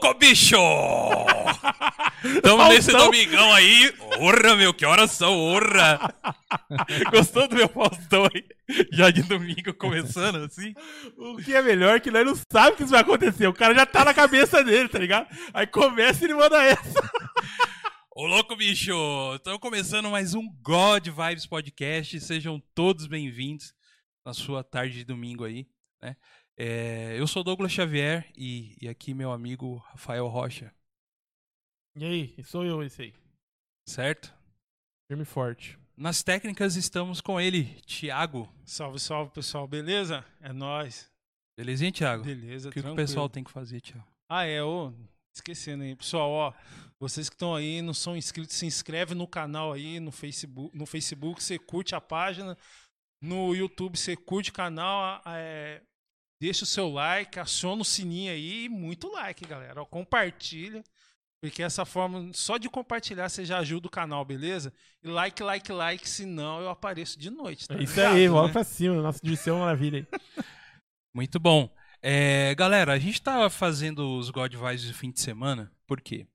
louco, bicho! Tamo nesse domingão aí. Orra, meu, que horas são, orra! Gostou do meu Faustão aí? Já de domingo começando assim? O que é melhor que nós não sabemos que isso vai acontecer. O cara já tá na cabeça dele, tá ligado? Aí começa e ele manda essa. Ô louco, bicho! Estamos começando mais um God Vibes Podcast. Sejam todos bem-vindos na sua tarde de domingo aí, né? É, eu sou Douglas Xavier e, e aqui meu amigo Rafael Rocha, E aí, sou eu esse aí. certo? Firme e forte. Nas técnicas estamos com ele, Thiago. Salve, salve, pessoal. Beleza? É nóis. Belezinha, Thiago? Beleza, O que, que o pessoal tem que fazer, Thiago? Ah, é, ô, esquecendo aí. Pessoal, ó, vocês que estão aí, não são inscritos, se inscreve no canal aí, no Facebook, no Facebook, você curte a página, no YouTube você curte o canal, é, deixa o seu like, aciona o sininho aí e muito like, galera. Ó, compartilha, porque essa forma, só de compartilhar você já ajuda o canal, beleza? E like, like, like, senão eu apareço de noite, tá É isso ligado, aí, né? pra cima. Nossa, ser uma maravilha aí. Muito bom. É, galera, a gente tá fazendo os God Vibes de fim de semana, por quê?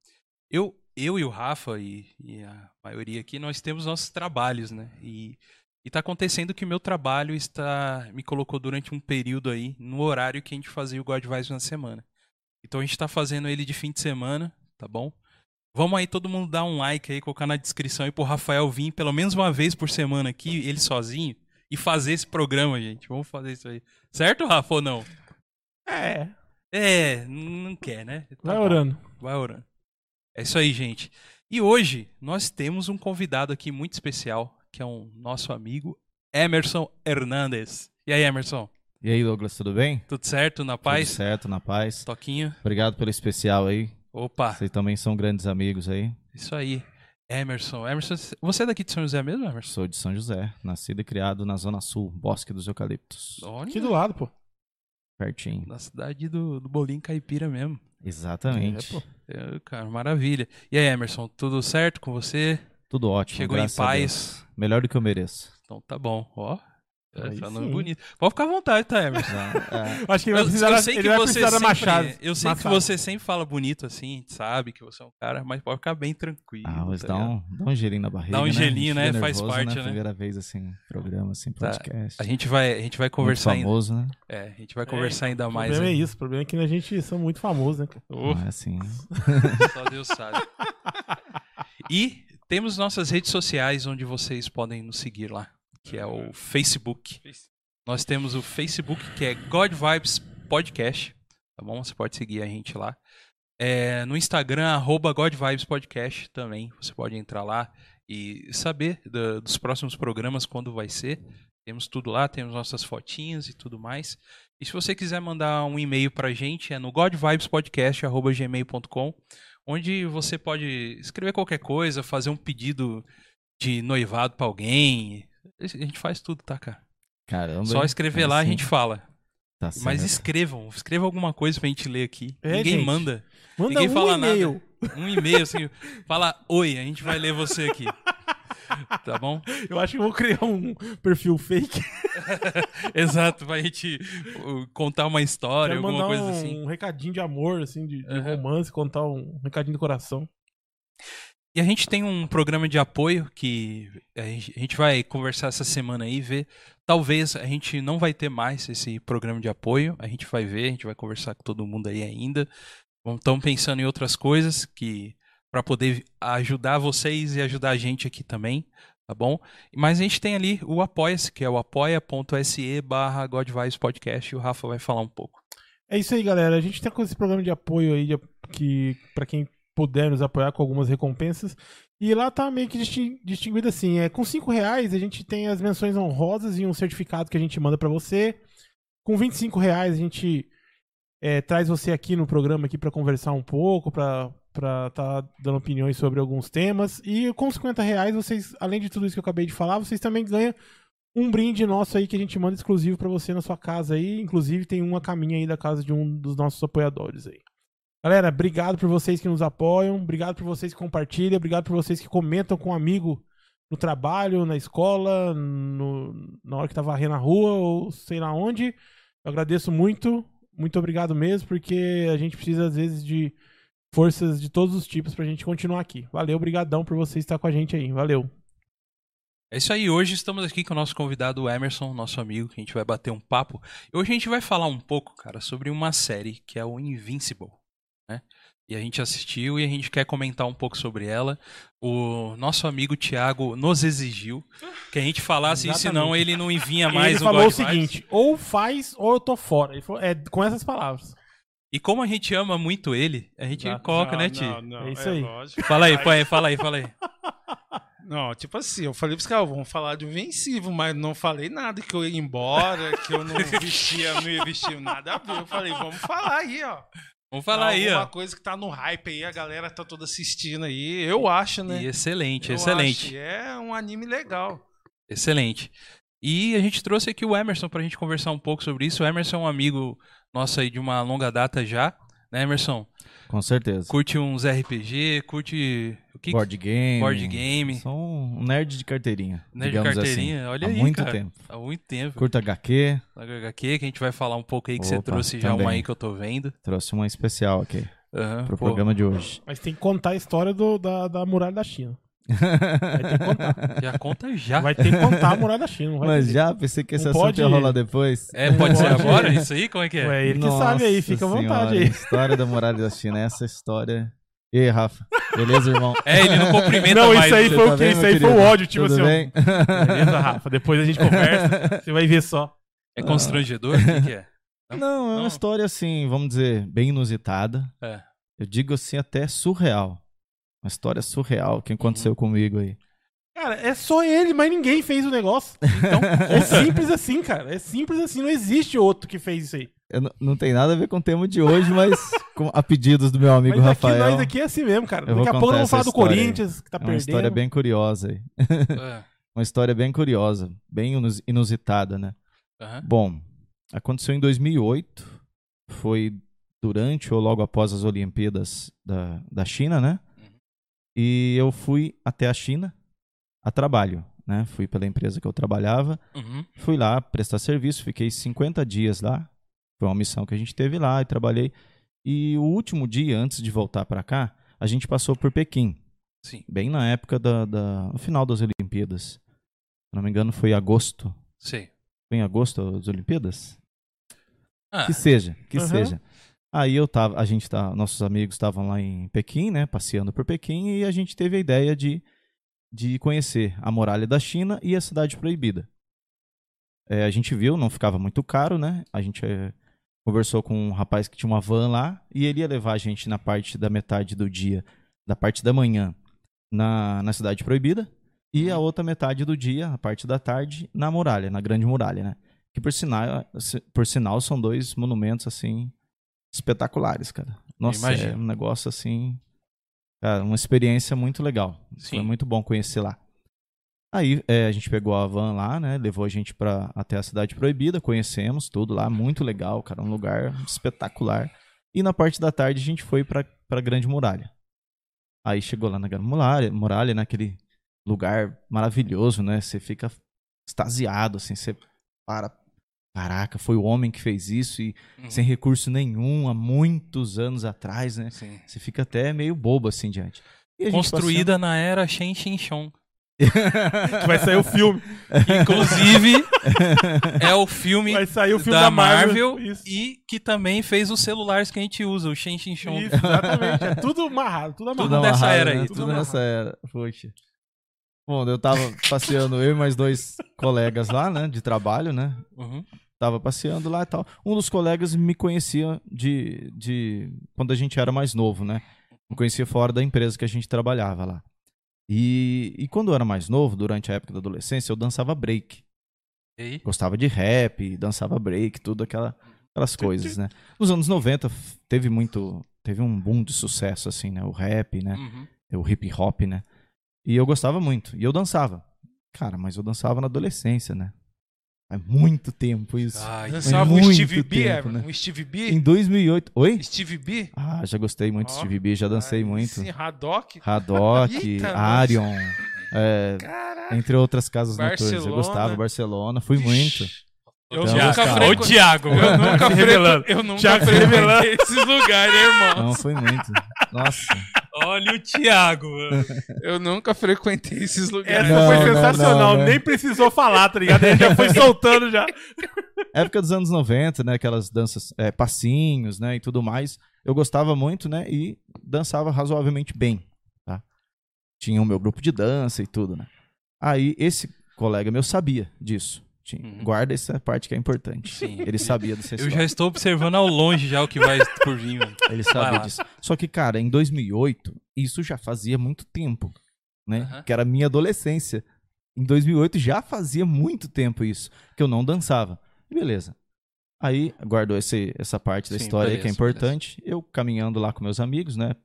Eu, eu e o Rafa e, e a maioria aqui, nós temos nossos trabalhos, né? E, e tá acontecendo que o meu trabalho está me colocou durante um período aí no horário que a gente fazia o God Vibes na semana. Então a gente tá fazendo ele de fim de semana, tá bom? Vamos aí todo mundo dar um like aí, colocar na descrição aí pro Rafael vir pelo menos uma vez por semana aqui, ele sozinho, e fazer esse programa, gente. Vamos fazer isso aí. Certo, Rafa, ou não? É, É, não quer, né? Tá vai bom, orando. Vai orando. É isso aí, gente. E hoje nós temos um convidado aqui muito especial, que é um nosso amigo, Emerson Hernandes. E aí, Emerson? E aí, Douglas, tudo bem? Tudo certo? Na Tudo paz? certo, na paz. Toquinho? Obrigado pelo especial aí. Opa, Vocês também são grandes amigos aí. isso aí. Emerson, Emerson, você é daqui de São José mesmo, Emerson? Sou de São José, nascido e criado na Zona Sul, Bosque dos Eucaliptos. Olha, Aqui do lado, pô. Pertinho. na cidade do, do Bolinho Caipira mesmo. Exatamente. É, pô. É, cara, maravilha. E aí, Emerson, tudo certo com você? Tudo ótimo. Chegou em paz? Melhor do que eu mereço. Então tá bom, ó. É, Aí sim. bonito. Pode ficar à vontade, tá, Emerson? É, Acho que ele vai Eu, precisar, eu da- sei ele que vai você precisar sempre, machado. eu sei que Machado. você sempre fala bonito assim, a gente sabe que você é um cara, mas pode ficar bem tranquilo. ah, mas tá dá um, dá um gelinho na barriga. Dá um né? gelinho, né? fica Faz nervoso, parte, né? Primeira vez, assim, programa, assim, Tá. podcast. A gente vai, a gente vai conversar Muito ainda. famoso, né? É, a gente vai conversar ainda O mais. problema é isso. O problema é que a gente são muito famosos, né? Oh, Não é assim. só Deus sabe. E temos nossas redes sociais onde vocês podem nos seguir lá, que é o Facebook. Nós temos o Facebook, que é God Vibes Podcast, tá bom? Você pode seguir a gente lá. É, no Instagram, arroba God Vibes Podcast também. Você pode entrar lá e saber da- dos próximos programas, quando vai ser. Temos tudo lá, temos nossas fotinhas e tudo mais. E se você quiser mandar um e-mail pra gente, é no godvibespodcast.gmail.com, onde você pode escrever qualquer coisa, fazer um pedido de noivado pra alguém. A gente faz tudo, tá, cara? Caramba. Só escrever aí lá a sim. gente fala. Tá Mas certo. escrevam, escreva alguma coisa pra gente ler aqui. É, Ninguém gente. manda. Manda Ninguém um fala nada. e-mail. Um e-mail assim, fala oi, a gente vai ler você aqui. Tá bom? Eu acho que eu vou criar um perfil fake. Exato, pra gente contar uma história, Quero alguma coisa um assim. recadinho de amor, assim, de, de Aham. romance, contar um recadinho do coração. E a gente tem um programa de apoio que a gente vai conversar essa semana aí, ver. Talvez a gente não vai ter mais esse programa de apoio, a gente vai ver, a gente vai conversar com todo mundo aí ainda. Estamos pensando em outras coisas que para poder ajudar vocês e ajudar a gente aqui também, tá bom? Mas a gente tem ali o Apoia-se, que é o apoia.se barra Podcast, e o Rafa vai falar um pouco. É isso aí, galera. A gente tá com esse programa de apoio aí, que para quem puder nos apoiar com algumas recompensas. E lá tá meio que distin- distinguido assim. É, com 5 reais a gente tem as menções honrosas e um certificado que a gente manda pra você. Com 25 reais a gente é, traz você aqui no programa aqui para conversar um pouco, pra para tá dando opiniões sobre alguns temas. E com 50 reais vocês, além de tudo isso que eu acabei de falar, vocês também ganham um brinde nosso aí que a gente manda exclusivo pra você na sua casa aí. Inclusive tem uma caminha aí da casa de um dos nossos apoiadores aí. Galera, obrigado por vocês que nos apoiam, obrigado por vocês que compartilham, obrigado por vocês que comentam com um amigo no trabalho, na escola, no- na hora que tá varrendo a rua ou sei lá onde. Eu agradeço muito, muito obrigado mesmo, porque a gente precisa às vezes de, forças de todos os tipos pra gente continuar aqui. Valeu, brigadão por você estar com a gente aí. Valeu. É isso aí, hoje estamos aqui com o nosso convidado Emerson, nosso amigo, que a gente vai bater um papo. E hoje a gente vai falar um pouco, cara, sobre uma série que é o Invincible, né? E a gente assistiu e a gente quer comentar um pouco sobre ela. O nosso amigo Thiago nos exigiu que a gente falasse isso, senão ele não envia mais ele o falou o God Vibes. seguinte: ou faz ou eu tô fora. Ele falou, é com essas palavras. E como a gente ama muito ele, a gente Exato. coloca, Não, né, não, Ti? não, É isso aí. lógico. Fala aí, fala aí, fala aí, fala aí. Não, tipo assim, eu falei pros caras, vamos falar de Invencível, mas não falei nada que eu ia embora, que eu não vestia, não ia vestir nada a ver. Eu falei, vamos falar aí, ó. Vamos falar aí, ó. coisa que tá no hype aí, a galera tá toda assistindo aí. Eu acho, né? E excelente, Eu excelente. acho. É um anime legal. Excelente. E a gente trouxe aqui o Emerson pra gente conversar um pouco sobre isso. O Emerson é um amigo nosso aí de uma longa data já, né, Emerson? Com certeza. Curte uns RPG, curte o que? Board game. Board game. Sou um nerd de carteirinha. Nerd de digamos carteirinha, assim. olha Há aí, muito cara. tempo. Há muito tempo. Curto HQ, HQ, que a gente vai falar um pouco aí que você Opa, trouxe já também. uma aí que eu tô vendo. trouxe uma especial aqui Aham, pro pô. programa de hoje. Mas tem que contar a história do- da, da muralha da China. Vai ter que contar. Já conta já. Vai ter que contar a muralha da China. Não vai Mas ter já, pensei que esse Não assunto pode- ia rolar depois. É, pode ser agora isso aí? Como é que é? jeito. É ele que Nossa sabe aí, fica à vontade aí. História da muralha da China. Essa história. E aí, Rafa? Beleza, irmão? É, ele não cumprimenta Não, mais. isso aí o- foi o Tá que? bem, Isso aí foi o ódio, tipo Tudo assim, bem? Beleza, Rafa? Depois a gente conversa. Você vai ver só. É constrangedor? O que, que é? Não, é Não. uma história assim, vamos dizer, bem inusitada. É. Eu digo assim, até surreal. Uma história surreal que aconteceu Uhum. comigo aí. Cara, é só ele, mas ninguém fez o negócio. Então, É simples assim, cara. É simples assim. Não existe outro que fez isso aí. Eu não, não tem nada a ver com o tema de hoje, mas com, a pedidos do meu amigo Mas aqui, Rafael. nós aqui é assim mesmo, cara. Eu vou Daqui a pouco vamos falar do história aí. Corinthians, que tá é uma perdendo. história bem curiosa aí. é, Uma história bem curiosa, bem inus- inusitada, né? aham. Bom, aconteceu em 2008, foi durante ou logo após as Olimpíadas da, da China, né? Uhum. E eu fui até a China a trabalho, né? Fui pela empresa que eu trabalhava, Uhum. fui lá prestar serviço, fiquei 50 dias lá. Foi uma missão que a gente teve lá e trabalhei. E o último dia, antes de voltar para cá, a gente passou por Pequim, Sim, bem na época da, da no final das Olimpíadas. Se não me engano, foi agosto. sei. Foi em agosto as Olimpíadas? Ah, Que seja, que Aham. seja. Aí eu tava, a gente tá, nossos amigos estavam lá em Pequim, né, passeando por Pequim e a gente teve a ideia de de conhecer a muralha da China e a cidade proibida. É, a gente viu, não ficava muito caro, né? A gente é, conversou com um rapaz que tinha uma van lá e ele ia levar a gente na parte da metade do dia, da parte da manhã, na, na cidade proibida e a outra metade do dia, a parte da tarde, na muralha, na grande muralha, né? Que por sinal, por sinal são dois monumentos assim espetaculares, cara. Nossa, é um negócio assim, cara, uma experiência muito legal. Sim. Foi muito bom conhecer lá. Aí é, a gente pegou a van lá, né? Levou a gente pra, até a Cidade Proibida, conhecemos tudo lá, muito legal, cara, um lugar espetacular. E na parte da tarde a gente foi pra, pra Grande Muralha. Aí chegou lá na Grande Muralha, Muralha, naquele lugar maravilhoso, né? Você fica extasiado, assim, você para. Caraca, foi o homem que fez isso e uhum. sem recurso nenhum, há muitos anos atrás, né? Sim. Você fica até meio bobo assim diante. Construída na era Shen Shin Chong. Que vai sair o filme. Inclusive, é o filme Vai sair o filme da, da, Marvel, Isso. e que também fez os celulares que a gente usa, o Shen Shin Chong. Isso, exatamente. É tudo amarrado, tudo Tudo amarrado. dessa amarrado, era aí, né? tudo Tudo, nessa era. Poxa. Bom, eu tava passeando, eu e mais dois colegas lá, né? De trabalho, né? Uhum. Tava passeando lá e tal. Um dos colegas me conhecia de, de. Quando a gente era mais novo, né? Me conhecia fora da empresa que a gente trabalhava lá. E, e quando eu era mais novo, durante a época da adolescência, eu dançava break. E? Gostava de rap, dançava break, tudo aquela, aquelas coisas, né? Nos anos 90 f- teve muito. Teve um boom de sucesso, assim, né? O rap, né? Uhum. o hip hop, né? E eu gostava muito. E eu dançava. Cara, mas eu dançava na adolescência, né? Faz muito tempo isso. Ai, Dançava um muito Steve B, tempo, Evan? né? Um Steve Em B? 2008. Oi? Steve B? Ah, já gostei muito de Ó, Steve B, já dancei muito. Sim, Haddock. Haddock, Arion, é, Caraca. entre outras casas noturnas. Eu gostava, Barcelona, fui muito. Eu Então, nunca cara. frequ... Ô, Thiago! Eu nunca, Se revelando. frequ... eu nunca frequentei revelando. esses lugares, né, irmão? Não, fui muito. Nossa. Olha o Thiago, mano. Eu nunca frequentei esses lugares. Essa Não, foi não, sensacional, não, né? nem precisou falar, tá ligado? Ele já foi soltando já. Época dos anos 90, né? Aquelas danças, é, passinhos, né? E tudo mais. Eu gostava muito, né? E dançava razoavelmente bem, tá? Tinha o meu grupo de dança e tudo, né? Aí esse colega meu sabia disso. Uhum. Guarda essa parte que é importante. Sim. Ele sabia desse Eu já estou observando ao longe já o que vai por vir, mano. Ele sabia disso. Só que, cara, em 2008, isso já fazia muito tempo, né? Aham. Que era a minha adolescência. Em 2008 já fazia muito tempo isso, que eu não dançava. Beleza. Aí, guardou esse, essa parte da Sim, história aí que é beleza, importante. Eu caminhando lá com meus amigos, né?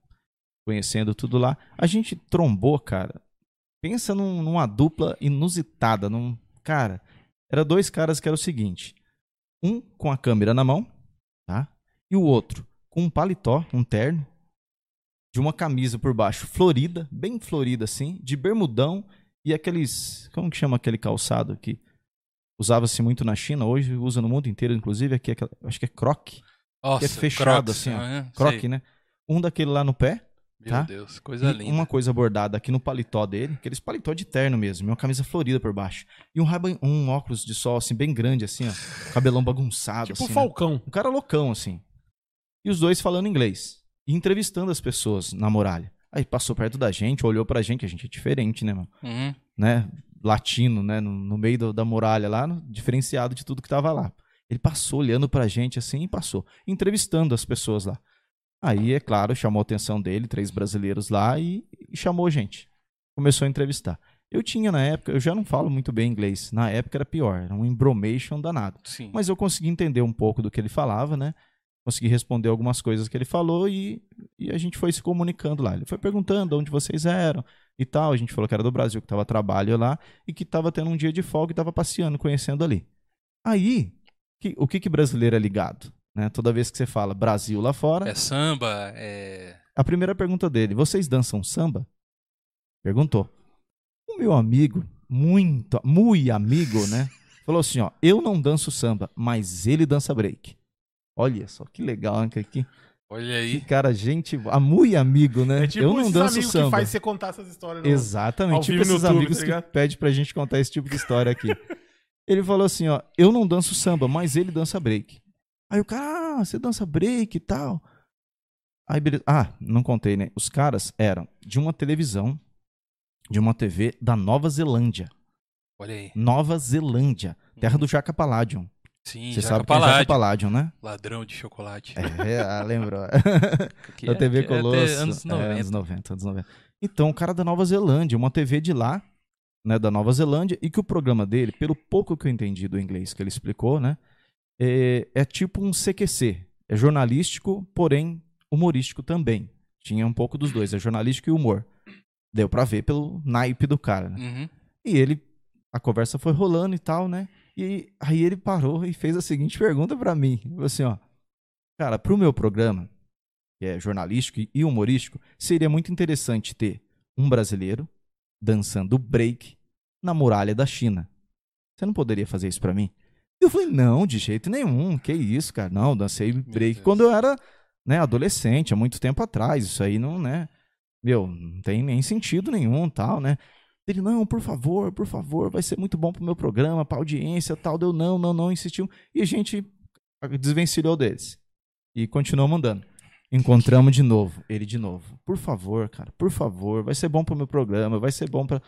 Conhecendo tudo lá. A gente trombou, cara. Pensa num- numa dupla inusitada. Num... Cara, era dois caras que era o seguinte. Um com a câmera na mão, tá? E o outro com um paletó, um terno, de uma camisa por baixo florida, bem florida assim, de bermudão e aqueles. Como que chama aquele calçado que usava-se muito na China, hoje usa no mundo inteiro, inclusive aqui, é acho que é croque. Nossa, Que é fechado, Crocs, assim, ó. aham, Croque, sei. né? Um daquele lá no pé Meu tá? Deus, coisa e linda. uma coisa bordada aqui no paletó dele, aqueles paletó de terno mesmo, uma camisa florida por baixo. E um, um óculos de sol, assim, bem grande, assim, ó. Cabelão bagunçado, Tipo o assim. né? Falcão. Um cara loucão, assim. E os dois falando inglês. E entrevistando as pessoas na muralha. Aí passou perto da gente, olhou pra gente, a gente é diferente, né, mano? Uhum. Né? Latino, né? No, no meio do- da muralha lá, no- diferenciado de tudo que tava lá. Ele passou olhando pra gente assim e passou. Entrevistando as pessoas lá. Aí, é claro, chamou a atenção dele, três brasileiros lá, e, e chamou a gente. Começou a entrevistar. Eu tinha na época, eu já não falo muito bem inglês. Na época era pior, era um embromation danado. Sim. Mas eu consegui entender um pouco do que ele falava, né? Consegui responder algumas coisas que ele falou e, e a gente foi se comunicando lá. Ele foi perguntando onde vocês eram e tal. A gente falou que era do Brasil, que tava a trabalho lá e que tava tendo um dia de folga e tava passeando, conhecendo ali. Aí, que- o que que brasileiro é ligado? Né? Toda vez que você fala Brasil lá fora, É samba, é. a primeira pergunta dele, vocês dançam samba? Perguntou. O meu amigo, muito, muito amigo, né? Falou assim, ó, eu não danço samba, mas ele dança break. Olha só que legal, né? Que, que Olha que aí. cara, gente, a muito amigo, né? É tipo eu não danço amigos que samba. faz você contar essas histórias. no- Exatamente, ao tipo esses YouTube, amigos tá que pedem pra gente contar esse tipo de história aqui. ele falou assim, ó, eu não danço samba, mas ele dança break. Aí o cara, ah, você dança break e tal. Aí beleza. Ah, não contei, né? Os caras eram de uma televisão, de uma TV da Nova Zelândia. Olha aí. Nova Zelândia, terra do Jaca Palladium. Sim, Você Jaca sabe é Jaca. Palladium, né? Ladrão de chocolate. É, ah, lembrou. Da é- TV que é até Colosso. anos É, 90. anos 90, anos 90. Então, o cara da Nova Zelândia, uma TV de lá, né, da Nova Zelândia, e que o programa dele, pelo pouco que eu entendi do inglês que ele explicou, né, é, é tipo um CQC. É jornalístico, porém humorístico também. Tinha um pouco dos dois, é jornalístico e humor. Deu pra ver pelo naipe do cara, né? Uhum. E ele, a conversa foi rolando e tal, né? E aí ele parou e fez a seguinte pergunta pra mim. Ele falou assim, ó. Cara, pro meu programa, que é jornalístico e humorístico, seria muito interessante ter um brasileiro dançando break na muralha da China. Você não poderia fazer isso pra mim? Eu falei, não, de jeito nenhum. Que isso, cara? Não, dancei break quando eu era né, adolescente, há muito tempo atrás. Isso aí não, né? Meu, não tem nem sentido nenhum, tal, né? Ele, não, por favor, por favor, vai ser muito bom pro meu programa, pra audiência, tal. Deu, não, não, não, insistiu. E a gente desvencilhou deles. E continuou mandando. Encontramos de novo, ele de novo. Por favor, cara, por favor, vai ser bom pro meu programa, vai ser bom pra.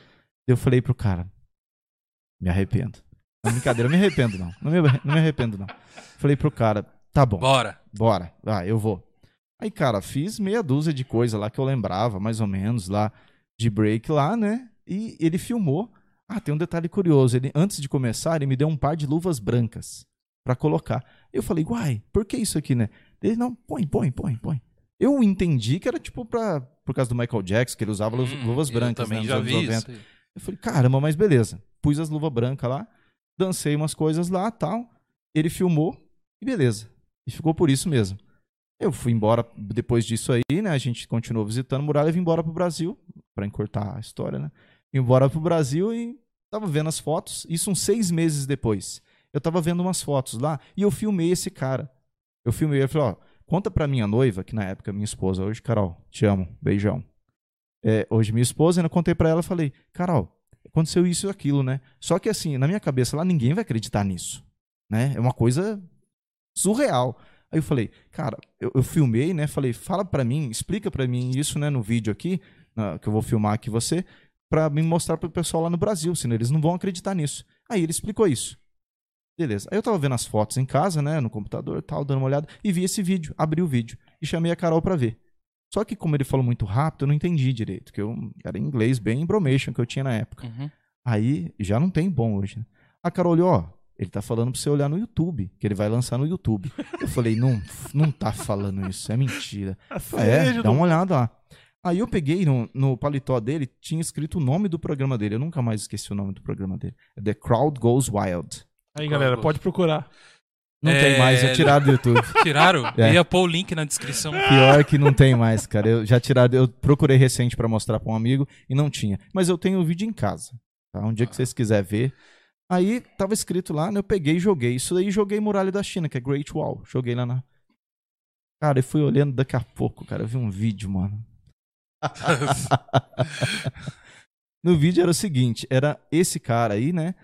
Eu falei pro cara, me arrependo. Não, brincadeira, eu me arrependo não. Não me, não me arrependo não. Falei pro cara, tá bom. Bora. Bora, ah, eu vou. Aí, cara, fiz meia dúzia de coisa lá que eu lembrava, mais ou menos, lá de break lá, né? E ele filmou. Ah, tem um detalhe curioso. Ele, antes de começar, ele me deu um par de luvas brancas pra colocar. Eu falei, uai, por que isso aqui, né? Ele, não, põe, põe, põe, põe. Eu entendi que era tipo pra, por causa do Michael Jackson, que ele usava Hum, luvas eu brancas, também né, já vi 90. isso. Eu falei, caramba, mas beleza. Pus as luvas brancas lá, dancei umas coisas lá tal. Ele filmou e beleza. E ficou por isso mesmo. Eu fui embora depois disso aí, né? A gente continuou visitando Muralha e vim embora pro Brasil, pra encurtar a história, né? Vim embora pro Brasil e tava vendo as fotos. Isso uns seis meses depois. Eu tava vendo umas fotos lá e eu filmei esse cara. Eu filmei, eu falei, ó, conta pra minha noiva, que na época minha esposa, hoje, Carol, te amo, beijão. É, hoje minha esposa, eu contei pra ela, falei, Carol, aconteceu isso e aquilo, né? Só que assim, na minha cabeça lá, ninguém vai acreditar nisso, né? É uma coisa surreal. Aí eu falei, cara, eu, eu filmei, né? Falei, fala pra mim, explica pra mim isso, né, no vídeo aqui, na- que eu vou filmar aqui você, pra me mostrar pro pessoal lá no Brasil, senão eles não vão acreditar nisso. Aí ele explicou isso. Beleza. Aí eu tava vendo as fotos em casa, né, no computador tal, dando uma olhada, e vi esse vídeo, abri o vídeo e chamei a Carol pra ver. Só que como ele falou muito rápido, eu não entendi direito, que eu era em inglês bem bromation que eu tinha na época. Uhum. Aí já não tem bom hoje. né? A Carol olhou, ó, ele tá falando pra você olhar no YouTube, que ele vai lançar no YouTube. Eu falei, não, não tá falando isso, é mentira. É, Seja dá uma olhada lá. Aí eu peguei no, no paletó dele, tinha escrito o nome do programa dele. Eu nunca mais esqueci o nome do programa dele. É The Crowd Goes Wild. Aí, galera, pode procurar. Não É, tem mais, já tiraram do YouTube. Tiraram? É. Eu ia pôr o link na descrição. Pior que não tem mais, cara. Eu já tiraram, eu procurei recente pra mostrar pra um amigo e não tinha. Mas eu tenho o vídeo em casa. Tá? Um dia que vocês quiserem ver. Aí tava escrito lá, né? Eu peguei e joguei. Isso daí joguei Muralha da China, que é Great Wall. Joguei lá na. Cara, eu fui olhando daqui a pouco, cara. Eu vi um vídeo, mano. No vídeo era o seguinte: era esse cara aí, né?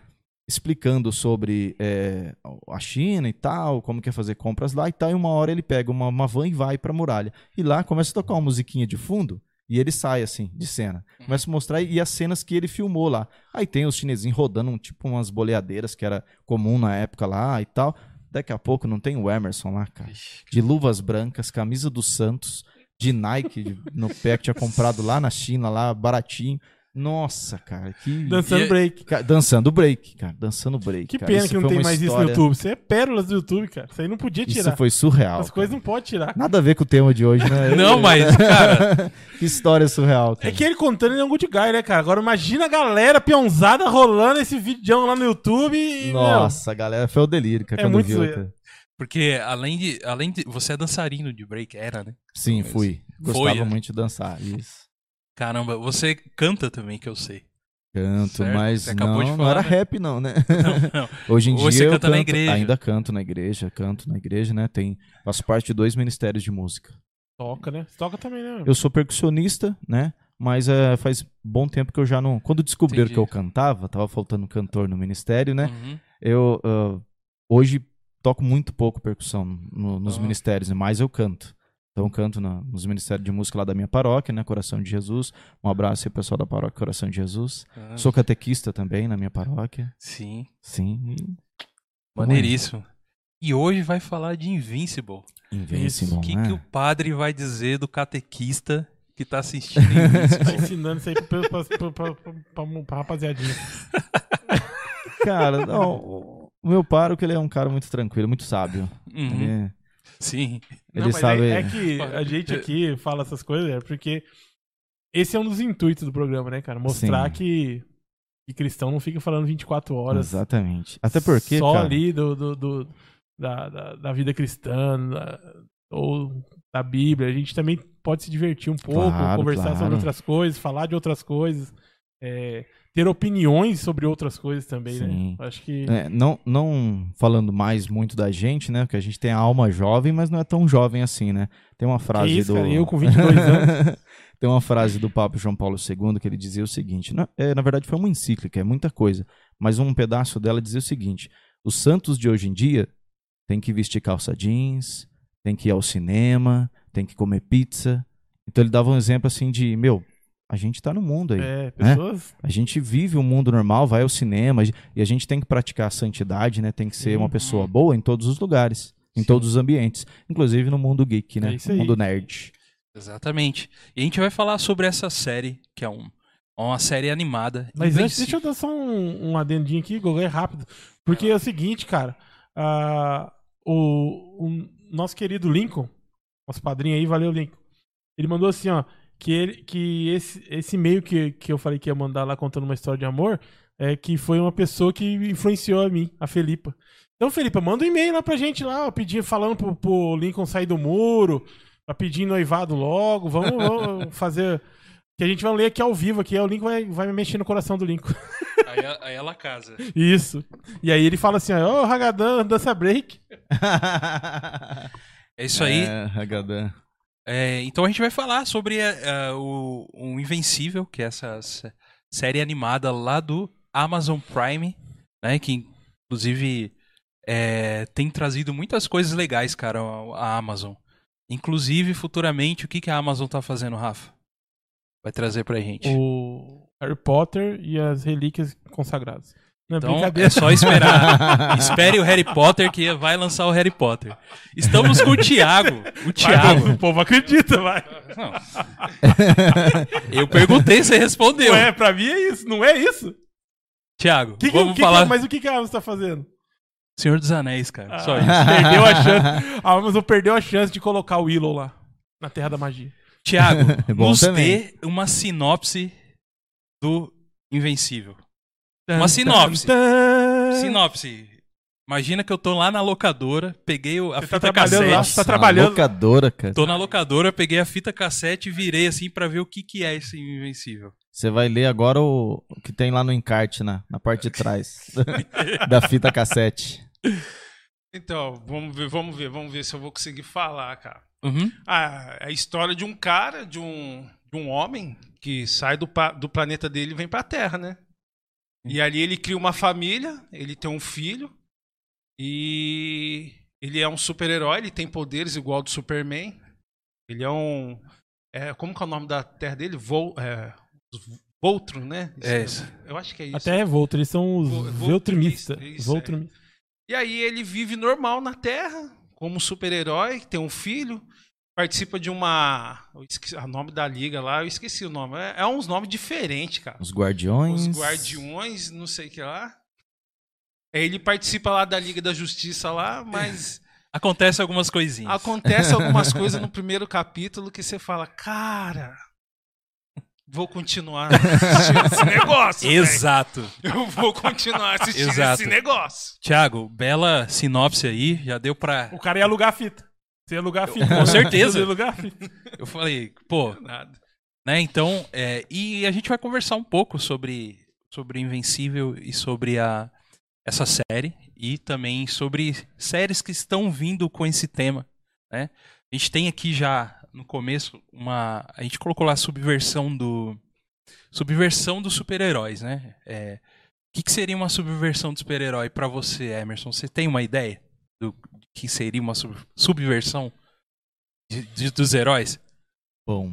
Explicando sobre é, a China e tal, como quer fazer compras lá e tal. E uma hora ele pega uma, uma van e vai pra muralha. E lá começa a tocar uma musiquinha de fundo e ele sai assim, de cena. Começa a mostrar e as cenas que ele filmou lá. Aí tem os chinesinhos rodando um, tipo umas boleadeiras que era comum na época lá e tal. Daqui a pouco não tem o Emerson lá, cara. De luvas brancas, camisa do Santos, de Nike no pé que tinha comprado lá na China, lá baratinho. Nossa, cara, que. Dançando E- break. Ca- Dançando break, cara. Dançando break. Que cara. pena Isso que não foi tem mais isso no história- YouTube. Isso é pérolas do YouTube, cara. Isso aí não podia tirar. Isso foi surreal. As coisas cara. não pode tirar. Nada a ver com o tema de hoje, né? Não, mas, cara, que história surreal, cara. É que ele contando ele é um good guy, né, cara? Agora imagina a galera peãozada rolando esse vídeo lá no YouTube e. Nossa, a galera foi o delírio, cara, É quando muito viu. porque além de, além de. Você é dançarino de break, era, né? Sim, Mas fui. foi, Gostava né? muito de dançar, isso. Caramba, você canta também, que eu sei. Canto, Certo, mas você acabou não, de não falar, era né? rap não, né? Não, não. Hoje em dia Você eu canta na canto- igreja. Ainda canto na igreja, canto na igreja, né? Tem, faço parte de dois ministérios de música. Toca, né? Toca também, né? Eu sou percussionista, né? Mas é, faz bom tempo que eu já não. Quando descobriram Entendi. que eu cantava, tava faltando cantor no ministério, né? Uhum. Eu ah, hoje toco muito pouco percussão no- nos Ah. ministérios, mas eu canto. Então eu canto na- nos ministérios de música lá da minha paróquia, né? Coração de Jesus. Um abraço aí, pessoal da paróquia Coração de Jesus. Ah, Sou catequista também na minha paróquia. Sim, Sim. maneiríssimo. E hoje vai falar de Invincible. Invincible, O que, né? que o padre vai dizer do catequista que tá assistindo Invincible? Tá ensinando isso aí pra, pra, pra, pra, pra- pra rapaziadinha. Cara, não, o o meu pároco ele é um cara muito tranquilo, muito sábio. Uhum. Ele, Sim. ele Não, mas sabe. é, é que a gente aqui fala essas coisas é porque esse é um dos intuitos do programa, né, cara? Mostrar Sim. que, que cristão não fica falando 24 horas. Exatamente. Até porque, Só cara, ali do, do, do- da, da, da vida cristã da- ou da Bíblia. A gente também pode se divertir um pouco, Claro, conversar claro. sobre outras coisas, falar de outras coisas. é, ter opiniões sobre outras coisas também, Sim. né? Acho que. É, não, não falando mais muito da gente, né? Porque a gente tem a alma jovem, mas não é tão jovem assim, né? Tem uma frase isso, do. cara? Eu com 22 anos. tem uma frase do Papa João Paulo II que ele dizia o seguinte: na, é, na verdade, foi uma encíclica, é muita coisa. Mas um pedaço dela dizia o seguinte: os santos de hoje em dia têm que vestir calça jeans, têm que ir ao cinema, têm que comer pizza. Então ele dava um exemplo assim de, meu, a gente tá no mundo aí. É, pessoas. A gente vive um mundo normal, vai ao cinema e a gente tem que praticar a santidade, né? Tem que ser Sim. uma pessoa boa em todos os lugares, em todos os ambientes, inclusive no mundo geek, né? É isso no mundo nerd. Exatamente. E a gente vai falar sobre essa série, que é um, uma série animada. Mas antes, deixa eu dar só um, um adendinho aqui, Gogô, é rápido. Porque é o seguinte, cara. ah, o, o nosso querido Lincoln, nosso padrinho aí, valeu, Lincoln. Ele mandou assim, ó. Que, ele, que esse, esse e-mail que, que eu falei que ia mandar lá contando uma história de amor, é que foi uma pessoa que influenciou a mim, a Felipa. Então, Felipa, manda um e-mail lá pra gente lá, ó, pedindo, falando pro, pro Lincoln sair do muro, pra pedir noivado logo. Vamos, vamos fazer. Que a gente vai ler aqui ao vivo aqui, aí o Lincoln vai, vai mexer no coração do Lincoln. Aí, aí ela casa. Isso. E aí ele fala assim, ó, ô Hagadan, dança break. É isso aí. É, Hagadan. É, então a gente vai falar sobre é, o, o Invencível, que é essa série animada lá do Amazon Prime, né? Que inclusive é, tem trazido muitas coisas legais, cara, a, a Amazon. Inclusive, futuramente, o que, que a Amazon tá fazendo, Rafa? Vai trazer pra gente. O Harry Potter e as relíquias consagradas. Não, Então é só esperar. Espere o Harry Potter que vai lançar o Harry Potter. Estamos com o Thiago. O Vai, Thiago. o povo acredita, vai. Não. Eu perguntei, você respondeu. Não é, pra mim é isso, não é isso? Thiago, Que que- vamos que- falar. mas o que, que a Amazon tá fazendo? Senhor dos Anéis, cara. Só Ah, isso. Perdeu a chance. A Amazon perdeu a chance de colocar o Willow lá. Na Terra da Magia. Thiago, É bom nos também. dê uma sinopse do Invencível. Uma sinopse. Sinopse. Imagina que eu tô lá na locadora, peguei a Você fita tá trabalhando lá? cassete. Tá trabalhando. Locadora, cara. Tô na locadora, peguei a fita cassete e virei assim pra ver o que que é esse Invencível. Você vai ler agora o, o que tem lá no encarte, na, na parte de trás da fita cassete. Então, vamos ver, vamos ver, vamos ver se eu vou conseguir falar, cara. Uhum. Ah, é a história de um cara, de um, de um homem que sai do, pa- do planeta dele e vem pra Terra, né? E ali ele cria uma família, ele tem um filho e ele é um super-herói, ele tem poderes igual ao do Superman. Ele é um é, como que é o nome da terra dele? Vol, é, Voltron, né? É isso. Eu acho que é isso. Até revolta, eles são os Vo- Veltrimistas. Voltrimista, isso, Voltrimistas. E aí ele vive normal na Terra, como super-herói, tem um filho, participa de uma. Esqueci o nome da liga lá, eu esqueci o nome. É, é uns nomes diferentes, cara. Os Guardiões. Os Guardiões, não sei o que lá. Aí ele participa lá da Liga da Justiça lá, mas Acontece algumas coisinhas. acontece algumas coisas no primeiro capítulo que você fala, cara. Vou continuar assistindo esse negócio. Exato. Eu vou continuar assistindo Exato. esse negócio. Thiago, bela sinopse aí, já deu pra. O cara ia alugar a fita. Alugar a fita. Com certeza. A fita. Eu falei, pô, Nada. né? Então, é, e a gente vai conversar um pouco sobre sobre Invencível e sobre a essa série e também sobre séries que estão vindo com esse tema, né? A gente tem aqui já no começo uma a gente colocou lá a subversão do subversão dos super-heróis, né? É, o que, que seria uma subversão do super-herói pra você, Emerson? Você tem uma ideia do que seria uma sub- subversão de- de- dos heróis? Bom,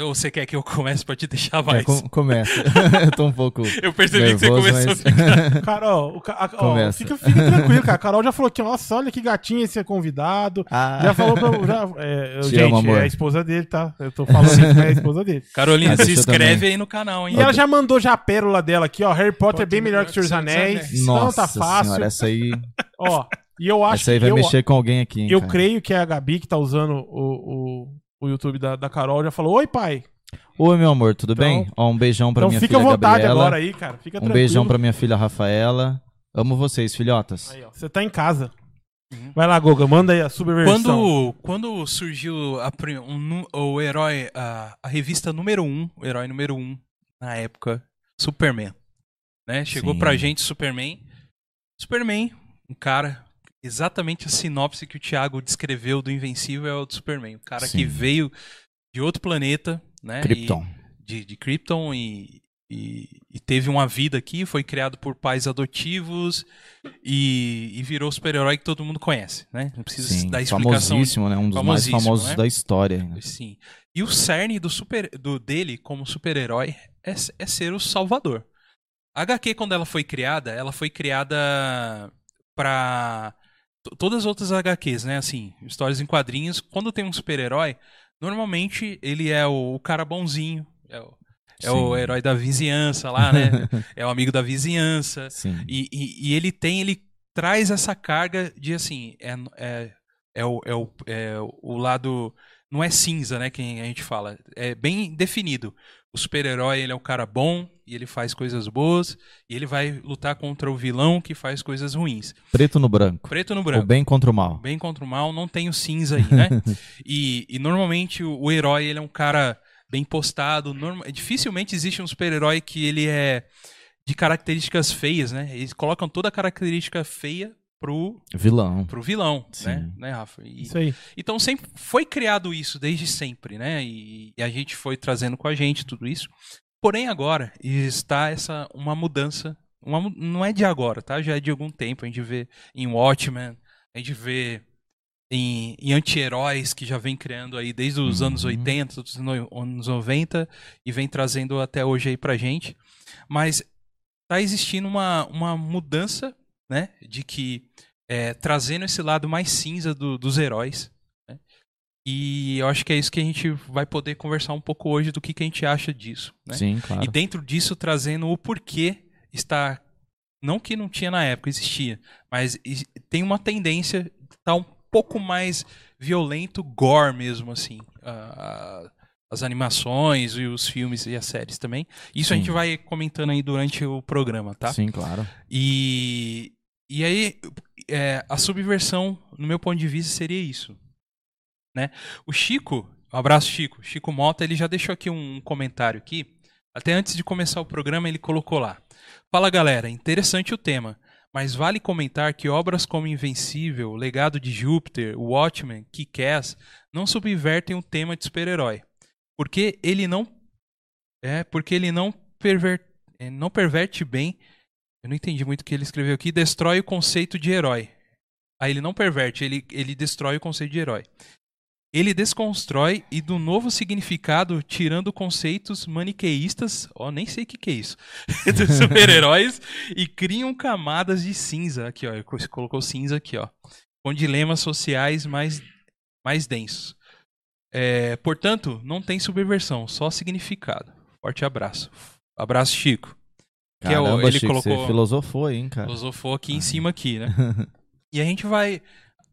Ou você quer que eu comece pra te deixar é, mais? com- começa. Eu tô um pouco Eu percebi que você nervoso, começou mas... a ficar. Cara, ó, o ca- ó, fica, fica tranquilo, cara. A Carol já falou que, nossa, olha que gatinho esse convidado. Ah, Já falou pra. Já, é, Te gente, amo, amor. é a esposa dele, tá? Eu tô falando que é a esposa dele. Carolina, Ah, se inscreve também. aí no canal, hein? E ela já mandou já a pérola dela aqui, ó. Harry Potter é bem melhor que o Senhor dos Anéis. Então Nossa tá fácil. senhora, essa aí, Ó, e eu acho essa aí que vai eu, mexer com alguém aqui, hein, eu cara. creio que é a Gabi que tá usando o, o, o YouTube da, da Carol já falou: Oi, pai. Oi, meu amor, tudo Então- bem? Ó, um beijão pra então minha fica à filha vontade Gabriela. agora aí, cara. Fica um tranquilo. beijão pra minha filha Rafaela. Amo vocês, filhotas. Aí, ó. Você tá em casa. Uhum. Vai lá, Goga, manda aí a subversão. Quando, quando surgiu a um o herói, a, a revista número um, o herói número um, na época, Superman. Né? Chegou Sim. pra gente Superman. Superman, um cara, exatamente a sinopse que o Thiago descreveu do Invencível é o do Superman. Um cara Sim. que veio de outro planeta, né? Krypton. E, de, de Krypton e, e, e teve uma vida aqui, foi criado por pais adotivos e, e virou o super-herói que todo mundo conhece, né? Não precisa Sim, dar explicação famosíssimo, né? Um dos mais famosos né? da história. né? Sim. E o cerne do super, do, dele como super-herói é, é ser o salvador. A HQ, quando ela foi criada, ela foi criada pra. Todas as outras HQs, né? Assim, histórias em quadrinhos, quando tem um super-herói, normalmente ele é o, o cara bonzinho, é, o, é o herói da vizinhança lá, né? é o amigo da vizinhança. E, e- e ele tem, ele traz essa carga de assim, é, é, é, o, é, o, é o lado. Não é cinza, né? Que a gente fala. É bem definido. O super-herói, ele é um cara bom e ele faz coisas boas. E ele vai lutar contra o vilão que faz coisas ruins. Preto no branco. Preto no O branco. bem contra o mal. Bem contra o mal, não tem o cinza aí, né? e, e normalmente o, o herói, ele é um cara bem postado. norma- dificilmente existe um super-herói que ele é de características feias, né? Eles colocam toda a característica feia pro, Vilão. pro vilão, Sim. né, né, Rafa? E- Isso aí. então sempre foi criado isso desde sempre, né? E, e a gente foi trazendo com a gente tudo isso. Porém agora está essa uma mudança, uma não é de agora, tá? Já é de algum tempo. A gente vê em Watchmen, a gente vê em, em anti-heróis que já vem criando aí desde os anos Uhum. 80, dos no- anos 90 e vem trazendo até hoje aí pra gente. Mas tá existindo uma, uma mudança, né? De que é, trazendo esse lado mais cinza do- dos heróis. né? E eu acho que é isso que a gente vai poder conversar um pouco hoje do que, que a gente acha disso. Né? Sim, claro. E dentro disso trazendo o porquê está. Não que não tinha na época, existia. Mas tem uma tendência de estar um pouco mais violento, gore mesmo, assim. ah, as animações e os filmes e as séries também. Isso a Sim. gente vai comentando aí durante o programa, tá? Sim, claro. E, e aí, é, a subversão, no meu ponto de vista, seria isso. Né? O Chico, um abraço Chico, Chico Mota, ele já deixou aqui um comentário aqui. Até antes de começar o programa, ele colocou lá. Fala galera, interessante o tema, mas vale comentar que obras como Invencível, Legado de Júpiter, Watchmen, Kick-Ass não subvertem o tema de super-herói. Porque ele não é, porque ele não perver, eh, não perverte bem eu não entendi muito o que ele escreveu aqui. Destrói o conceito de herói. Aí ele não perverte, ele, ele destrói o conceito de herói. Ele desconstrói e do novo significado, tirando conceitos maniqueístas, ó, nem sei o que, que é isso, dos super-heróis, e criam camadas de cinza. Aqui, ó, você colocou cinza aqui, ó, com dilemas sociais mais, mais densos. É, portanto, não tem subversão, só significado. Forte abraço. Abraço, Chico. Que é o- Caramba, ele Chico, colocou- você filosofou aí, hein, cara. Filosofou aqui em cima aqui, né? e a gente vai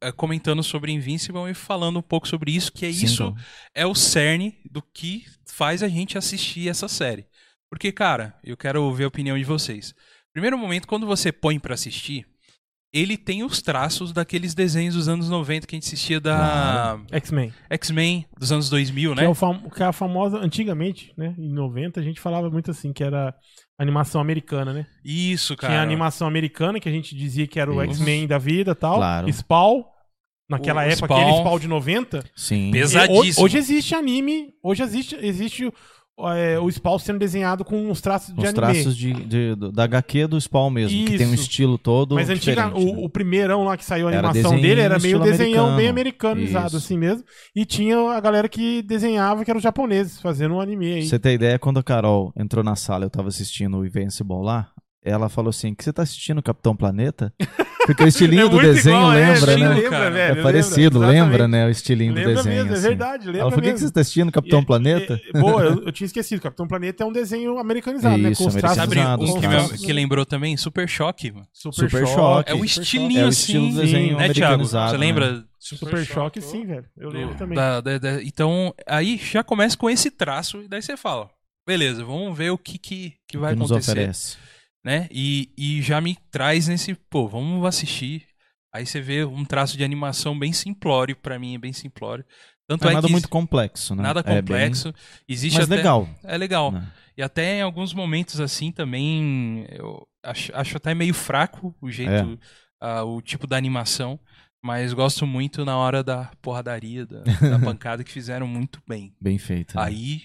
eh, comentando sobre Invincible e falando um pouco sobre isso, que é Sim, isso então. é o cerne do que faz a gente assistir essa série. Porque, cara, eu quero ouvir a opinião de vocês. Primeiro momento, quando você põe pra assistir, ele tem os traços daqueles desenhos dos anos 90 que a gente assistia da X-Men. X-Men dos anos 2000, Que, né? é o fam- que é a famosa, antigamente, né? Em 90, a gente falava muito assim, que era animação americana, né? Isso, cara. Tinha a animação americana, que a gente dizia que era o. X-Men da vida e tal. Claro. Spawn. Naquela O época, Spawn. aquele Spawn de 90. Sim. E Pesadíssimo. Hoje existe anime, hoje existe, existe é, o Spawn sendo desenhado com uns traços de Os anime. traços de, de- da HQ do Spawn mesmo, que tem um Isso. estilo todo Mas antiga, o, né? o primeirão lá que saiu a Era animação dele era meio desenhão bem americano. americanizado, Isso. assim mesmo. E tinha a galera que desenhava, que eram japoneses, fazendo um anime aí. Você ter ideia, quando a Carol entrou na sala, eu tava assistindo o Invincible lá, ela falou assim, que você tá assistindo Capitão Planeta? Porque o estilinho É do desenho igual, é, lembra, né? lembra, cara. velho, É parecido, lembra, lembra, né? O estilinho do Lembra desenho. mesmo, é assim. verdade, lembra Ela falou, por que você tá assistindo Capitão E- Planeta? e- boa, eu, eu tinha esquecido. Capitão Planeta é um desenho americanizado, né? Isso, Com os traços Sabe americanizado, um que, traços. que lembrou também? Super Choque, mano. Super, Super Choque. É o Super estilinho É o assim, estilo do desenho né, Thiago? americanizado, Você né? lembra? Super Choque, sim, velho. Eu lembro também. Então, aí já começa com esse traço e daí você fala, beleza, vamos ver o que, que, que vai que nos acontecer. oferece. Né? E, e já me traz nesse, pô, vamos assistir. Aí você vê um traço de animação bem simplório, pra mim é bem simplório. Tanto é é nada muito complexo, né? nada É bem- complexo. Existe Mas até, legal. É legal. né? E até em alguns momentos assim também eu acho, acho até meio fraco o jeito, ah, o tipo da animação. Mas gosto muito na hora da porradaria, da, da pancada, que fizeram muito bem. Bem feito. né? Aí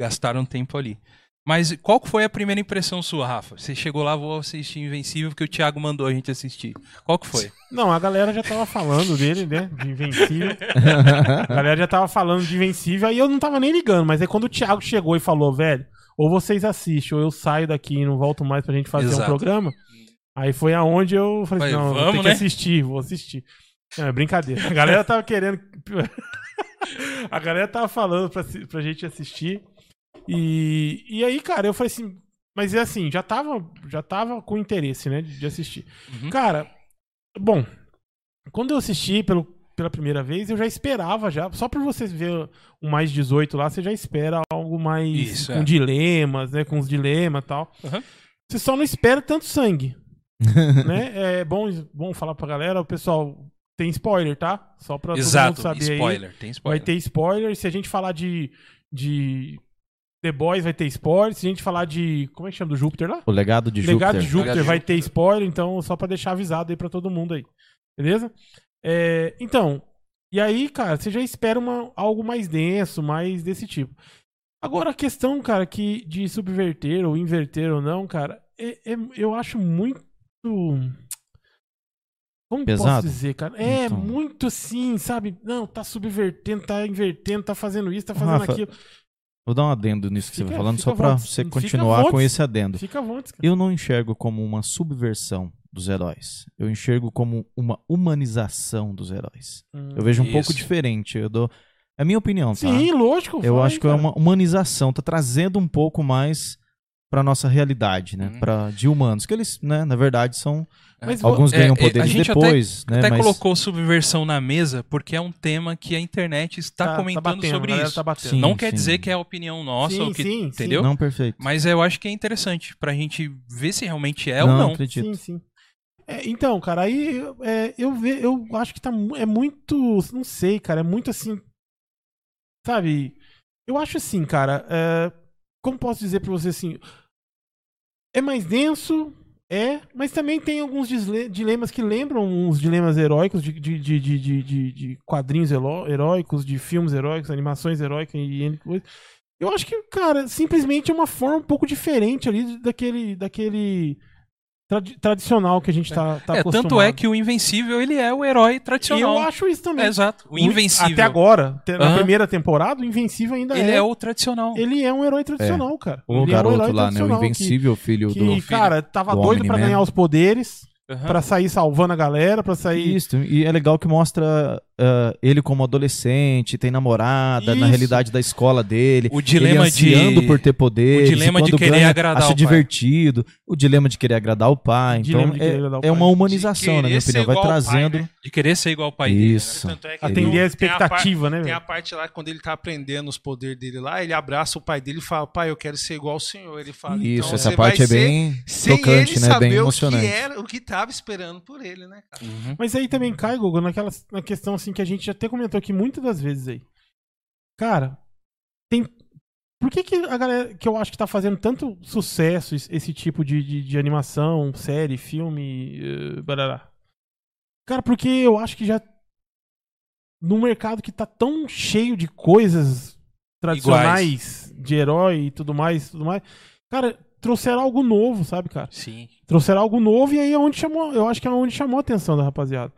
gastaram tempo ali. Mas qual que foi a primeira impressão sua, Rafa? Você chegou lá, vou assistir Invencível, porque o Thiago mandou a gente assistir. Qual que foi? Não, a galera já tava falando dele, né? De Invencível. A galera já tava falando de Invencível, aí eu não tava nem ligando, mas aí quando o Thiago chegou e falou, velho, ou vocês assistem, ou eu saio daqui e não volto mais pra gente fazer Exato. um programa, aí foi aonde eu falei, Vai, não, vou ter vamos, que né? assistir, vou assistir. Não, é brincadeira. A galera tava querendo. a galera tava falando pra, pra gente assistir. E, e aí, cara, eu falei assim. Mas é assim, já tava, já tava com interesse, né, de de assistir. Uhum. Cara, bom, quando eu assisti pelo, pela primeira vez, eu já esperava já. Só por você ver o mais 18 lá, você já espera algo mais Isso, com é. dilemas, né? Com os dilemas e tal. Uhum. Você só não espera tanto sangue. né? É bom, bom falar pra galera, o pessoal tem spoiler, tá? Só pra Exato, todo mundo saber aí. spoiler, tem spoiler. Vai ter spoiler. Se a gente falar de, de The Boys vai ter spoiler. Se a gente falar de. Como é que chama? Do Júpiter lá? O legado de Legado Júpiter. de Júpiter Legado de vai Júpiter. ter spoiler, então só pra deixar avisado aí pra todo mundo aí. Beleza? É, então, e aí, cara, você já espera uma, algo mais denso, mais desse tipo. Agora, a questão, cara, que de subverter ou inverter ou não, cara, é- é- eu acho muito. Como posso Pesado? dizer, cara? É Então. muito assim, sabe? Não, tá subvertendo, tá invertendo, tá fazendo isso, tá fazendo Rafa, aquilo. Vou dar um adendo nisso que você Fica- vai falando, só vontade. você continuar com esse adendo. Fica à vontade, cara. Eu não enxergo como uma subversão dos heróis. Eu enxergo como uma humanização dos heróis. Eu vejo um pouco Isso. diferente. Eu dou... É a minha opinião, tá? Sim, lógico. Eu acho que é cara. uma humanização, tá trazendo um pouco mais pra nossa realidade, né? Uhum. Pra, de humanos, que eles, né, na verdade, são Mas alguns É, ganham é, a poderes gente depois, né? Até mas colocou subversão na mesa porque é um tema que a internet está Tá- comentando tá batendo, sobre a isso. Tá batendo. Sim. não quer dizer que é a opinião nossa Sim, ou que, sim, sim. entendeu? não perfeito. Mas eu acho que é interessante pra gente ver se realmente é não, ou não. acredito. Sim, sim. É, então, cara, aí é, eu, ve, eu acho que tá, é muito. Não sei, cara, é muito assim. Sabe? Eu acho assim, cara. é, como posso dizer pra você assim? É mais denso, é, mas também tem alguns dilemas que lembram uns dilemas heróicos de, de, de, de, de, quadrinhos heró- heróicos, de filmes heróicos, animações heróicas e N coisa. Eu acho que, cara, simplesmente é uma forma um pouco diferente ali daquele. daquele tradi- tradicional que a gente tá, tá é, tanto acostumado. é que o Invencível ele é o herói E tradicional. eu acho isso também. É, exato. O Invencível. Até agora, na Aham. primeira temporada, o Invencível ainda ele é. é o tradicional. Ele é um herói tradicional, cara. O ele é um garoto herói lá, né? O tradicional que- Invencível, filho Que, do. cara, tava do doido pra Omni-Man. ganhar os poderes, Aham. pra sair salvando a galera, pra sair. Isso, e é legal que mostra ah, ele como adolescente, tem namorada, na Isso. realidade da escola dele. O dilema ele ansiando de por ter poderes. o dilema de querer ganha, agradar acha o pai. divertido. O dilema de querer agradar o pai. O Então agradar o é, pai. é uma humanização, na minha querer ser opinião. Vai ao pai, trazendo. né? de querer ser igual ao pai dele. né? Isso. É que Atender a tem a expectativa, né, Tem a parte lá quando ele tá aprendendo os poderes dele lá, ele abraça o pai dele e fala: Pai, eu quero ser igual ao senhor. Ele fala: Isso, então essa você parte vai é bem tocante, ele né? Bem o emocionante. que era, o que tava esperando por ele, né, cara? Uhum. Mas aí também cai, Google, naquela na questão assim que a gente até comentou aqui muitas das vezes aí. Cara, tem. Por que, que a galera que eu acho que tá fazendo tanto sucesso esse, tipo de, de, de animação, série, filme, eh, barará? Cara, porque eu acho que já. Num mercado que tá tão cheio de coisas tradicionais, de herói e tudo mais, tudo mais. Cara, trouxeram algo novo, sabe, cara? Sim. trouxeram algo novo e aí é onde chamou, eu acho que é onde chamou a atenção da rapaziada.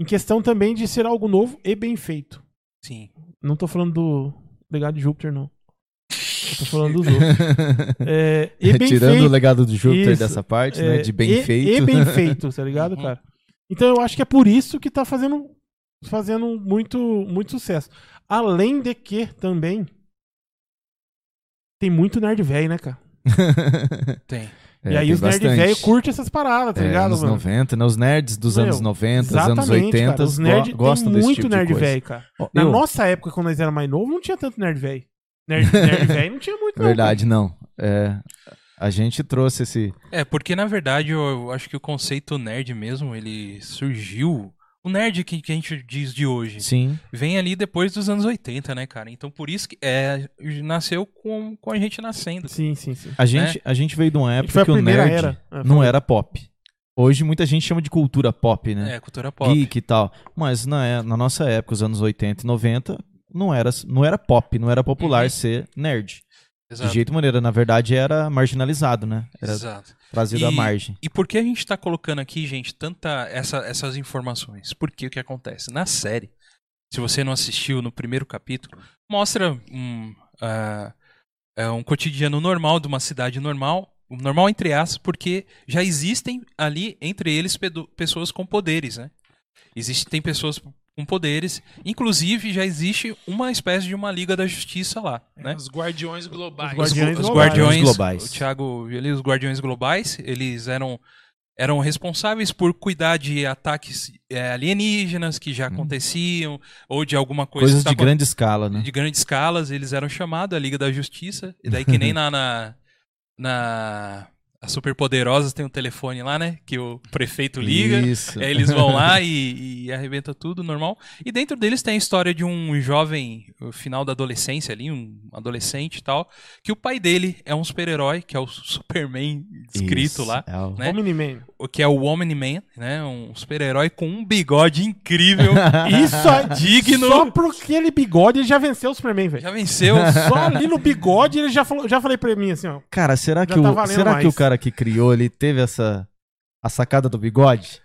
Em questão também de ser algo novo e bem feito. Sim. Não tô falando do legado de Júpiter, não. Eu tô falando dos outros. É, e bem Tirando feito. o legado do Júpiter Isso. dessa parte, é, né? De bem e, feito. E bem feito, tá ligado, Uhum. cara? Então eu acho que é por isso que tá fazendo, fazendo muito, muito sucesso. Além de que também tem muito nerd velho, né, cara? Tem. É, e aí os nerd bastante. velho curtem essas paradas, tá É, ligado, anos mano? 90, né? Os nerds dos Meu, anos 90, dos anos Exatamente, 80 cara. Os go- nerd gostam desse muito tipo de nerd coisa. velho, cara. Na eu- nossa época, quando nós era mais novo, não tinha tanto nerd velho. Nerd, nerd velho não tinha muito, não. Verdade, não. É, a gente trouxe esse. É, porque na verdade eu, eu acho que o conceito nerd mesmo, ele surgiu. O nerd que, que a gente diz de hoje Sim. vem ali depois dos anos 80, né, cara? Então por isso que é, nasceu com, com a gente nascendo. Sim, sim, sim. A gente, a gente veio de uma que época que o nerd era. Ah, não era pop. Hoje muita gente chama de cultura pop, né? É, cultura pop. Geek e tal. Mas na, é- na nossa época, os anos 80 e 90, não era, não era pop, não era popular Uhum. ser nerd. Exato. De jeito maneira, na verdade, era marginalizado, né? Era Exato. trazido à E- margem. E por que a gente tá colocando aqui, gente, tanta essa, essas informações? Porque o que acontece? Na série, se você não assistiu no primeiro capítulo, mostra um, é um cotidiano normal de uma cidade normal, normal entre aspas, porque já existem ali entre eles pessoas com poderes, né? Existe, tem pessoas com poderes, inclusive já existe uma espécie de uma Liga da Justiça lá, né? Os guardiões globais. Os guardiões os globais. guardiões Globais. O Thiago ali os guardiões globais, eles eram eram responsáveis por cuidar de ataques é, alienígenas que já aconteciam ou de alguma coisa Coisas de grande escala, né? de grandes escalas, eles eram chamados a Liga da Justiça, e daí que nem na na, na, as superpoderosas têm um telefone lá, né? Que o prefeito liga. Isso. Aí eles vão lá e, e arrebenta tudo normal. E dentro deles tem a história de um jovem, o final da adolescência ali, um adolescente e tal, que o pai dele é um super-herói, que é o Superman escrito Isso, lá, é o- né? Omni-Man. O que é o Omni-Man, né? Um super-herói com um bigode incrível, Isso é digno. Só por aquele bigode ele já venceu o Superman, velho. Já venceu. Só ali no bigode ele já falou, já falei pra mim assim, ó. Cara, será que, tá o, será que mais. o cara que criou ele teve essa a sacada do bigode?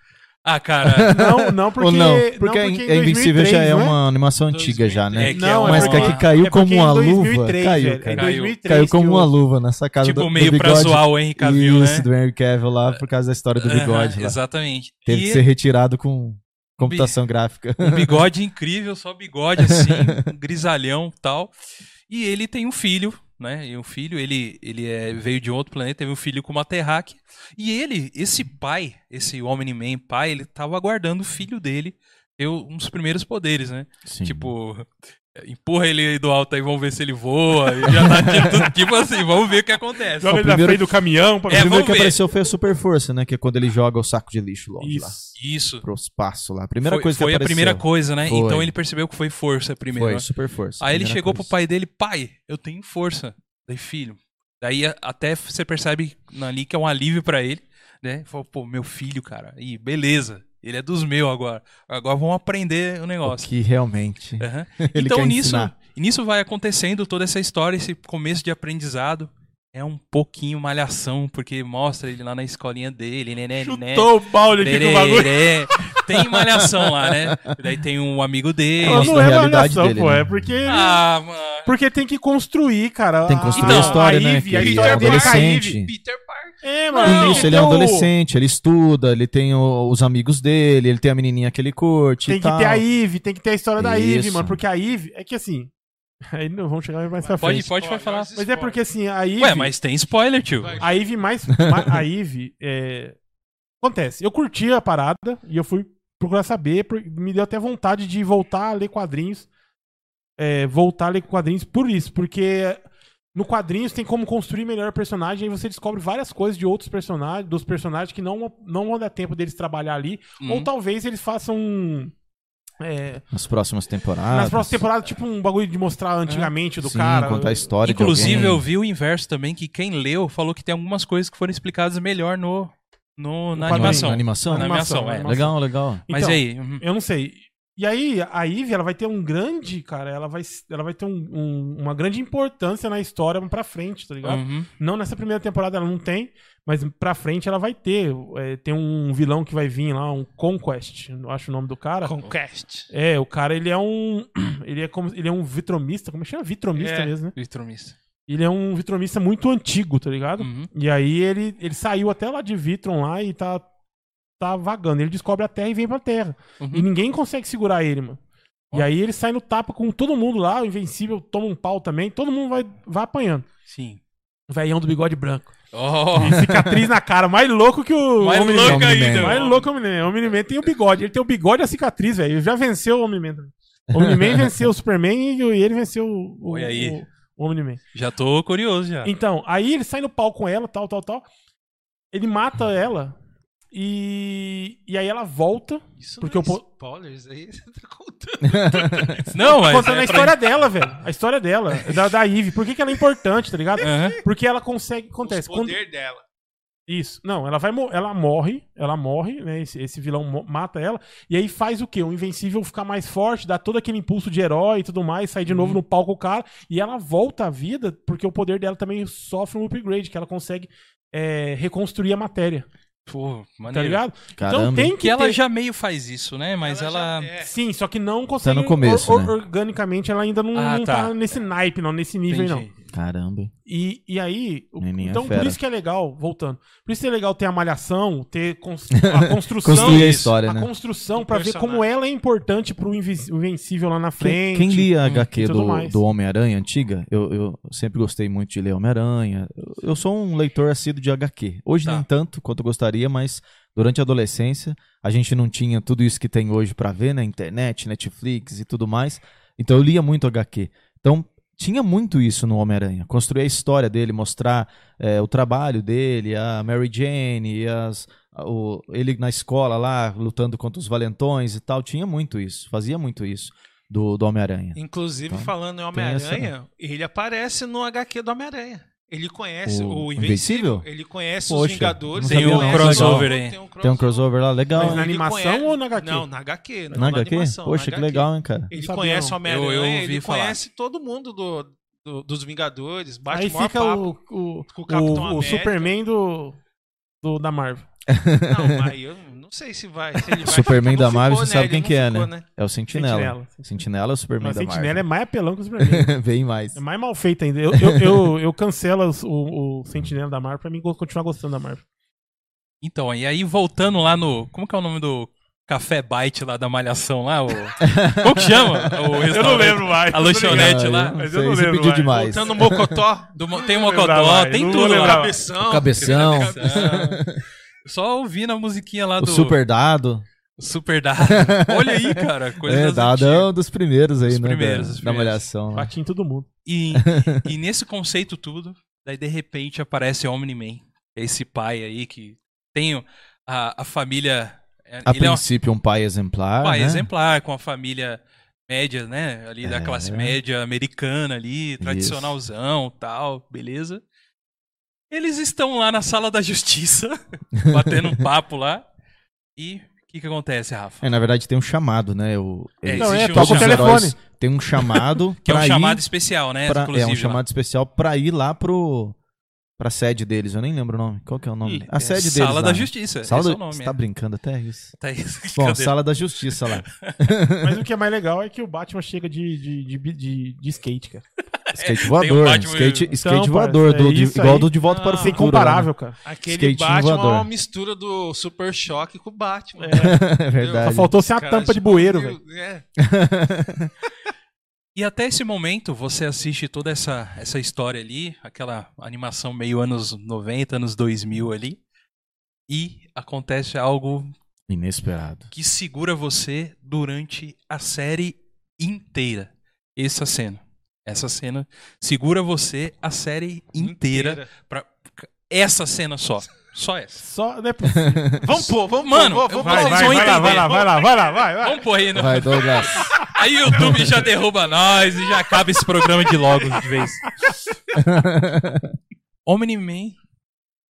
Ah, cara. Não, não porque Ou não? não, Porque, a em In- a Invencível já 2003, é não uma animação antiga já, né? É que Não, é Mas uma- que aqui caiu é como porque uma em luva. 2003, Caiu, cara. Em Caiu. 2003 Caiu como uma luva na sacada tipo, do, meio do pra bigode. zoar o Henry Cavill, Isso, né? do Henry Cavill lá, por causa da história do bigode lá. Exatamente. Teve E que ser retirado com computação gráfica. um bigode incrível, só bigode assim, um grisalhão e tal. E ele tem um filho, né? E um filho, ele, ele é, veio de outro planeta, teve um filho com uma terráquea. E ele, esse pai, esse Omni-Man pai, ele tava aguardando o filho dele ter um dos primeiros poderes, né? Sim. Tipo, empurra ele aí do alto aí, vamos ver se ele voa. E já tá tipo, tipo assim, vamos ver o que acontece. Joga ele na primeiro- frente do caminhão pra É, o primeiro vamos que ver. apareceu foi a Super Força, né? Que é quando ele joga o saco de lixo longe lá. Isso. Isso. Pro espaço lá. A primeira foi coisa que foi a primeira coisa, né? Foi. Então ele percebeu que foi força primeiro. Foi, né? Super Força. Aí ele chegou coisa. pro pai dele, pai, eu tenho força. Daí, filho. Daí até você percebe ali que é um alívio pra ele, né? Falou, pô, meu filho, cara. E beleza. Ele é dos meus agora. Agora vamos aprender o O negócio. que realmente ele então quer nisso, ensinar. nisso vai acontecendo toda essa história, esse começo de aprendizado. É um pouquinho malhação, porque mostra ele lá na escolinha dele, né, né, né. Chutou o balde aqui com o bagulho. Tem malhação lá, né? Daí tem um amigo dele. Não, Mostra não a é realidade malhação, dele, pô. né? É porque, ele- Ah, mano. porque tem que construir, cara. Tem que construir Então, a história, né? Ivy, Que a ele história é dele com a. Ivy. Peter. É, Não, mano. Isso, ele é um adolescente, ele estuda, ele tem o- os amigos dele, ele tem a menininha que ele curte Tem e que tal. ter a Ivy, tem que ter a história da Isso. mano. Porque a Ivy, é que assim. Aí não vamos chegar mais pra Pode, frente. pode, pode falar. Mas é porque assim, a Ivy. Ué, mas tem spoiler, tio. Vai. A Ivy mais. ma- a Ivy. É... Acontece. Eu curti a parada e eu fui procurar saber. por- Me deu até vontade de voltar a ler quadrinhos. É, voltar a ler quadrinhos por isso. Porque no quadrinhos tem como construir melhor o personagem. Aí você descobre várias coisas de outros personagens, dos personagens que não, não vão dar tempo deles trabalhar ali. Hum. Ou talvez eles façam. é, Nas próximas temporadas. nas próximas temporadas, tipo um bagulho de mostrar antigamente do Sim, cara. contar a história Inclusive, eu vi o inverso também, que quem leu falou que tem algumas coisas que foram explicadas melhor no, no, na quadrinho. animação. Na animação? Na animação, na é. animação. Legal, legal. Mas Então, e aí? Uhum. Eu não sei. E aí, a Ivy, ela vai ter um grande, cara, ela vai, ela vai ter um- um- uma grande importância na história pra frente, tá ligado? Uhum. Não nessa primeira temporada ela não tem, mas pra frente ela vai ter. É, tem um vilão que vai vir lá, um Conquest, eu acho o nome do cara. Conquest. É, o cara, ele é um. Ele é como. Ele é um vitromista, como é que chama? Vitromista É. mesmo, né? Vitromista. Ele é um vitromista muito antigo, tá ligado? Uhum. E aí ele, ele saiu até lá de Vitron lá e tá, tá vagando. Ele descobre a Terra e vem pra Terra. Uhum. E ninguém consegue segurar ele, mano. E aí ele sai no tapa com todo mundo lá, o Invencível toma um pau também, todo mundo vai, vai apanhando. Sim. O velhão do bigode branco. Oh, E cicatriz na cara, mais louco que o mais Omni-Man. louco ainda. Mais louco que o Omni-Man. O Omni-Man tem o bigode, ele tem o bigode e a cicatriz, velho. Ele já venceu o Omni-Man também. O Omni-Man venceu o Superman e e ele venceu o, o, Olha aí. o- o Omni-Man. Já tô curioso já. Então, aí ele sai no pau com ela, tal, tal, tal. Ele mata ela e, e aí ela volta. Isso Porque não eu é po- spoilers aí, você tá contando. Não, mas. contando é a pra- história dela, velho. A história dela, da, da Eve. Por que, que ela é importante, tá ligado? Aham. Porque ela consegue. Acontece. o Quando, poder dela. isso. Não, ela vai ela morre. Ela morre, né? Esse, esse vilão mata ela. E aí faz o quê? O Invencível ficar mais forte, dá todo aquele impulso de herói e tudo mais, sai de novo no palco o cara. E ela volta à vida, porque o poder dela também sofre um upgrade, que ela consegue é, reconstruir a matéria. Pô, Tá maneiro. ligado? Caramba. Então tem que Que ela ter- já meio faz isso, né? Mas ela. já- é. Sim, só que não consegue. Tá no começo, or- né? Organicamente, ela ainda não, Ah, não tá. tá. nesse naipe, não, nesse nível aí, não. Caramba. E, e aí, Menininha então por fera. isso que é legal, voltando, por isso que é legal ter a malhação, ter cons- a construção, Construir a Isso, história, a né? construção pra ver como ela é importante pro Invencível lá na Quem, frente. quem lia a hum, HQ do, do Homem-Aranha antiga, eu, eu sempre gostei muito de ler Homem-Aranha. Eu, eu sou um leitor assíduo de HQ. Hoje Tá. nem tanto quanto eu gostaria, mas durante a adolescência a gente não tinha tudo isso que tem hoje pra ver, né? Internet, Netflix e tudo mais. Então eu lia muito HQ. Então, tinha muito isso no Homem-Aranha. Construir a história dele, mostrar é, o trabalho dele, a Mary Jane, e as, o, ele na escola lá, lutando contra os valentões e tal. Tinha muito isso, fazia muito isso do, do Homem-Aranha. Inclusive, Então, falando em tem essa- Homem-Aranha, ele aparece no HQ do Homem-Aranha. Ele conhece O o, Invencível? Ele conhece Poxa, os Vingadores, conhece não. crossover aí. Tem um Tem um crossover lá legal, Mas na animação conhece- ou na HQ? Não, na HQ. não Na HQ? animação, Poxa, na que HQ. legal, hein, cara? Ele conhece não. o Homem-Aranha, ele falar. conhece todo mundo do, do- dos Vingadores, bate Aí fica papo. o, o, com o Capitão o. Superman do, do, da Marvel. Não, mas eu não sei se vai. Se ele vai Superman da Não Marvel, ficou, você sabe Ele quem não que é, ficou, né? É o Sentinela. Sentinela. Sentinela é o Superman Mas da Sentinela é Marvel. mais apelão que o Superman. Bem mais. É mais mal feito ainda. Eu, eu, eu, eu cancelo o, o Sentinela da Marvel pra mim continuar gostando da Marvel. Então, e aí voltando lá no. Como que é o nome do Café Bite lá da Malhação lá? O... Como que chama? O restaurante? mais. A lanchonete lá. eu- Mas eu não lembro pediu mais. demais. Voltando no Mocotó. Do tem o Não Mocotó, tem não tudo lá. Cabeção. O cabeção, Só ouvindo a musiquinha lá o do Super Dado. Super Dado. Olha aí, cara. Coisa É, Dado é um dos primeiros aí, Dos né? primeiros, da, da primeiros. Malhação. né? Bati em todo mundo. E, e nesse conceito tudo, daí de repente aparece Omni-Man. Esse pai aí que tem a, a família. A ele é um princípio, um pai exemplar. pai né? exemplar, com a família média, né? Ali da É. classe média americana ali, tradicionalzão tal, beleza. Eles estão lá na sala da justiça, batendo um papo lá. E o que, que acontece, Rafa? É, na verdade, tem um chamado, né? O, É, Não, é, um toca o telefone. têm um chamado Que é um pra chamado ir especial, né? pra- é um lá. chamado especial pra ir lá pro pra sede deles. Eu nem lembro o nome. Qual que é o nome? Ih, a é sede deles. Sala lá, da né? Justiça. Sala esse é do... o nome. Você é. tá brincando até isso. Tá isso. Bom, Brincadeira. Sala da Justiça lá. Mas o que é mais legal é que o Batman chega de, de, de, de, de skate, cara. Skate tem voador. um Batman- skate Então, skate voador. é do, de- isso igual do De Volta para o Ah, é Futuro. lá, né? incomparável, cara. Aquele Skatinho Batman é voador. uma mistura do Super Choque com o Batman. É verdade. Só faltou ser uma Cara, tampa de bueiro, velho. É. E até esse momento você assiste toda essa, essa história ali, aquela animação meio anos 90, anos 2000 ali, e acontece algo Inesperado. que segura você durante a série inteira. Essa cena. Essa cena segura você a série inteira. Pra, essa cena só. Só essa. Só não é possível. Vamos pôr, vamos Mano, pôr, vamos vai, pôr. vai, vai, vai lá, vai lá, vai lá, vai lá, vai, vai. Vamos pôr aí. No... Vai, Douglas. Aí o YouTube já derruba nós e já acaba esse programa de logo de vez. Omni-Man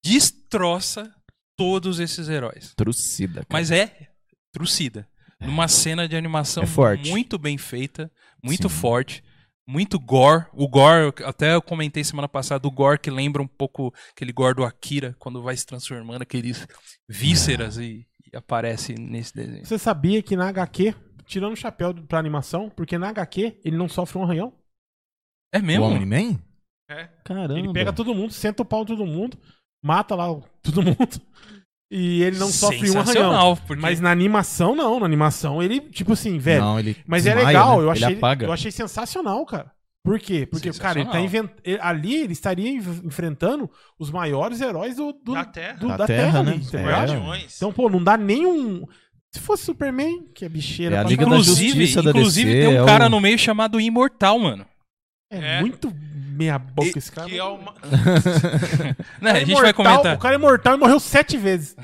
destroça todos esses heróis. Trucida, cara. Mas é trucida. Numa cena de animação É forte. muito bem feita, muito Sim. forte, muito gore. O gore, eu- até eu comentei semana passada, o gore que lembra um pouco aquele gore do Akira, quando vai se transformando aqueles vísceras e, e aparece nesse desenho. Você sabia que na HQ, tirando o chapéu pra animação, porque na HQ ele não sofre um arranhão. É O mesmo? Omni-Man? É. Caramba. Ele pega todo mundo, senta o pau em todo mundo, mata lá o- todo mundo. E ele não sofre um arranhão. Sensacional, porque Mas na animação, não. Na animação, ele, tipo assim, velho. Não, ele Mas é desmaia, legal, né? eu, achei, Ele apaga. eu achei sensacional, cara. Por quê? Porque, cara, ele tá inventando. Ali ele estaria enf- enfrentando os maiores heróis do, do- Da Terra. do- Da da, Terra, Terra, né? ali, entendeu? É. Guardiões. Então, pô, não dá nenhum. Se fosse Superman, que é bicheira É a pra Liga da caralho, inclusive, Justiça da inclusive DC, tem um é cara o- no meio chamado Imortal, mano. É, É. muito meia boca esse cara. Que é uma... Né, O cara a é gente vai imortal- comentar. O cara é mortal e morreu sete vezes.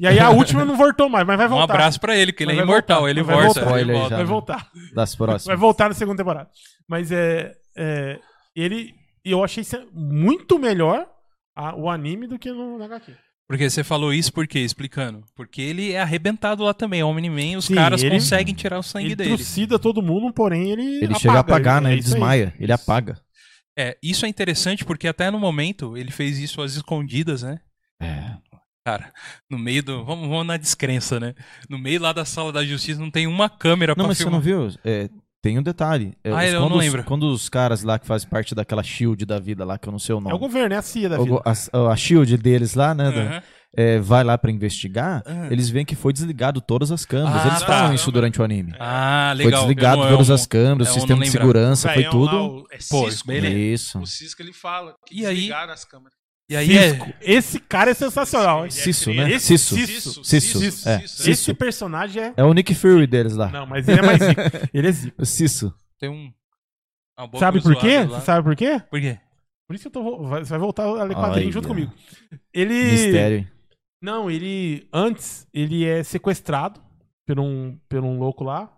E aí a última não voltou mais, mas vai Um voltar. abraço pra ele, que ele Mas é vai imortal, voltar, ele vai volta. voltar. ele volta. já. Vai né? voltar. Das Vai próximas. voltar na segunda temporada. Mas é. é ele. Eu achei muito melhor a- o anime do que no, na HQ. Porque você falou isso por quê? Explicando. Porque ele é arrebentado lá também. Omni-Man, os Sim, caras ele- conseguem tirar o sangue Ele dele. trucida todo mundo, porém ele. Ele chega a apagar, né? é Ele desmaia. Ele apaga. É, isso é interessante porque até no momento ele fez isso às escondidas, né? É. Cara, no meio do. Vamos, vamos na descrença, né? No meio lá da sala da justiça não tem uma câmera Não, pra mas você filmar. não viu? É, tem um detalhe. É, Ah, os- eu quando, não os, lembro. quando os caras lá que fazem parte daquela shield da vida lá, que eu não sei o É o nome. governo, é a CIA da O vida. go- a, a shield deles lá, né? da- Aham. É, vai lá pra investigar, Aham. eles veem que foi desligado todas as câmeras. Ah, eles tá. falam isso durante o anime. Ah, Foi legal. desligado Eu não- todas eu as câmeras, o não sistema de segurança, foi lá, tudo. o- é Pô, Cisco, beleza. né? Isso. O Cisco ele fala. que E aí- desligaram as câmeras. E aí é. Cisco. Esse cara é sensacional, hein? Cisso, Esse- né? esse- Cisso. Cisso. Cisso. Cisso, É, Cisso. Esse personagem é. É o Nick Fury deles lá. Não, mas ele é mais. Ele é zica. O Cisso. Tem um. Sabe por quê? lá. Você sabe por quê? Por quê? Por isso que eu tô. Você vai voltar a ler quadrinho Olha. junto comigo. Ele. Mistério. hein? Não, ele. Antes, ele é sequestrado por um, por um louco lá.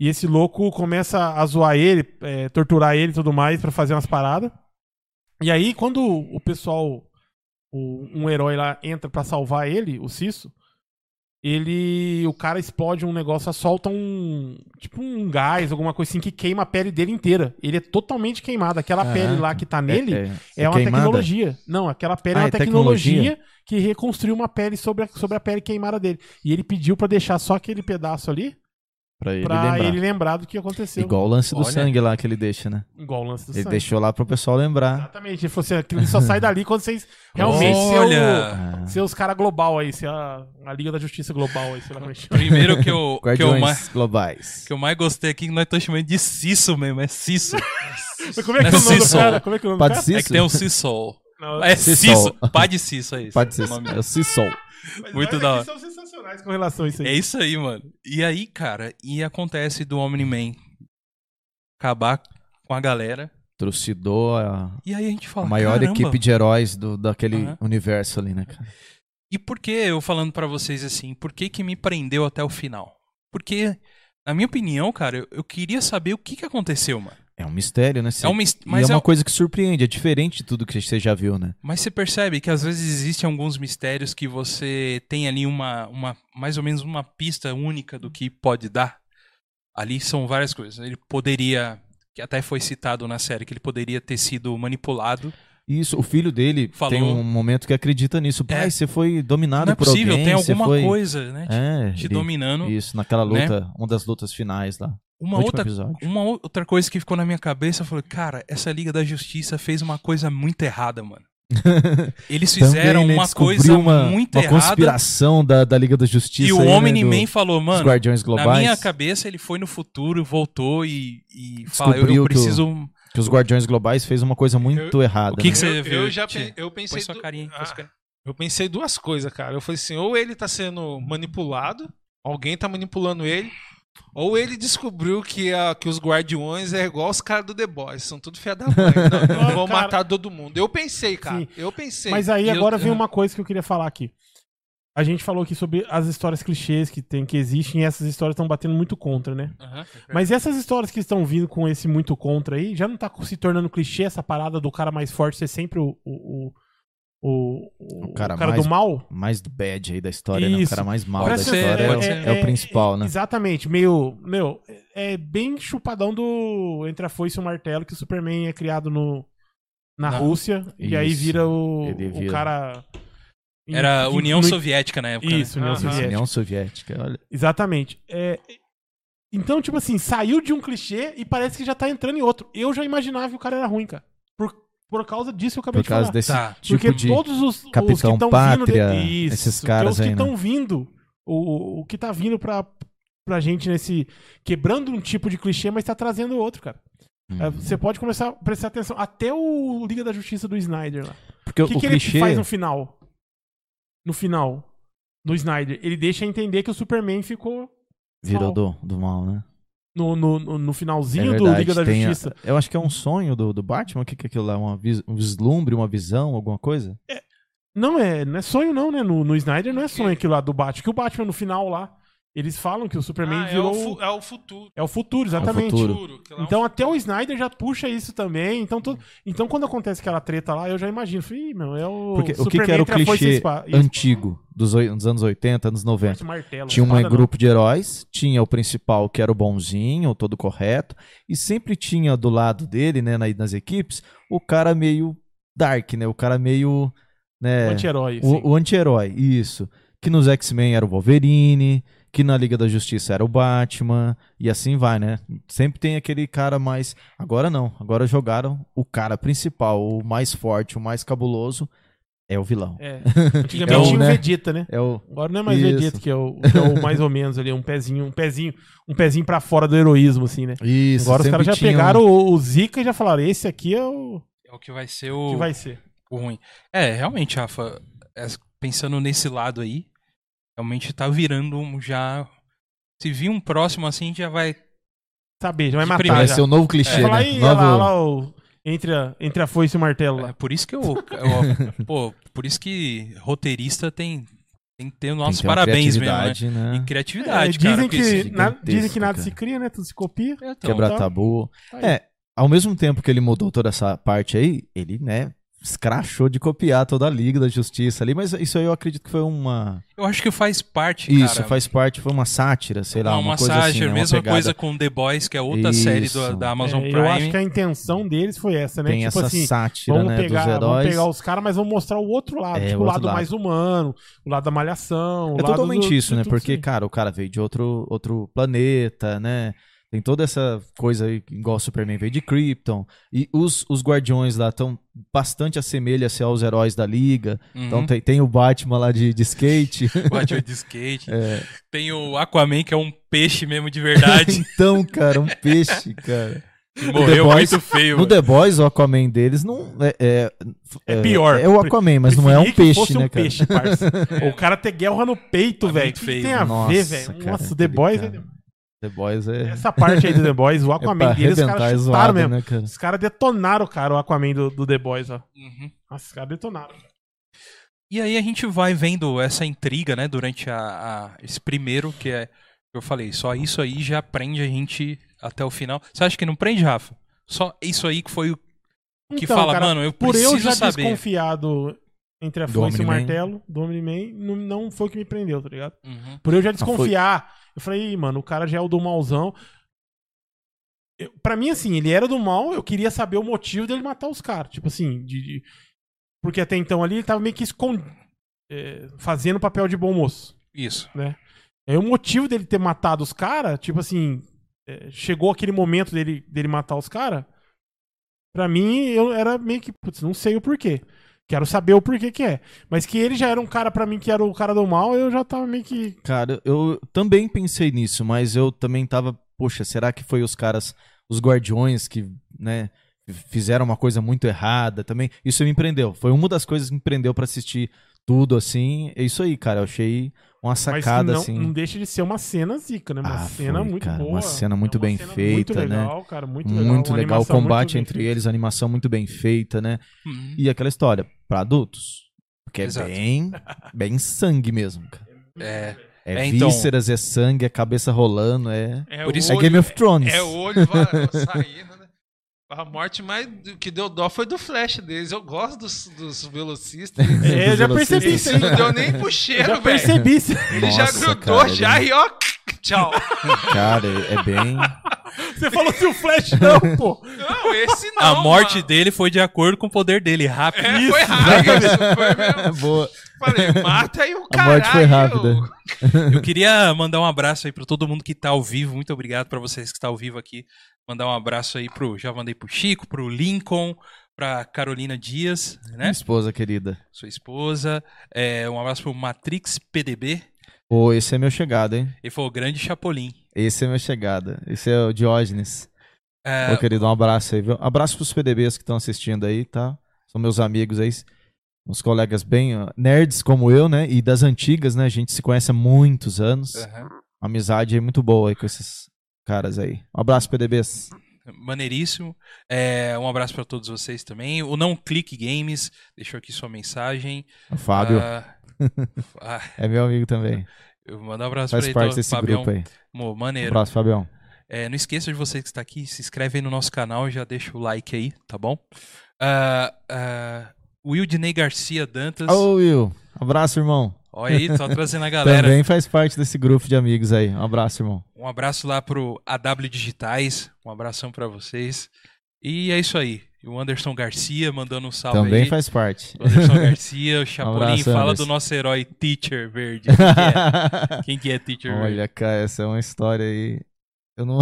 E esse louco começa a zoar ele, é, torturar ele e tudo mais pra fazer umas paradas. E aí, quando o pessoal, o- um herói lá entra pra salvar ele, o Cisso, ele. O cara explode um negócio, solta um. Tipo um gás, alguma coisa assim, que queima a pele dele inteira. Ele é totalmente queimado. Aquela pele Caraca. lá que tá nele É, é, uma queimada? tecnologia. Não, aquela pele Ah, é uma é tecnologia, tecnologia? que reconstruiu uma pele sobre a, sobre a pele queimada dele. E ele pediu pra deixar só aquele pedaço ali Pra ele pra lembrar. ele lembrar do que aconteceu. Igual o lance do Olha. sangue lá que ele deixa, né? Igual o lance do Ele sangue. deixou lá pro pessoal lembrar. Exatamente. Ele falou assim, aquilo só sai dali quando vocês realmente Olha! Ah, o, ser os caras global aí, ser a, a Liga da Justiça global aí, sei lá como é que. Primeiro que eu, que eu, mais, globais. que eu mais gostei aqui, que nós estamos chamando de Cisso mesmo, é Cisso. Mas como é que é o nome do cara? Como é que é o nome do cara? É que tem um Cissol. Não, É Cissol. Cisso. Pá de Cisso, é isso. Pode ser. o nome É o Cissol. muito da hora. Com relação a isso aí. É isso aí, mano. E aí, cara, e acontece do Omni-Man acabar com a galera. Trucidou a, E aí a gente a fala, maior caramba, equipe de heróis do, daquele Aham. universo ali, né, cara? E por que eu falando pra vocês assim, por que que me prendeu até o final? Porque, na minha opinião, cara, eu, eu queria saber o que que aconteceu, mano. É um mistério, né? É um mis- mas, é é, uma coisa que surpreende, é diferente de tudo que você já viu, né? mas você percebe que às vezes existem alguns mistérios que você tem ali uma, uma mais ou menos uma pista única do que pode dar. Ali são várias coisas. Ele poderia, que até foi citado na série, que ele poderia ter sido manipulado. Isso, o filho dele Falou. tem um momento que acredita nisso. Pai, É. você foi dominado Não é por possível, alguém. tem alguma foi... coisa, né? É, te dominando. Isso, naquela né? luta, uma das lutas finais lá. Uma outra, episódio. uma ou- outra coisa que ficou na minha cabeça, eu falei, cara, essa Liga da Justiça fez uma coisa muito errada, mano. Eles fizeram Também, né, uma coisa uma, muito uma errada. conspiração da, da Liga da Justiça. E o né, Omni-Man do- falou, mano, Guardiões na Globais. minha cabeça ele foi no futuro, voltou e, e fala, eu, eu Descobriu que o- preciso... Que os Guardiões Globais fez uma coisa muito errada. O que, né? que você eu, viu? eu já pe- eu pensei Põe sua carinha Ah, sua carinha. Eu pensei duas coisas, cara. Eu falei assim, ou ele tá sendo manipulado, alguém tá manipulando ele, ou ele descobriu que, a, que os guardiões é igual os caras do The Boys, são tudo fia da mãe. Não, não vão Cara. matar todo mundo. Eu pensei, cara. Sim. Eu pensei. Mas aí E eu- agora vem uma coisa que eu queria falar aqui. A gente falou aqui sobre as histórias clichês que tem, que existem, e essas histórias estão batendo muito contra, né? Aham. Mas essas histórias que estão vindo com esse muito contra aí, já não tá se tornando clichê essa parada do cara mais forte ser sempre o, o, o, o, O cara o cara mais- do mal? Mais do bad aí da história, né? O Isso. cara mais mal Pode da ser, história é, ser. o- é o principal, né? Exatamente, meio. Meu, é bem chupadão do Entre a Foice e o Martelo, que o Superman é criado no, na Na- Rússia, e aí Isso. vira o, Ele o vira- cara. Era em- União no- Soviética na época. né? Isso, União Aham. Soviética. União Soviética, olha. Exatamente. É, Então, tipo assim, saiu de um clichê e parece que já tá entrando em outro. Eu já imaginava que o cara era ruim, cara. Por, causa disso que eu acabei Por de causa falar. desse Tá. tipo Porque de... todos os, os Capitão que estão Pátria, vindo. De... Isso, esses porque caras os que aí, né? estão vindo. O, o que tá vindo pra, pra gente nesse. Quebrando um tipo de clichê, mas tá trazendo outro, cara. É, Hum. Você pode começar a prestar atenção. Até o Liga da Justiça do Snyder lá. Porque O que, o que clichê... ele faz no final? No final do Snyder. Ele deixa entender que o Superman ficou Virou mal. do, do mal, né? No, no, no- no É finalzinho do verdade, Liga da tem a- Justiça. Eu acho que é um sonho do, do Batman. O que, que é aquilo lá? Uma vis- um vislumbre, uma visão, alguma coisa? Não é, não é sonho, não, né? No, no Snyder não é sonho aquilo lá do Batman. Que o Batman no final lá, eles falam que o Superman Ah, é, virou. o fu- é o futuro. É o futuro, exatamente. futuro. que lá é Então futuro. até o Snyder já puxa isso também. Então, todo... então quando acontece aquela treta lá, eu já imagino. Falei, Ih, meu, é o. Porque o que, Superman que era o clichê antigo, dos, dos anos 80, anos 90? espada, martelo, Tinha um não. grupo de heróis, tinha o principal que era o bonzinho, o todo correto, e sempre tinha do lado dele, né, na- nas equipes, o cara meio dark, né, o cara meio, né, O anti-herói. o, o anti-herói, isso. Que nos X-Men era o Wolverine, que na Liga da Justiça era o Batman, e assim vai, né? Sempre tem aquele cara mais. Agora não, agora jogaram o cara principal, o mais forte, o mais cabuloso, é o vilão. É. Então, Antigamente tinha o né? Vegeta, né? É o. Agora não é mais Isso. Vegeta, que é, o, que é o mais ou menos ali, um pezinho, um pezinho, um pezinho pra fora do heroísmo, assim, né? Isso, Agora os caras já tinha um- pegaram o, o Zika e já falaram, esse aqui é o É o que vai ser o, que vai ser. o ruim. É, realmente, Rafa, é, pensando nesse lado aí, realmente tá virando um já. Se vir um próximo assim, já vai saber, já vai matar. Vai ser o novo clichê, falar, né? "Ih, Novo- lá, lá o- entre, a, entre a foice e o martelo É lá. por isso que eu, eu- pô, por isso que roteirista tem, tem que ter nossos parabéns mesmo, né? criatividade, né? E criatividade, É, cara. dizem, porque que, na- dizem que nada cara. se cria, né? Tudo se copia. Então, Quebrar tá. tabu. Tá aí. É, ao mesmo tempo que ele mudou toda essa parte aí, ele, né, escrachou de copiar toda a Liga da Justiça ali, mas isso aí eu acredito que foi uma. Eu acho que faz parte, Isso, cara. faz parte, foi uma sátira, sei lá, uma, uma, uma coisa sátira, assim. né, uma mesma pegada. coisa com The Boys, que é outra Isso. série do- da Amazon É, Prime. eu acho que a intenção deles foi essa, né? Tem tipo essa assim, sátira, vamos, né, pegar, dos vamos heróis. pegar os caras, mas vamos mostrar o outro lado. É, tipo, o lado lado. mais humano, o lado da malhação. o É lado totalmente do- isso, né? Porque, cara, o cara veio de outro, outro planeta, né? Tem toda essa coisa aí, igual o Superman veio de Krypton. E os, os guardiões lá estão bastante assemelham-se aos heróis da Liga. Uhum. Então tem, tem o Batman lá de, de skate. Batman de skate. É. Tem o Aquaman, que é um peixe mesmo de verdade. então, cara, um peixe, cara. morreu The Boys- muito feio. No mano. The Boys, o Aquaman deles não é. É, É pior. É o Aquaman, mas não é um peixe, né, um cara? peixe, parça. O cara ter guerra no peito, É velho. tem a Nossa, ver, velho? cara, Nossa, The Boys. cara. The Boys é. Essa parte aí do The Boys, o é Aquaman pra deles, os caras é chutaram zoado, mesmo. né, cara? Os caras detonaram, cara, o Aquaman do, do The Boys, ó. Uhum. Nossa, os caras detonaram. E aí a gente vai vendo essa intriga, né, durante a, a- esse primeiro, que é, que eu falei, só isso aí já prende a gente até o final. Você acha que não prende, Rafa? Só isso aí que foi o que Então, fala, cara, mano, eu Por preciso eu já saber. desconfiado entre a foice e o martelo, do Omni-Man, não, não foi o que me prendeu, tá ligado? Uhum. Por eu já foi- desconfiar, eu falei, "Ih, mano, o cara já é o do malzão. Eu, pra mim, assim, ele era do mal, eu queria saber o motivo dele matar os caras. Tipo assim, de, de- porque até então ali ele tava meio que escond... é, fazendo papel de bom moço. Isso. Aí o motivo dele ter matado os caras, tipo assim, é, chegou aquele momento dele, dele matar os caras, pra mim eu era meio que, putz, não sei o porquê. Quero saber o porquê que é. Mas que ele já era um cara pra mim que era o cara do mal, eu já tava meio que. Cara, eu também pensei nisso, mas eu também tava, poxa, será que foi os caras, os guardiões que, né, fizeram uma coisa muito errada também? Isso me prendeu. Foi uma das coisas que me prendeu pra assistir tudo assim. É isso aí, cara, eu achei uma Mas que sacada não, assim. não deixa de ser uma cena zica, né? Uma Ah, cena foi, muito cara, boa. uma cena muito É uma bem cena feita, muito né? legal, cara, muito legal. Muito legal o combate entre feita. eles, a animação muito bem feita, né? Uhum. E aquela história, pra adultos. Porque é Exato. bem, bem sangue mesmo, cara. É, É, É, então- vísceras, é sangue, é cabeça rolando, é... É Por o isso É olho- Game of Thrones. É olho saindo, né? A morte mais que deu dó foi do Flash deles. Eu gosto dos, dos velocistas. É, eu já percebi isso aí. Não deu nem pro Eu cheiro, já velho. percebi isso. Ele já grudou cara, já ele- e ó. Tchau. Cara, é bem... Você falou se o Flash não, pô. Não, esse não. a morte mano. dele foi de acordo com o poder dele, rápido. É, foi rápido. Foi mesmo. Boa. Falei, mata aí o A caralho. morte foi rápida. Eu queria mandar um abraço aí pra todo mundo que tá ao vivo. Muito obrigado pra vocês que estão ao vivo aqui. Mandar um abraço aí pro. Já mandei pro Chico, pro Lincoln, pra Carolina Dias, Minha né? esposa querida. Sua esposa. É, um abraço pro Matrix PDB. Pô, esse é meu chegado, hein? Ele foi o grande Chapolin. Esse é meu chegada. Esse é o Diógenes. É, Ô, querido, um abraço aí, viu? Abraço pros PDBs que estão assistindo aí, tá? São meus amigos aí. Uns colegas bem ó, nerds como eu, né? E das antigas, né? A gente se conhece há muitos anos. Uma amizade aí muito boa aí com esses caras aí. Um abraço, PDBs. Maneiríssimo. É, um abraço pra todos vocês também. O Não Clique Games deixou aqui sua mensagem. O Fábio Ah, ah, é meu amigo também. eu vou mandar um abraço Faz pra parte então, desse Fabião. grupo aí. Mo, Um maneiro. abraço, Fabião. É, não esqueça de você que está aqui, se inscreve aí no nosso canal e já deixa o like aí, tá bom? Ah, ah, Wildney Garcia Dantas. Ô, Will. Abraço, irmão. Olha aí, só trazendo a galera. Também faz parte desse grupo de amigos aí. Um abraço, irmão. Um abraço lá pro AW Digitais. Um abração pra vocês. E é isso aí. O Anderson Garcia mandando um salve Também aí. faz parte. O Anderson Garcia, o Chapolin, abraço, fala Anderson. do nosso herói Teacher Verde. Quem que é, Quem que é Teacher Verde? Olha, cara, essa é uma história aí. Eu não.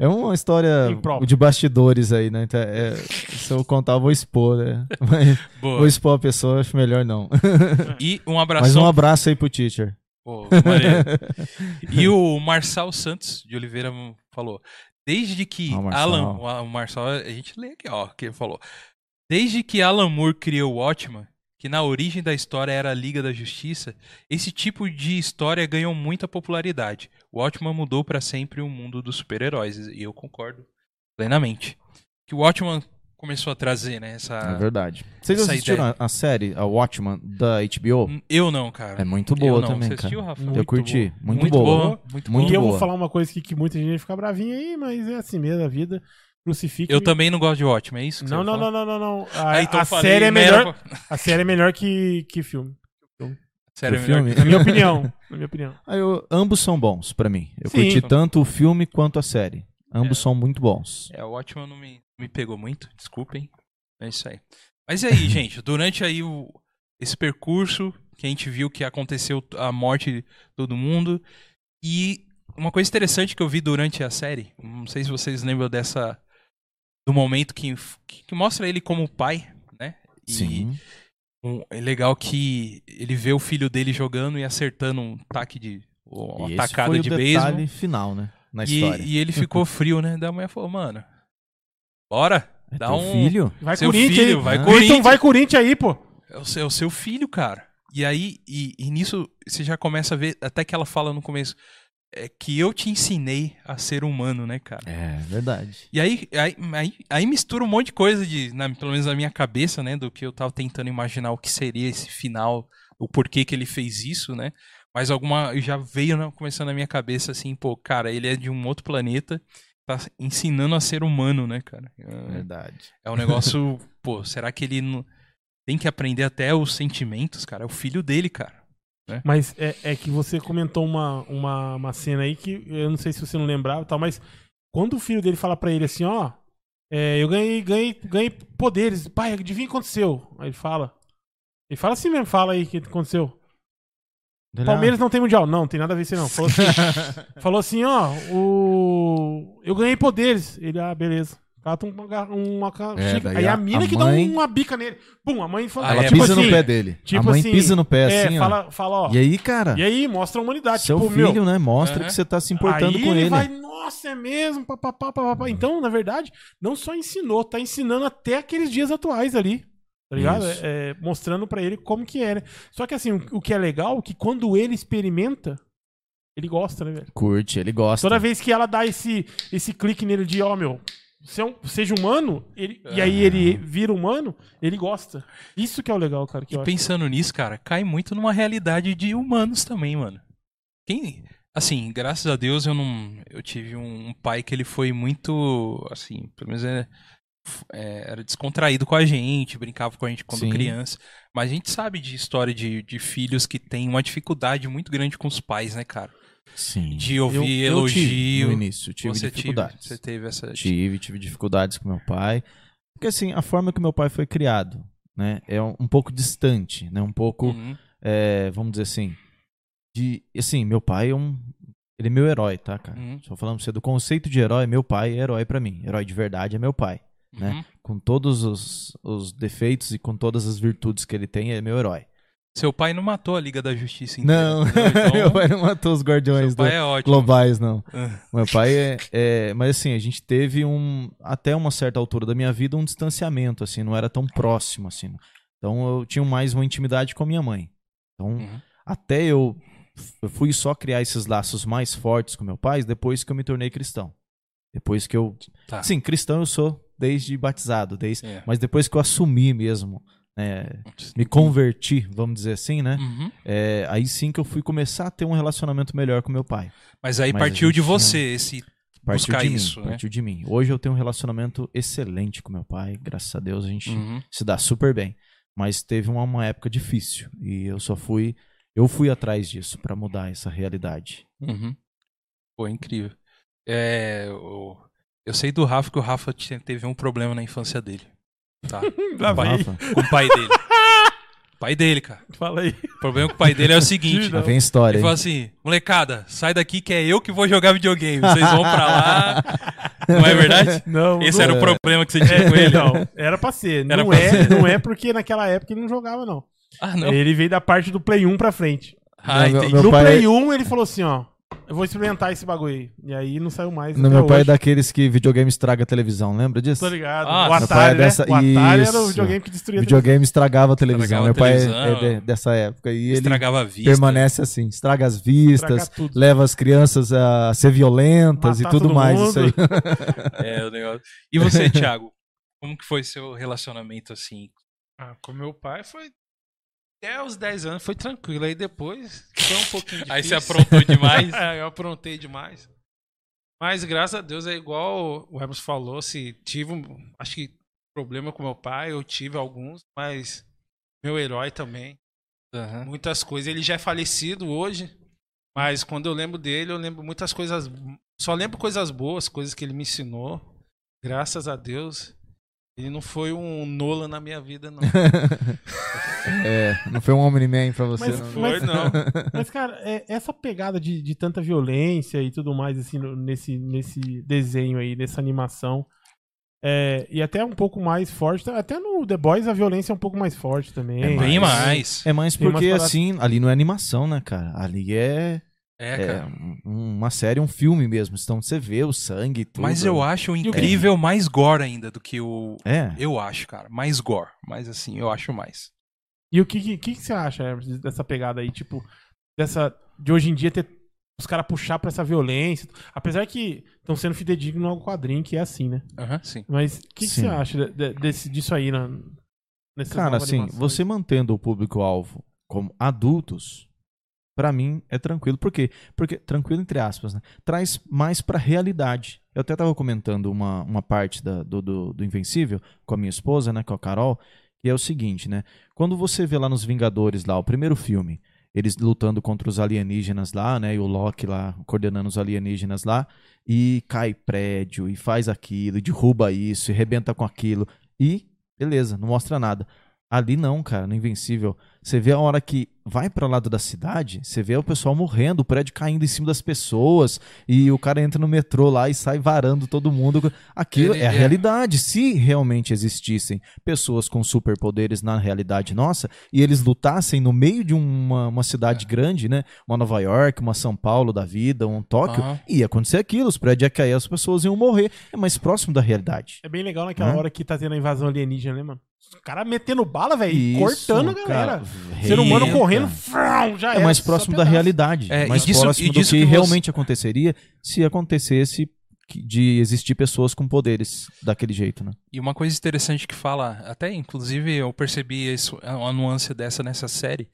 É uma história de bastidores aí, né? Então, é- se eu contar, eu vou expor, né? Mas Boa. vou expor a pessoa, acho melhor não. E um Mas abração um abraço aí pro teacher. Pô, e o Marçal Santos de Oliveira falou: Desde que Ah, Marçal. Alan. O o Marçal, a gente lê aqui, ó, que ele falou. Desde que Alan Moore criou o Watchman, que na origem da história era a Liga da Justiça, esse tipo de história ganhou muita popularidade. O Watchman mudou para sempre o mundo dos super-heróis, e eu concordo plenamente. Que o Watchman começou a trazer, né, essa... É verdade. Vocês essa assistiram a, a série, a Watchman, da HBO? Eu não, cara. É muito boa eu não. também, Você cara. assistiu, Rafa? Muito eu curti. boa. Muito, Muito boa. boa. Muito Muito e eu boa. vou falar uma coisa aqui que muita gente vai ficar bravinha aí, mas é assim mesmo a vida. Crucifique. Eu também não gosto de Watchmen, é isso que Não, você não, não, não, não, não. A, Ah, então a série é melhor. pra- A série é melhor que, que filme. Sério, O é melhor filme? que- Na minha opinião. Na minha opinião. Ah, eu- ambos são bons pra mim. Eu Sim. curti tanto o filme quanto a série. Ambos É. são muito bons. É, o Watchmen não me, me pegou muito, desculpem. É isso aí. Mas e aí, gente, durante aí o, esse percurso que a gente viu que aconteceu a morte de todo mundo e uma coisa interessante que eu vi durante a série, não sei se vocês lembram dessa do momento que, que, que mostra ele como pai, né? E Sim. Um- é legal que ele vê o filho dele jogando e acertando um taque de uma E esse tacada foi de o beisebol. detalhe final, né? Na E, história. e ele ficou frio, né? Da mulher falou, mano, bora, É dá um... filho? Vai Seu Corinthians filho, aí. vai Ah. Corinthians. Então vai Corinthians aí, pô. É o seu, é o seu filho, cara. E aí, e, e nisso, você já começa a ver, até que ela fala no começo, é que eu te ensinei a ser humano, né, cara? É, verdade. E aí, aí, aí, aí mistura um monte de coisa, de, na- pelo menos na minha cabeça, né, do que eu tava tentando imaginar o que seria esse final, o porquê que ele fez isso, né? Mas alguma, já veio começando na minha cabeça assim, pô, cara, ele é de um outro planeta, tá ensinando a ser humano, né, cara? É, Verdade. é um negócio, pô, será que ele tem que aprender até os sentimentos, cara? É o filho dele, cara. Mas é, é que você comentou uma, uma, uma cena aí que eu não sei se você não lembrava e tal, mas quando o filho dele fala pra ele assim, ó, é, eu ganhei, ganhei, ganhei poderes, pai, adivinha o que aconteceu? Aí ele fala. Ele fala assim mesmo, fala aí o que aconteceu. Ele- Palmeiras não tem mundial. Não, tem nada a ver com isso não. Falou assim, falou assim, ó, o. Eu ganhei poderes. Ele, ah, beleza. Cata uma, ga- uma, É, Aí a, a- mina a que mãe- dá uma bica nele. Bum, a mãe fala. Ela é, tipo pisa assim, no pé dele. tipo a mãe assim, pisa no pé É, assim, ó. fala, fala, ó. E aí, cara? E aí, mostra a humanidade. Seu tipo, filho, meu, né? Mostra Aham. que você tá se importando aí com ele ele. vai, nossa, é mesmo, papapá, papapá. Então, na verdade, não só ensinou, tá ensinando até aqueles dias atuais ali. Tá ligado? É, é, mostrando pra ele como que é, né? Só que assim, o, o que é legal é que quando ele experimenta, ele gosta, né, velho? Curte, ele gosta. Toda vez que ela dá esse, esse clique nele de, ó, meu, é um- seja humano, ele- e aí ele vira humano, ele gosta. Isso que é o legal, cara. Que E eu acho. pensando nisso, cara, cai muito numa realidade de humanos também, mano. Quem. Assim, graças a Deus eu não. Eu tive um, um pai que ele foi muito. Assim, pelo menos é, é, era descontraído com a gente, brincava com a gente quando Sim. criança. Mas a gente sabe de história de, de filhos que têm uma dificuldade muito grande com os pais, né, cara? Sim. De ouvir eu, eu tive, elogio. no início, tive você dificuldades. Tive, você teve essa. Tive, tive dificuldades com meu pai. Porque assim, a forma que meu pai foi criado, né, é um, um pouco distante, né, um pouco, Uhum. é, vamos dizer assim, de, assim, meu pai é um, ele é meu herói, tá, cara? Uhum. Só falando pra você do conceito de herói, meu pai é herói pra mim. Herói de verdade é meu pai, né? Uhum. Com todos os, os defeitos e com todas as virtudes que ele tem, é meu herói. Seu pai não matou a Liga da Justiça inteira. Não, Então, meu pai não matou os guardiões do- é globais, não. Ah. Meu pai é, é- Mas assim, a gente teve um. Até uma certa altura da minha vida, um distanciamento, assim, não era tão próximo, assim. Então eu tinha mais uma intimidade com a minha mãe. Então, Uhum. até eu, eu fui só criar esses laços mais fortes com meu pai depois que eu me tornei cristão. Depois que eu. Tá. Sim, cristão eu sou desde batizado, desde. É. Mas depois que eu assumi mesmo, né, me converti, vamos dizer assim, né? Uhum. é, aí sim que eu fui começar a ter um relacionamento melhor com meu pai. Mas aí Mas partiu de tinha- você esse. Partiu Buscar de mim, isso, né? partiu de mim. Hoje eu tenho um relacionamento excelente com meu pai, graças a Deus a gente Uhum. se dá super bem. Mas teve uma, uma época difícil e eu só fui, eu fui atrás disso pra mudar essa realidade. Uhum. Pô, incrível. É, o- eu sei do Rafa que o Rafa tinha- teve um problema na infância dele. Tá? Lá pai-. Rafa, Com o pai dele. pai dele, cara. Fala aí. O problema com o pai dele é o seguinte. lá vem história. Ele hein? falou assim, molecada, sai daqui que é eu que vou jogar videogame. Vocês vão pra lá. Não é verdade? Não, Esse não, era o é. problema que você tinha com é, ele? não, era pra ser. Era não, pra é, ser. não é porque naquela época ele não jogava, não. Ah, não. Ele veio da parte do Play 1 pra frente. Ah, Meu- entendi. meu no pai- Play 1 ele falou assim, ó. Eu vou experimentar esse bagulho aí. E aí não saiu mais. No meu pai é hoje. daquele que videogame estrga a televisão, lembra disso? Tô ligado. Ah, o meu pai é Atari, né? dessa- O Atari era o videogame que destruía a Videogame estragava a televisão. Estragava meu a pai é- televisão. é, de- dessa época. E ele Estragava a vista. permanece assim, estraga as vistas, Estraga leva as crianças a ser violentas Matar e tudo mais. mundo. Isso aí. É, o negócio. E você, Thiago? Como que foi seu relacionamento assim? Ah, com meu pai foi. Até os 10 anos foi tranquilo. Aí depois foi um pouquinho difícil. Aí você aprontou demais? é, eu aprontei demais. Mas graças a Deus é igual o Hermes falou. Se tive, um, acho que problema com meu pai, eu tive alguns, mas meu herói também. Aham. Muitas coisas. Ele já é falecido hoje, mas quando eu lembro dele, eu lembro muitas coisas. Só lembro coisas boas, coisas que ele me ensinou. Graças a Deus. Ele não foi um Nolan na minha vida, não. É, não foi um Omni-Man pra você, Mas não. Foi, Mas- não. Mas, cara, é- essa pegada de, de tanta violência e tudo mais, assim, no- nesse, nesse desenho aí, nessa animação. é, e até um pouco mais forte. Até no The Boys a violência é um pouco mais forte também. É Bem mais. mais. É mais porque, assim, ali não é animação, né, cara? Ali é, É, é cara. um- uma série, um filme mesmo. Então você vê o sangue e tudo. Mas eu acho incrível mais gore ainda do que o. É. Eu acho, cara. Mais gore. Mas assim, eu acho mais. E o que, que, que você acha, Hermes, dessa pegada aí, tipo, dessa. De hoje em dia ter os caras puxar pra essa violência. Apesar que estão sendo fidedignos ao quadrinho, que é assim, né? Aham, sim. Mas o que, que você acha de- de- desse, disso aí na, Cara, assim, animações? você mantendo o público-alvo como adultos, pra mim é tranquilo. Por quê? Porque, tranquilo entre aspas, né? Traz mais pra realidade. Eu até tava comentando uma, uma parte da- do, do, do Invencível com a minha esposa, né? Com a Carol, que é o seguinte, né? Quando você vê lá nos Vingadores, lá, o primeiro filme, eles lutando contra os alienígenas lá, né? E o Loki lá coordenando os alienígenas lá, e cai prédio, e faz aquilo, e derruba isso, e rebenta com aquilo. E beleza, não mostra nada. Ali não, cara, no Invencível. Você vê a hora que vai pra lado da cidade, você vê o pessoal morrendo, o prédio caindo em cima das pessoas, e o cara entra no metrô lá e sai varando todo mundo. Aquilo Ele- é a é. realidade. Se realmente existissem pessoas com superpoderes na realidade nossa, e eles lutassem no meio de uma, uma cidade grande, né? Uma Nova York, uma São Paulo da vida, um Tóquio, Aham. ia acontecer aquilo, os prédios iam cair, as pessoas iam morrer. É mais próximo da realidade. É bem legal naquela Hã? hora que tá tendo a invasão alienígena, né, mano? Os caras metendo bala, velho, e cortando a galera. cara, Ser humano renta. correndo, frau, já É era, mais próximo da realidade. É, mais disso- próximo e do disso que, que você- realmente aconteceria se acontecesse que- de existir pessoas com poderes daquele jeito, né? E uma coisa interessante que fala, até inclusive eu percebi isso, uma nuance dessa nessa série.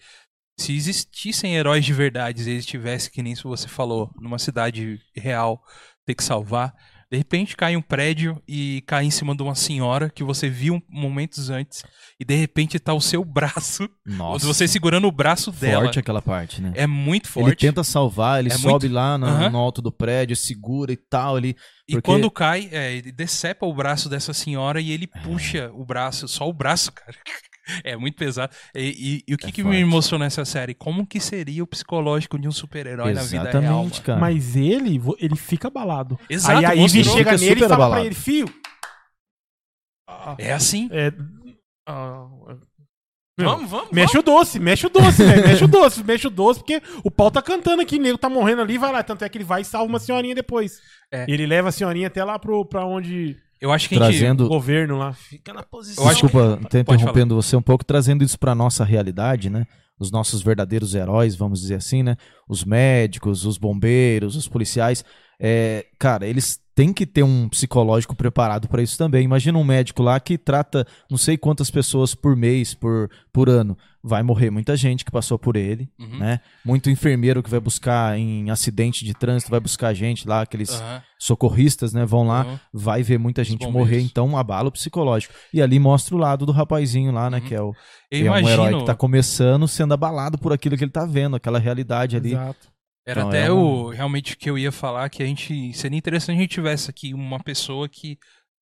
Se existissem heróis de verdade, e eles tivessem, que nem isso você falou, numa cidade real, ter que salvar, de repente cai um prédio e cai em cima de uma senhora que você viu momentos antes, e de repente tá o seu braço, Nossa. você segurando o braço dela. Forte aquela parte, né? É muito forte. Ele tenta salvar, ele É sobe muito- lá no, Aham. no alto do prédio, segura e tal. E porque- quando cai, é, ele decepa o braço dessa senhora e ele puxa o braço, só o braço, cara. É muito pesado. E, e- e o que, É que forte. me mostrou nessa série? Como que seria o psicológico de um super-herói na vida real? Mano? cara. Mas ele, ele fica abalado. Exato, aí a Ivy chega Fica nele e fala pra abalado. ele, fio. Ah, É assim. é, ah, meu, Vamos, vamos, Mexe o doce, mexe o doce, velho. Mexe o doce, mexe o doce, porque o pau tá cantando aqui, o nego tá morrendo ali, vai lá. Tanto é que ele vai e salva uma senhorinha depois. É. E ele leva a senhorinha até lá pro, pra onde. Eu acho que a gente. O Trazendo... governo lá. Fica na posição. Eu que- Desculpa Pode interrompendo você um pouco, trazendo isso pra nossa realidade, né? Os nossos verdadeiros heróis, vamos dizer assim, né? Os médicos, os bombeiros, os policiais. É, cara, eles têm que ter um psicológico preparado pra isso também. Imagina um médico lá que trata não sei quantas pessoas por mês, por, por ano. Vai morrer muita gente que passou por ele, Uhum. né? Muito enfermeiro que vai buscar em acidente de trânsito, vai buscar gente lá, aqueles Aham, socorristas, né? Vão lá, uhum. vai ver muita gente morrer, então abala o psicológico. E ali mostra o lado do rapazinho lá, né? Uhum. Que é, o, Eu é um imagino. herói que tá começando sendo abalado por aquilo que ele tá vendo, aquela realidade ali. Exato. Era Então, até é o realmente o que eu ia falar que a gente seria interessante a gente tivesse aqui uma pessoa que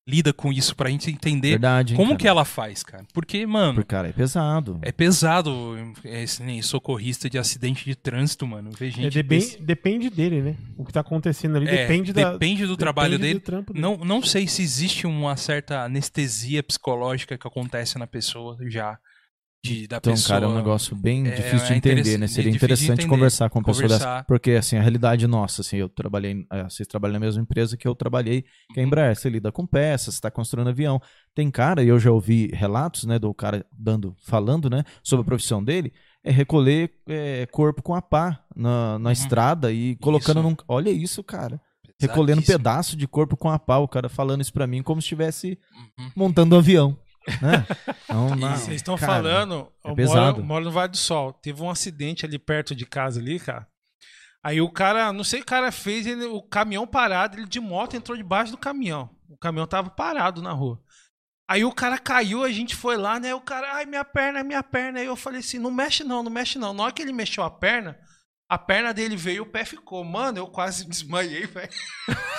lida com isso pra gente entender Verdade. hein, como cara? que ela faz, cara. Porque, mano, Porque, cara, é pesado. é pesado é, esse nem socorrista de acidente de trânsito, mano. Ver É, gente depende, desse- depende dele, né? O que tá acontecendo ali É, depende da. depende do trabalho depende dele. do trampo dele. Não, não sei se existe uma certa anestesia psicológica que acontece na pessoa já. De, da Então, pessoa. cara, é um negócio bem É, difícil de é entender, né? Seria interessante entender. conversar com uma pessoa dessa. Porque, assim, a realidade nossa, assim, eu trabalhei, eh, vocês trabalham na mesma empresa que eu trabalhei, que é a Uhum. Embraer. Você lida com peças, você tá construindo avião. Tem cara, e eu já ouvi relatos, né, do cara dando, falando, né, sobre a profissão dele, é recolher eh, corpo com a pá na, na Uhum. estrada e colocando Isso. num... Olha isso, cara. Recolhendo Pesadíssimo. pedaço de corpo com a pá, o cara falando isso pra mim como se estivesse Uhum. montando um avião, né? Não, não, Vocês estão cara, falando, é eu moro, moro no Vale do Sol. Teve um acidente ali perto de casa ali, cara. Aí o cara, não sei o que o cara fez, ele, o caminhão parado, ele de moto entrou debaixo do caminhão. O caminhão tava parado na rua. Aí o cara caiu, a gente foi lá, né? O cara, ai, minha perna, minha perna. Aí eu falei assim: não mexe não, não mexe não. Na hora que ele mexeu a perna, a perna dele veio, o pé ficou. Mano, eu quase desmaiei, velho.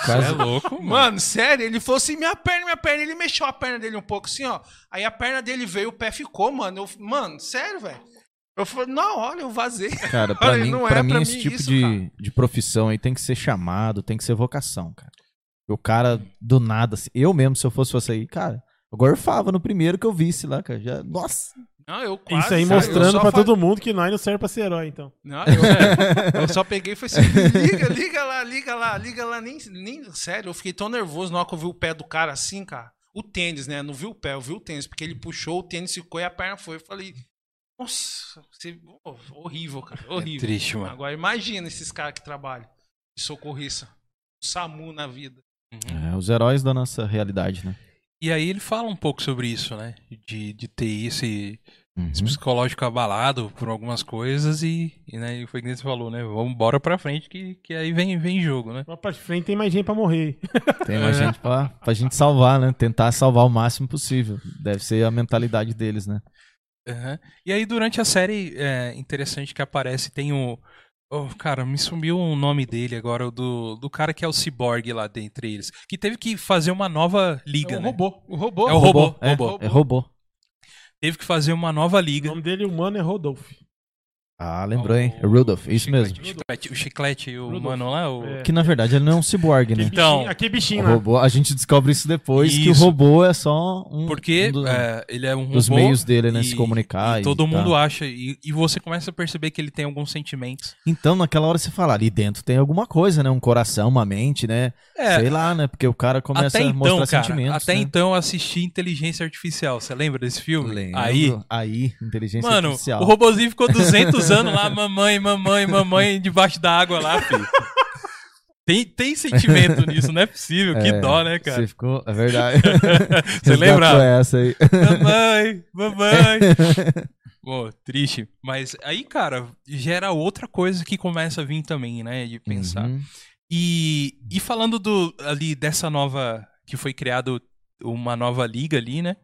Quase- é louco, mano. Mano, sério, ele falou assim: minha perna, minha perna. Ele mexeu a perna dele um pouco assim, ó. Aí a perna dele veio, o pé ficou, mano. Eu, mano, sério, velho. Eu falei, na hora eu vazei. Cara, pra Olha, mim, não é pra mim pra esse mim tipo isso, de, cara. de profissão aí tem que ser chamado, tem que ser vocação, cara. O cara, do nada, assim, eu mesmo, se eu fosse você aí, cara, eu gorfava no primeiro que eu visse lá, cara. Já, nossa! Não, eu quase. Isso aí mostrando pra fa- todo mundo que nós não serve pra ser herói, então. Não, eu, eu só peguei e falei assim: liga, liga lá, liga lá, liga lá. Nem, nem, sério, eu fiquei tão nervoso na hora que eu vi o pé do cara assim, cara. O tênis, né? Não vi o pé, eu vi o tênis, porque ele puxou, o tênis ficou e a perna foi. Eu falei, nossa, você- oh, horrível, cara, horrível. triste, mano. Agora imagina esses caras que trabalham de socorrista. O SAMU na vida. Uhum. É, os heróis da nossa realidade, né? E aí ele fala um pouco sobre isso, né? De, de ter esse, Uhum. esse psicológico abalado por algumas coisas e, e, né, e foi que você falou, né? Vamos embora pra frente que, que aí vem, vem jogo, né? Pra frente tem mais gente pra morrer. Tem mais gente pra, pra gente salvar, né? Tentar salvar o máximo possível. Deve ser a mentalidade deles, né? Aham. E aí durante a série, é interessante que aparece, tem o... Oh, cara, me sumiu o nome dele agora, o do, do cara que é o ciborgue lá dentre eles. Que teve que fazer uma nova liga, É um né? robô. O robô. É o robô. É, robô. é robô. Teve que fazer uma nova O liga. nome dele humano é Rodolfo. Ah, lembrou, hein? É Rudolph, isso mesmo. Chiclete, o chiclete, o Rudolph. mano lá, o... É. Que na verdade ele não é um ciborgue, né? Então, O bichinho lá. robô, a gente descobre isso depois, que o Isso. robô é só um, Porque um do- é, ele é um dos robô meios dele, né? e- se comunicar. e e todo mundo tal. acha, e, e você começa a perceber que ele tem alguns sentimentos. Então, naquela hora você fala, ali dentro tem alguma coisa, né? Um coração, uma mente, né? É, Sei lá, né? Porque o cara começa até a então, mostrar cara, sentimentos. até né? então eu assisti Inteligência Artificial. Você lembra desse filme? Lembro. Aí, Aí, inteligência mano, artificial. o robozinho ficou 200 anos lá, mamãe, mamãe, mamãe, debaixo da água lá, filho. Tem, tem sentimento nisso, não é possível. Que É, dó, né, cara? Você ficou. É verdade. Você lembra? Essa aí. Mamãe, mamãe. Pô, triste. Mas aí, cara, gera outra coisa que começa a vir também, né? De pensar. Uhum. E, e falando do, ali dessa nova. Que foi criado uma nova liga ali, né?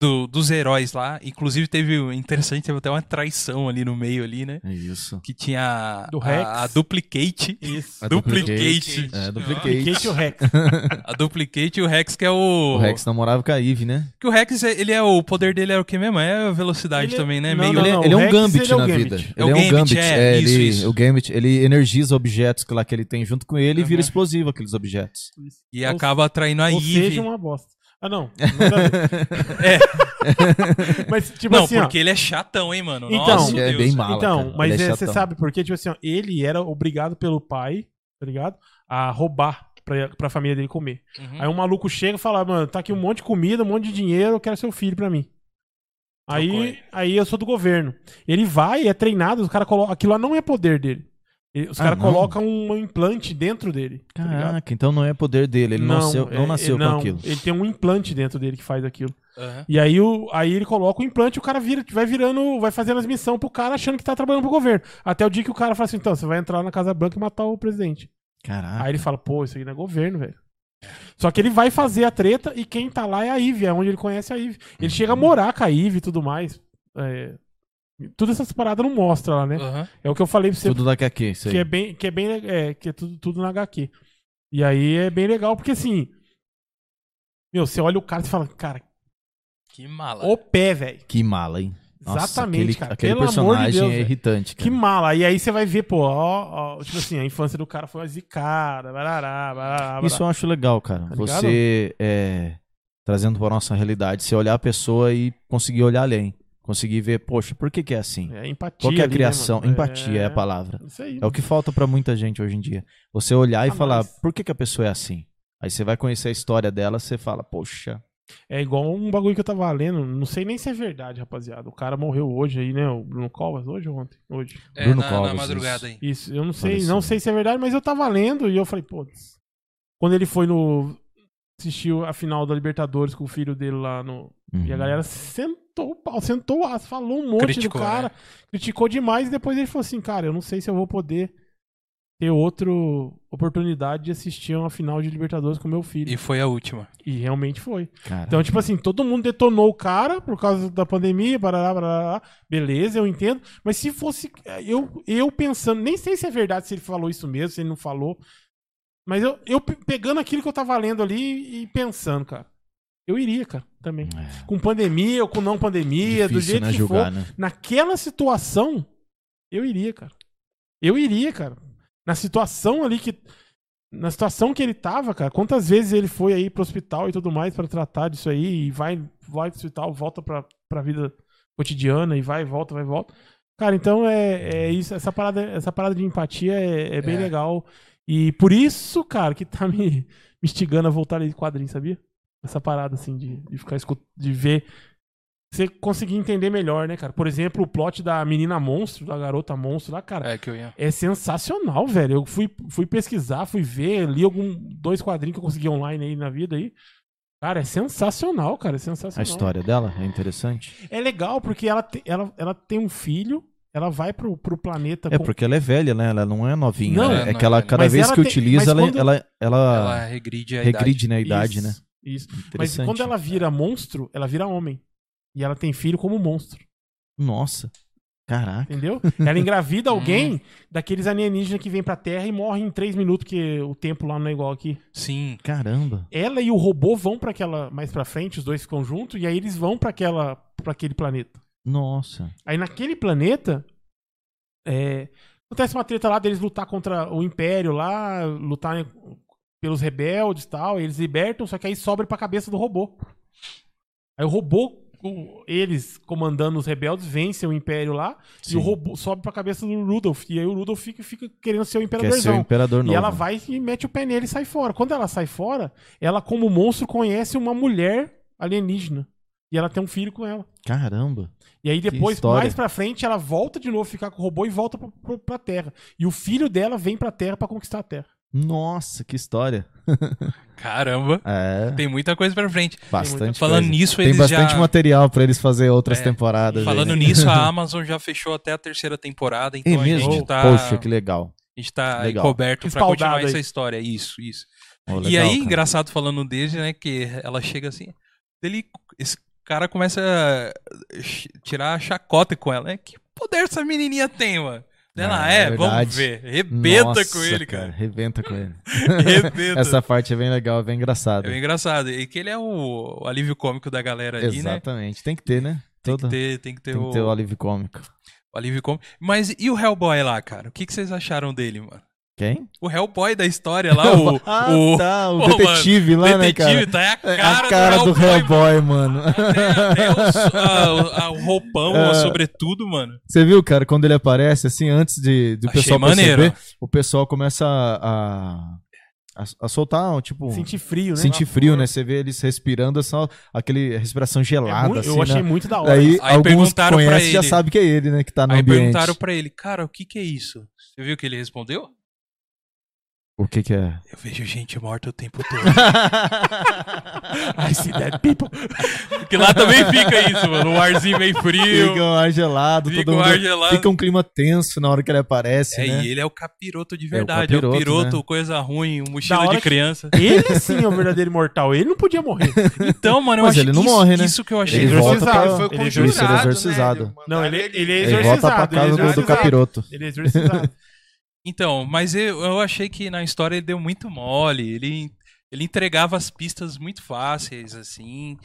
Do, dos heróis lá. Inclusive teve. Interessante, teve até uma traição ali no meio ali, né? É isso. Que tinha Do a, Rex. a Duplicate. Isso. A Duplicate. É, duplicate. E o Rex. A Duplicate e o Rex, que é o. O Rex namorava com a Eve, né? Que o Rex, é- ele é o poder dele é o que mesmo? É a velocidade Ele é- também, né? não, Meio não, ele, não, ele é o um Rex, Gambit ele é na Gambit. vida. É ele o é um Gambit, Gambit. é, isso, ele, isso. O Gambit, ele energiza objetos que lá que ele tem junto com ele e vira Uhum. explosivo aqueles objetos. E Ou- acaba atraindo a Ou Eve. seja, uma bosta. Ah, não. É. Mas, tipo Não, assim, ó. porque ele é chatão, hein, mano? Então, Nossa, Ele é Deus. bem mala, Então, cara. mas é é, você sabe por quê? Tipo assim, ó, ele era obrigado pelo pai, tá ligado? A roubar pra, pra família dele comer. Uhum. Aí um maluco chega e fala, mano, tá aqui um monte de comida, um monte de dinheiro, eu quero seu filho pra mim. Aí, aí eu sou do governo. Ele vai, é treinado, os caras colocam. Aquilo lá não é poder dele. Os Ah, caras colocam um implante dentro dele. tá? Caraca, então não é poder dele. Ele não, nasceu, não é- nasceu não, com aquilo. Ele tem um implante dentro dele que faz aquilo. Aham. E aí, o, aí ele coloca o implante e o cara vira, vai virando, vai fazendo as missões pro cara achando que tá trabalhando pro governo. Até o dia que o cara fala assim, então, você vai entrar na Casa Branca e matar o presidente. Caraca. Aí ele fala, pô, isso aqui não é governo, velho. Só que ele vai fazer a treta e quem tá lá é a Ivy, é onde ele conhece a Ivy. Ele chega a morar com a Ivy e tudo mais. É, Tudo essas paradas não mostra lá, né? Aham. É o que eu falei pra você, Tudo daqui aqui, isso aí. que é bem, que é bem, é, que é tudo, tudo na HQ. E aí é bem legal, porque assim, meu, você olha o cara e fala, cara, Que mala. o pé, velho. Que mala, hein? Nossa, Exatamente, aquele, cara. Aquele Pelo amor de personagem Deus, é irritante, cara. Que mala. E aí você vai ver, pô, ó, ó, tipo assim, a infância do cara foi uma zicada, barará, barará, barará. Isso eu acho legal, cara. Tá você, é, trazendo pra nossa realidade, você olhar a pessoa e conseguir olhar além. Conseguir ver, poxa, por que, que é assim? É empatia. Qual que é a né, criação? mano? Empatia é a palavra. Isso aí. É o que falta pra muita gente hoje em dia. Você olhar e Ah, falar, mas- por que, que a pessoa é assim? Aí você vai conhecer a história dela, você fala, poxa, É igual um bagulho que eu tava lendo, não sei nem se é verdade, rapaziada. O cara morreu hoje aí, né? O Bruno Covas, hoje ou ontem? Hoje. É, Bruno na, na Covas, madrugada aí. Isso, eu não sei, não sei se é verdade, mas eu tava lendo e eu falei, pô, quando ele foi no assistiu a final da Libertadores com o filho dele lá no uhum. e a galera sentou o pau, sentou o aço, falou um monte Criticou, do cara, né? criticou demais e depois ele falou assim, cara, eu não sei se eu vou poder ter outra oportunidade de assistir uma final de Libertadores com meu filho. E foi a última. E realmente foi. Cara, Então, tipo assim, todo mundo detonou o cara por causa da pandemia, barará, barará. beleza, eu entendo. Mas se fosse. Eu, eu pensando, nem sei se é verdade se ele falou isso mesmo, se ele não falou. Mas eu, eu pe- pegando aquilo que eu tava lendo ali e pensando, cara. Eu iria, cara, também. é Com pandemia ou com não pandemia, do difícil, jeito né, que julgar, for. né? Naquela situação, eu iria, cara. Eu iria, cara. Na situação ali que. Na situação que ele tava, cara, quantas vezes ele foi aí pro hospital e tudo mais pra tratar disso aí, e vai, vai pro hospital, volta pra, pra vida cotidiana, e vai, volta, vai, volta. Cara, então é, é isso, essa parada, essa parada de empatia é, é bem É. legal. E por isso, cara, que tá me, me instigando a voltar a ler de quadrinho, sabia? Essa parada, assim, de, de ficar escut... de ver. Você conseguir entender melhor, né, cara? Por exemplo, o plot da menina monstro, da garota monstro lá, cara. É que eu ia. É sensacional, velho. Eu fui, fui pesquisar, fui ver, li algum, dois quadrinhos que eu consegui online aí na vida aí. Cara, é sensacional, cara. É sensacional. A história dela é interessante. É legal porque ela, te- ela, ela tem um filho, ela vai pro, pro planeta É com- porque ela é velha, né? Ela não é novinha. Não, né? é, é não que ela, é. cada Mas vez ela que tem- utiliza, ela, quando- ela, ela, Ela regride a idade. regride na idade, Isso, né? Isso. Mas quando ela vira monstro, ela vira homem. E ela tem filho como monstro. Nossa. Caraca. Entendeu? Ela engravida alguém daqueles alienígenas que vem pra Terra e morre em três minutos, porque o tempo lá não é igual aqui. Sim. Caramba. Ela e o robô vão pra aquela mais pra frente, os dois ficam juntos e aí eles vão pra aquela para aquele planeta. Nossa. Aí naquele planeta é, acontece uma treta lá deles lutar contra o Império lá, lutar pelos rebeldes e tal, eles libertam, só que aí sobra pra cabeça do robô. Aí o robô, eles comandando os rebeldes, vencem o Império lá, e Sim. o robô sobe pra cabeça do Rudolph. E aí o Rudolph fica, fica querendo ser o Quer ser o imperador novo. E ela vai e mete o pé nele e sai fora. Quando ela sai fora, ela, como monstro, conhece uma mulher alienígena. E ela tem um filho com ela. Caramba. E aí depois, mais pra frente, ela volta de novo ficar com o robô e volta pra, pra, pra Terra. E o filho dela vem pra Terra pra conquistar a Terra. Nossa, que história. Caramba. É, Tem muita coisa pra frente. bastante Falando coisa. nisso, Tem eles bastante já... material pra eles fazer outras É, temporadas. aí, Falando né? nisso, a Amazon já fechou até a terceira temporada, É então a mesmo? gente tá, Poxa, que legal. a gente tá legal. coberto pra continuar aí. essa história. Isso, isso. E legal, aí, cara. engraçado falando dele, né, que ela chega assim, ele, esse cara começa a tirar a chacota com ela, né? Que poder essa menininha tem, mano? Ela Ah, é, é vamos ver. Rebenta Nossa, com ele, cara. Rebenta com ele. Rebenta. Essa parte é bem legal, é bem É engraçada. bem engraçado. E que ele é o, o alívio cômico da galera ali, né? Exatamente. Tem que ter, né? Tem Todo- que ter, tem que ter, tem o, que ter o alívio cômico. o alívio cômico. Mas e o Hellboy lá, cara? O que, que vocês acharam dele, mano? Quem? O Hellboy da história lá, o, ah, o tá, o Pô, detetive lá, né, detetive, cara? tá? É a É cara, a cara do, Hellboy, mano. Até, até o, s- a- o- a- o roupão, É. o sobretudo, mano. Você viu, cara, quando ele aparece, assim, antes de, do Achei pessoal maneiro. perceber, o pessoal começa a, a, a soltar, um, tipo, Sentir frio, né? sentir frio, né? Você vê eles respirando, só aquele respiração É gelada, muito- assim, eu achei né? muito da hora. Aí, Aí alguns que perguntaram pra conhecem já ele. sabem que é ele, né, que tá no Aí ambiente. perguntaram pra ele, cara, o que que é isso? Você viu o que ele respondeu? O que que é? Eu vejo gente morta o tempo todo. I see dead people. Porque lá também fica isso, mano. Um arzinho meio frio. Fica um ar gelado, Fica todo um mundo... ar gelado. Fica um clima tenso na hora que ele aparece, É, né? e ele é o capiroto de verdade. É o capiroto, capiroto, né? coisa ruim, um mochila de que- criança. Ele sim é o verdadeiro imortal. Ele não podia morrer. Então, mano, eu Mas achei ele não isso, morre, né? Isso que eu achei. Ele volta exorcizado, pra... foi ele é né? exorcizado. Ele- Não, ele, ele é Ele volta pra exorcizado. ele é casa do, do exorcizado. capiroto. Ele é exorcizado. Então, mas eu, eu achei que na história ele deu muito mole. Ele, ele entregava as pistas muito fáceis, assim.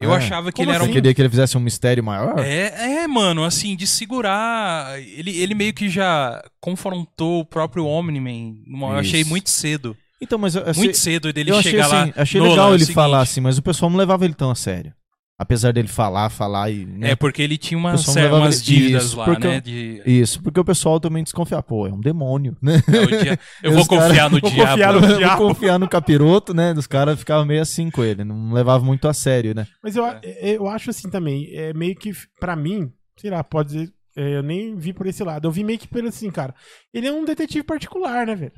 Eu Ah, achava que como ele era Você um. queria que ele fizesse um mistério maior? É, é, mano, assim, de segurar. Ele, ele meio que já confrontou o próprio Omni-Man. Eu achei muito cedo. Então, mas eu, eu muito cedo dele eu achei, chegar assim, lá. achei legal é ele seguinte, falar assim, mas o pessoal não levava ele tão a sério. Apesar dele falar, falar e. né? É porque ele tinha não levava- umas dívidas Isso, lá, porque né? De, Isso, porque o pessoal também desconfia, pô, é um demônio, né? é, o dia- eu vou cara- confiar no Vou diabo. confiar no- Eu diabo. vou confiar no capiroto, né? Os caras ficavam meio assim com ele, não levavam muito a sério, né? Mas eu, a- eu acho assim também, é meio que, pra mim, sei lá, pode dizer, é, eu nem vi por esse lado. Eu vi meio que pelo assim, cara. Ele é um detetive particular, né, velho?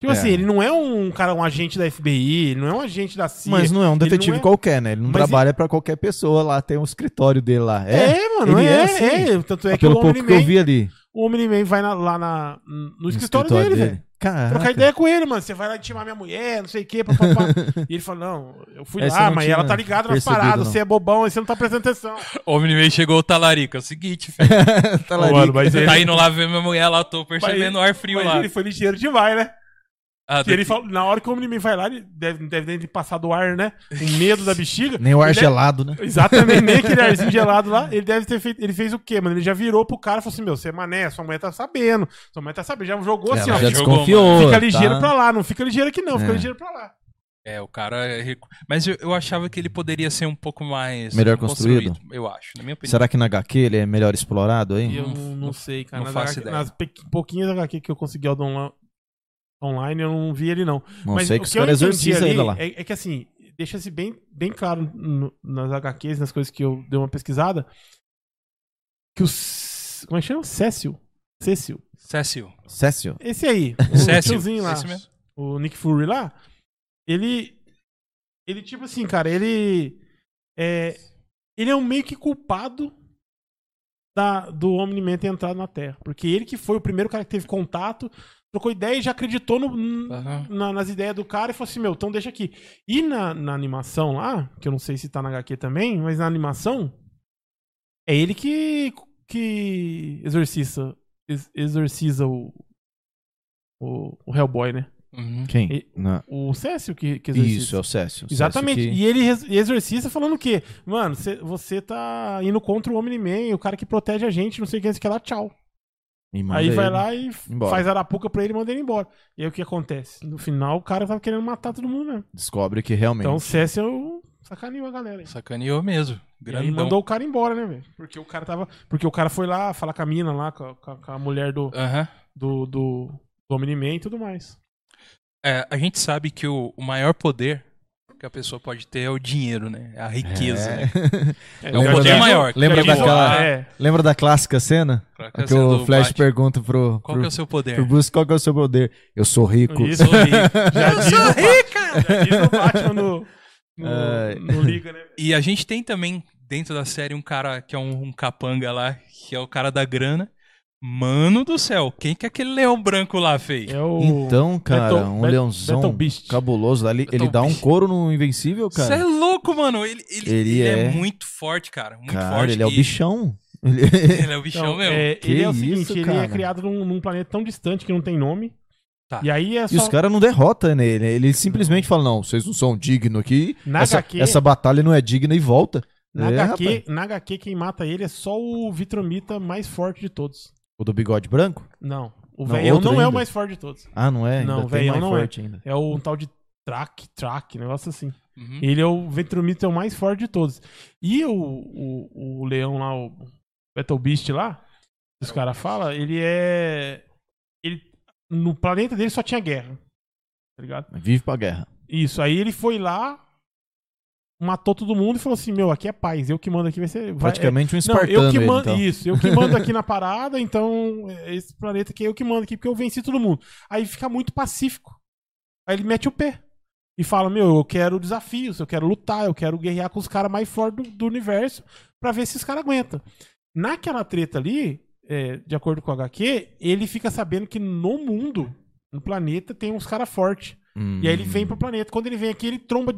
Tipo É. assim, ele não é um cara, um agente da FBI, ele não é um agente da CIA. Mas não é um detetive é- qualquer, né? Ele não Mas trabalha pra qualquer pessoa lá, tem um escritório dele lá. É, É, mano, ele é, é é, assim. Tanto é que pelo o pouco que eu vi ali. o Omni-Man vai na- lá na, no, escritório, dele, velho. Caraca. Trocar ideia com ele, mano. Você vai lá intimar minha mulher, não sei o quê, papapá. e ele fala, não, eu fui É, você lá, mas ela tá ligada nas paradas, não. você é bobão, aí você não tá prestando atenção. O Omni-Man chegou o talarico. É o seguinte, filho. tá Ô, lá mano, mas ele, Tá indo lá ver minha mulher lá, tô percebendo o ar frio mas lá. ele foi ligeiro demais, né? Ah, Que ele falou, na hora que o Omni-Man vai lá, ele deve, deve ter passado o ar, né? O medo da bexiga. Nem o ar Ele é- gelado, né? Exatamente, nem aquele arzinho gelado lá. Ele deve ter feito. Ele fez o quê, mano? Ele já virou pro cara e falou assim: Meu, você é mané, sua mãe tá sabendo. Sua mãe tá sabendo. Já jogou assim, Ela ó. já jogou, desconfiou. Fica ligeiro tá? pra lá, não fica ligeiro aqui, não, fica É. ligeiro pra lá. É, o cara. é rico. Mas eu, eu achava que ele poderia ser um pouco mais. Melhor construído? Eu acho, na minha opinião. Será que na HQ ele é melhor explorado aí? Eu Não- não, sei, cara. não nas faço HQ ideia. Nas pouquinhas HQ que eu consegui online, online, eu não vi ele, não. Não Mas sei o que os caras exorcizam ali lá. É, é que assim, deixa-se bem, bem claro no- nas HQs, nas coisas que eu dei uma pesquisada, que o. Como é que chama? Cécio. Cécio. Cécio. Cécio. Esse aí. O Cécio. tiozinho lá. O Nick Fury lá. Ele. Ele, tipo assim, cara, ele. É, ele é um meio que culpado da, do Omni-Man ter entrado na Terra. Porque ele que foi o primeiro cara que teve contato, trocou ideia e já acreditou no- Aham. na- nas ideias do cara e falou assim: Meu, então deixa aqui. E na, na animação lá, que eu não sei se tá na HQ também, mas na animação, é ele que, que exorciza, ex- exorciza o, o, o Hellboy, né? Uhum. Quem? E- Na- O Cécio que, que exorciza. Isso, é o Cécio. O Exatamente. Cécio que- E ele exorcista falando o quê? Mano, cê- você tá indo contra o Omni-Man, o cara que protege a gente, não sei o que, não sei o que lá, tchau. E Aí vai ele. lá e embora. faz arapuca pra ele e manda ele embora. E aí o que acontece? No final, o cara tava querendo matar todo mundo mesmo. Descobre que realmente. Então o Cécio sacaneou a galera. aí. Sacaneou mesmo. E aí Grandão. mandou o cara embora, né, velho? Porque o cara tava. Porque o cara foi lá falar com a mina lá, com a, com a- mulher do, do, do, do Omni-Man e tudo mais. É, a gente sabe que o, o maior poder que a pessoa pode ter é o dinheiro, né? É a riqueza, né? É um já poder diz- maior. Lembra daquela- É, Lembra da clássica cena? Qual que é a o Flash Batman? pergunta pro, Qual pro, que é o seu poder? pro Bruce qual que é o seu poder. Eu sou rico. Isso. Sou rico. já diz o Ba- Já diz o Batman no, no, Ai. no Liga, né? E a gente tem também dentro da série um cara que é um, um capanga lá, que é o cara da grana. Mano do céu, quem que aquele leão branco lá fez? É o. Então, cara, Battle- um leãozão cabuloso ali. Ele dá um couro no Invencível, Você é cara. louco, mano. Ele, ele, Ele ele é... é- muito forte, cara. Muito Cara, forte. ele é o E- bichão. Ele- Ele é o bichão Então, mesmo. é, Que ele é o isso, seguinte, ele é cara? criado num, num planeta tão distante que não tem nome. Tá. E aí é E só. os caras não derrotam nele. Ele simplesmente fala: Não, vocês não são dignos aqui. Na essa, HQ, essa batalha não é digna e volta. na, É, HQ, na HQ, quem mata ele é só o Vitromita mais forte de todos. O do bigode branco? Não. O Não, velhão não é o ainda. mais forte de todos. Ah, não é? Ainda Não, tem velhão mais não é. forte ainda. É o um tal de Track, Track, negócio assim. Uhum. Ele é o Vitromita é o mais forte de todos. E o, o, o leão lá, o Battle Beast lá, que os caras falam, ele é. Ele, no planeta dele só tinha guerra. Tá ligado? Vive pra guerra. Isso, aí ele foi lá, matou todo mundo e falou assim: Meu, aqui é paz, eu que mando aqui vai ser. Vai, Praticamente um é, não, espartano. eu que ele, mando. então. Isso, eu que mando aqui na parada, então é, esse planeta aqui é eu que mando aqui, porque eu venci todo mundo. Aí fica muito pacífico. Aí ele mete o pé. E fala: Meu, eu quero desafios, eu quero lutar, eu quero guerrear com os caras mais fortes do, do universo pra ver se os caras aguentam. Naquela treta ali, é, de acordo com o HQ, ele fica sabendo que no mundo, no planeta, tem uns caras fortes. Hum. E aí ele vem pro planeta. Quando ele vem aqui, ele tromba.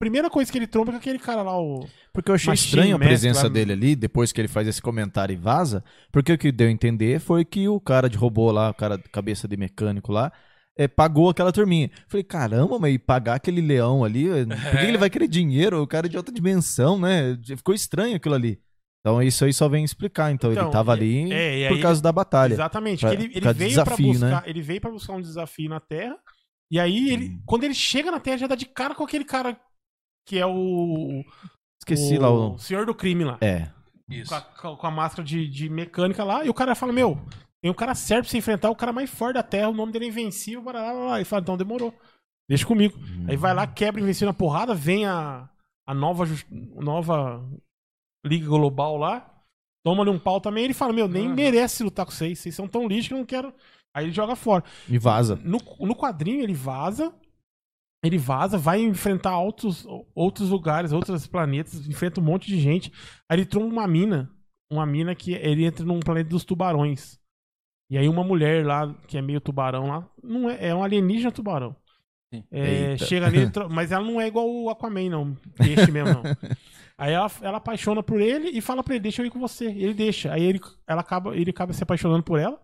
Primeira coisa que ele tromba é com aquele cara lá, o. Porque eu achei Machine estranho a presença lá- dele ali, depois que ele faz esse comentário e vaza, porque o que deu a entender foi que o cara de robô lá, o cara de cabeça de mecânico lá, é, pagou aquela turminha. Falei, caramba, mas e pagar aquele leão ali, eh, por que que ele vai querer dinheiro? O cara é de outra dimensão, né? Ficou estranho aquilo ali. Então isso aí só vem explicar. Então, Então, ele tava e- ali é, por causa da batalha. Exatamente. Pra- que ele, ele veio pra desafio, buscar. né? Ele veio para buscar um desafio na Terra. E aí, ele, Hum. quando ele chega na Terra, já dá de cara com aquele cara que é o. Esqueci lá o. Senhor do crime lá. É. Isso. Com a, com a- máscara de, de mecânica lá. E o cara fala, meu, tem um cara certo pra você enfrentar, o cara mais forte da Terra, o nome dele é Invencível, blá, blá, blá. Ele fala, então demorou. Deixa comigo. Aí vai lá, quebra Invencível na porrada, vem a, a nova, nova Liga Global lá, toma ali um pau também, ele fala, meu, nem merece lutar com vocês, vocês são tão lixo que eu não quero... Aí ele joga fora. E vaza. No, no quadrinho ele vaza, ele vaza, vai enfrentar outros, outros lugares, outros planetas, enfrenta um monte de gente. Aí ele tromba uma mina, uma mina que ele entra num planeta dos tubarões. E aí uma mulher lá, que é meio tubarão lá, não é, é um alienígena tubarão. É, chega tro- mas ela não é igual o Aquaman, não. Peixe mesmo, não. Aí ela, ela apaixona por ele e fala pra ele, deixa eu ir com você. Ele deixa. Aí ele, ela acaba, ele acaba se apaixonando por ela,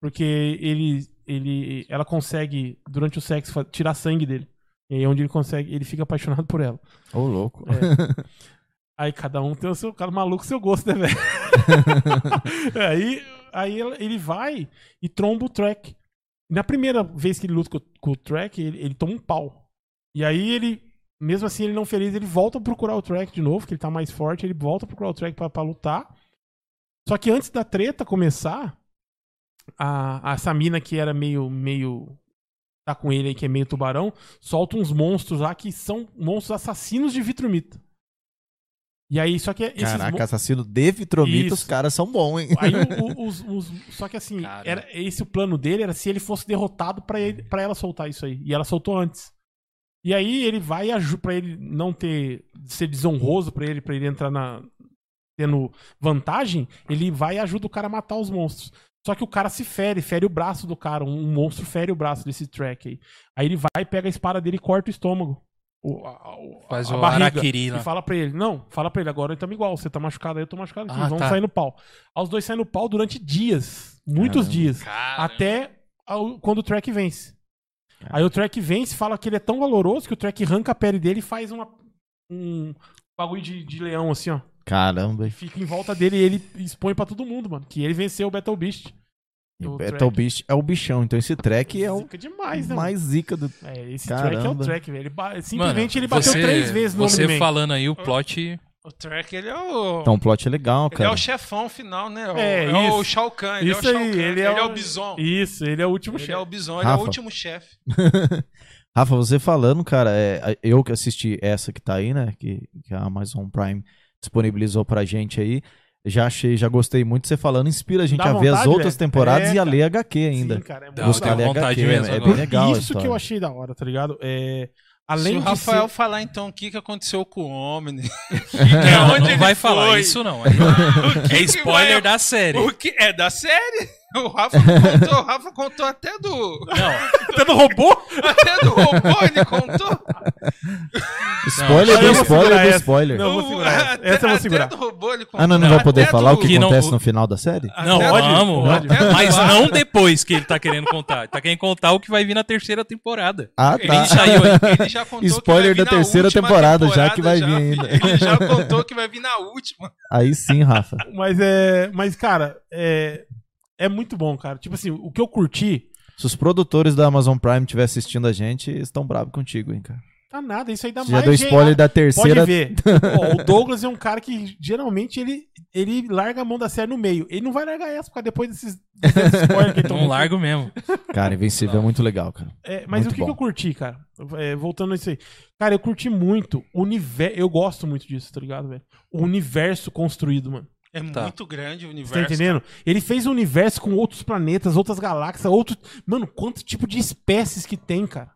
porque ele, ele, ela consegue, durante o sexo, tirar sangue dele. E aí é onde ele consegue, ele fica apaixonado por ela. Ô, louco. É. Aí cada um tem o seu, cada maluco seu gosto, né, velho? aí aí ela- ele vai e tromba o track. Na primeira vez que ele luta com, com o track, ele, ele toma um pau. E aí ele, mesmo assim, ele não feliz, ele volta a procurar o track de novo, que ele tá mais forte, ele volta a procurar o track pra, pra lutar. Só que antes da treta começar, a, a essa mina que era meio, meio. Tá com ele aí, que é meio tubarão, solta uns monstros lá que são monstros assassinos de vitromita. E aí, só que esses Caraca, mon- assassino de Vitromita, os Isso. caras são bons, hein? Aí o- o- os, os- só que assim, Cara. era, esse o plano dele era se ele fosse derrotado pra ele- pra ela soltar isso aí. E ela soltou antes. E aí ele vai e ajuda pra ele não ter ser desonroso pra ele, para ele entrar na tendo vantagem, ele vai e ajuda o cara a matar os monstros. Só que o cara se fere, fere o braço do cara, um, monstro fere o braço desse track aí. Aí ele vai, pega a espada dele e corta o estômago. O, a, o- Faz a o barriga. Araquiri E fala pra ele, não, fala pra ele, agora estamos igual, você tá machucado aí, eu tô machucado aqui, Ah, vamos tá. sair no pau. Aí os dois saem no pau durante dias, muitos Caramba. dias, Cara. até ao- quando o Trek vence. Aí o Trek vence, fala que ele é tão valoroso que o Trek arranca a pele dele e faz uma, um bagulho de, de leão assim, ó. Caramba. Fica em volta dele e ele expõe pra todo mundo, mano, que ele venceu o Battle Beast. O o track. Battle Beast é o bichão, então esse track é o Zica demais, né, mano? mais zica do. É, esse track é o Caramba. track, velho. Ele ba- Mano, Simplesmente ele bateu você- três vezes no Você falando aí o plot. O Track, ele é o. Então o plot é legal, ele é cara. o chefão final, né? O- É, É, o. Shao Kahn. Ele Isso é o Shao aí, Kahn. ele é o- o Bison. Isso, ele é o último Ele chefe. é o Bison, ele é o Rafa. último chefe. Rafa, você falando, cara, é, eu que assisti essa que tá aí, né? Que, que a Amazon Prime disponibilizou pra gente aí. Já achei, já gostei muito. Você falando, inspira a gente Dá a ver as vontade, outras velho. temporadas É, e a cara. ler HQ ainda. Sim, cara, é muito eu tenho ler vontade HQ, mesmo É agora. bem legal. a Isso que história. eu achei da hora, tá ligado? É, Se além o de Rafael ser... falar então o que, que acontecou com o homem, Não, onde não ele vai falar isso, não. É, é spoiler da série. o que é da série? O Rafa contou, o Rafa contou até do Não, Tá no robô? até do robô, ele contou. Spoiler Não, do spoiler segurar do essa. spoiler. Não, eu vou segurar essa. até- Essa eu vou até segurar. do robô ele contou. Ah, não, não vai Até poder falar o que, que não- acontece o- no final da série? não, Até pode, vamos. pode. Mas não depois que ele tá querendo contar. Ele tá querendo contar o que vai vir na terceira temporada. Ah, Ele tá. saiu aí. Ele já contou Spoiler que vai vir da terceira última temporada, já que temporada, vai vir ainda. Ele já contou que vai vir na última. Aí sim, Rafa. Mas é. Mas, cara, é. É muito bom, cara. Tipo assim, o que eu curti. Se os produtores da Amazon Prime estiverem assistindo a gente, eles estão bravos contigo, hein, cara. Tá nada, isso aí dá Você já mais. deu gente- spoiler da Pode terceira. ver. Ó, o Douglas é um cara que geralmente ele, ele larga a mão da série no meio. Ele não vai largar essa, porque depois desses, desses spoilers que ele tomou. Não largo mesmo. Cara, Invencível é muito legal, cara. É, mas Muito o que, que eu curti, cara? É, voltando a isso aí. Cara, eu curti muito o universo. Eu gosto muito disso, tá ligado, velho? O universo construído, mano. É Tá. muito grande o Você universo. tá entendendo? Ele fez um universo com outros planetas, outras galáxias, outro. Mano, quanto tipo de espécies que tem, cara?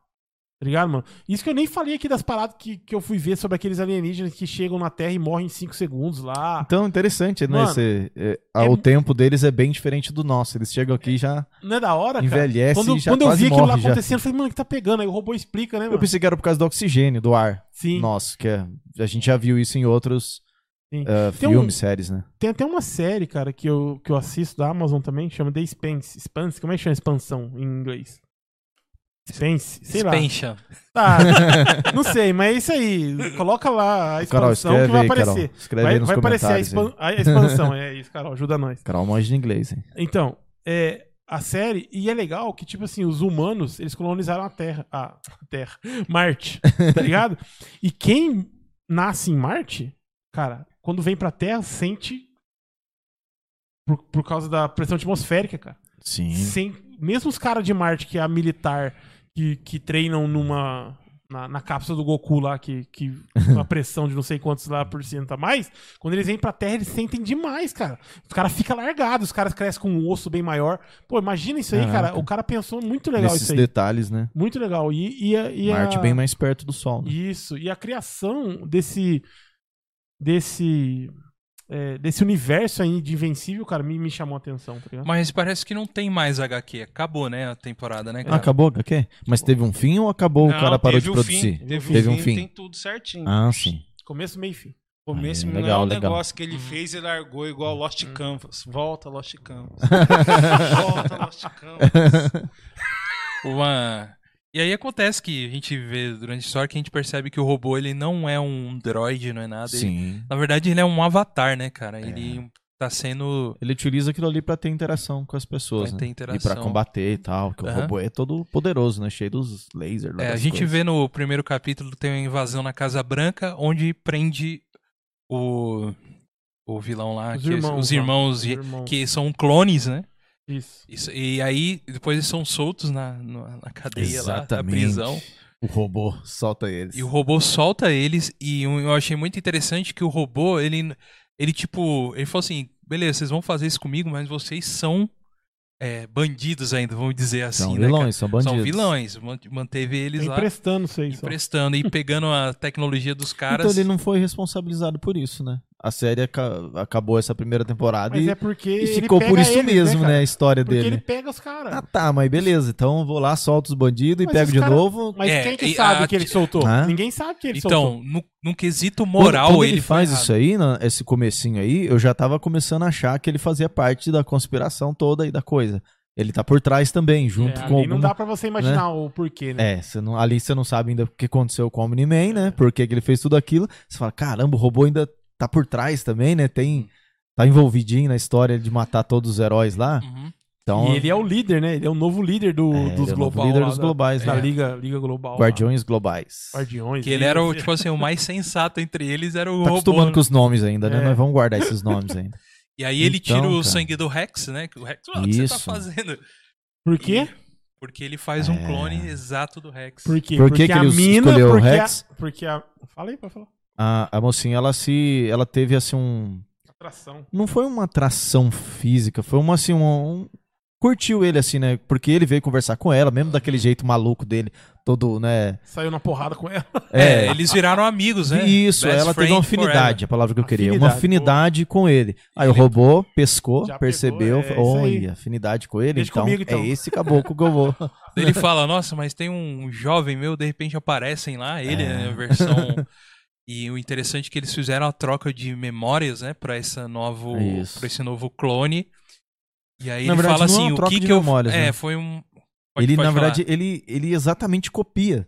Tá ligado, mano? Isso que eu nem falei aqui das paradas que, que eu fui ver sobre aqueles alienígenas que chegam na Terra e morrem em 5 segundos lá. Então, interessante, né? Mano, Esse, é, é o tempo deles é bem diferente do nosso. Eles chegam aqui e já Não é da hora, cara? envelhece Quando, e já quando eu quase vi aquilo lá já. acontecendo, eu falei, mano, o que tá pegando? Aí o robô explica, né, Eu mano? pensei que era por causa do oxigênio, do ar. Sim. Nossa, que é, a gente já viu isso em outros Sim. ah, Tem um- filmes, séries, né? Tem até uma série, cara, que eu, que eu assisto da Amazon também, chama The Spence. Spence, como é que chama expansão em inglês? Spence, sei lá. Spencha. Tá, não sei, mas é isso aí. Coloca lá a Carol, expansão escreve que vai aí, Carol. aparecer. Escreve vai aí nos vai aparecer a, comentários. expan- a expansão. É isso, Carol, ajuda nós. Carol manja de inglês, hein? Então, é, a série, e é legal que, tipo assim, os humanos, eles colonizaram a Terra. A Terra. Marte, tá ligado? E quem nasce em Marte cara, quando vem pra Terra, sente por, por causa da pressão atmosférica, cara. Sim. Sem, mesmo os caras de Marte, que é a militar, que, que treinam numa. Na, na cápsula do Goku lá, que, que uma pressão de não sei quantos lá por cento a mais, quando eles vêm pra Terra, eles sentem demais, cara. Os caras ficam largados, os caras crescem com um osso bem maior. Pô, imagina isso aí, Caraca. cara. O cara pensou muito legal Nesses isso aí. detalhes, né? Muito legal. E, e, a- e Marte bem mais perto do Sol. Né? Isso. E a criação desse. Desse. é, desse universo aí de Invencível, cara, me, me chamou a atenção, tá ligado? Mas parece que não tem mais HQ. Acabou, né, a temporada, né, Ah, cara? acabou, HQ? Mas teve um fim ou acabou o Não, cara parou de teve o produzir? Fim, teve, Teve um um fim, fim. tem tudo certinho. Ah, sim. Começo, meio e fim. Começo não legal, é um legal. negócio que ele Uhum. fez e largou igual Lost Canvas. Volta, Lost Canvas. Volta, Lost Canvas. Uma... E aí acontece que a gente vê durante a história que a gente percebe que o robô ele não é um droid, não é nada. Ele- Sim. na verdade, ele é um avatar, né, cara? Ele tá sendo. Ele utiliza aquilo ali pra ter interação com as pessoas, Pra né? ter E interação. pra combater e tal, que o Aham. robô é todo poderoso, né? Cheio dos lasers. É, a gente coisas. vê no primeiro capítulo tem uma invasão na Casa Branca, onde prende o. O vilão lá, Os que é- irmãos. os lá. irmãos, Os irmãos. que são clones, né? Isso. Isso- e aí, depois eles são soltos na, na, cadeia lá, na Exatamente. prisão. O robô solta eles. E o robô solta eles, e eu achei muito interessante que o robô, ele, ele tipo, ele falou assim, beleza, vocês vão fazer isso comigo, mas vocês são é, bandidos ainda, vamos dizer assim, São né, cara? vilões, são bandidos. São vilões, man- manteve eles lá emprestando isso aí. só. emprestando e pegando a tecnologia dos caras. Então ele não foi responsabilizado por isso, né? A série aca- acabou essa primeira temporada Mas e, é porque. e ele ficou por isso eles, mesmo, né? cara? A história Porque dele. ele pega os caras. Ah, tá, mas beleza. Então eu vou lá, solto os bandidos e Mas pego os de cara- novo. Mas É, quem que e sabe a- que ele soltou? Hã? Ninguém sabe que ele soltou. Então, no, num quesito Quando- moral, quando, ele, ele, foi faz errado. isso aí, na- esse comecinho aí, eu já tava começando a achar que ele fazia parte da conspiração toda aí da coisa. Ele tá por trás também, junto É, com ali não alguma... dá pra você imaginar o porquê, né? É, você não, ali você não sabe ainda o que aconteceu com o Omni-Man, né? Por que ele fez tudo aquilo. Você fala, caramba, o robô ainda tá por trás também, né? Tem, tá envolvidinho na história de matar todos os heróis lá. Uhum. Então, E ele é o líder, né? Ele é o novo líder do, É, dos ele é o novo global. líder lá dos da- globais, da né? Liga, Liga Global. lá. Guardiões Globais. Guardiões. Que ele era o, tipo assim, o mais sensato entre eles, era o Tá robô. acostumando né? com os nomes ainda, né? É. Nós vamos guardar esses nomes ainda. E aí ele Então, tira o cara. sangue do Rex, né? O Rex, "Ah, o que você tá fazendo? Por quê? E- porque ele faz um É. clone exato do Rex. Por quê? Por que porque que a ele mina, escolheu o porque Rex? A, porque a... Fala aí, pode falar. A, a mocinha, ela se. Ela teve assim um. Atração. Não foi uma atração física, foi uma assim, um. um- curtiu ele assim, né? Porque ele veio conversar com ela, mesmo daquele jeito maluco dele, todo, né? Saiu na porrada com ela. É, eles viraram amigos, né? Isso, Best ela teve uma afinidade, a palavra que eu queria. Uma Afinidade, afinidade com ele. Aí o Ele- robô pescou, percebeu, pegou, é olha, afinidade com ele, Deixa então, comigo, então. é esse caboclo que eu vou. Ele fala, nossa, mas tem um jovem meu, de repente aparecem lá, ele, É. né, a versão... E o interessante é que eles fizeram a troca de memórias, né, pra, essa novo, pra esse novo clone. E aí Na ele verdade, fala não é assim, uma o que de que eu... memórias, é, né? foi um... Pode- ele, pode na falar. verdade, ele, ele exatamente copia.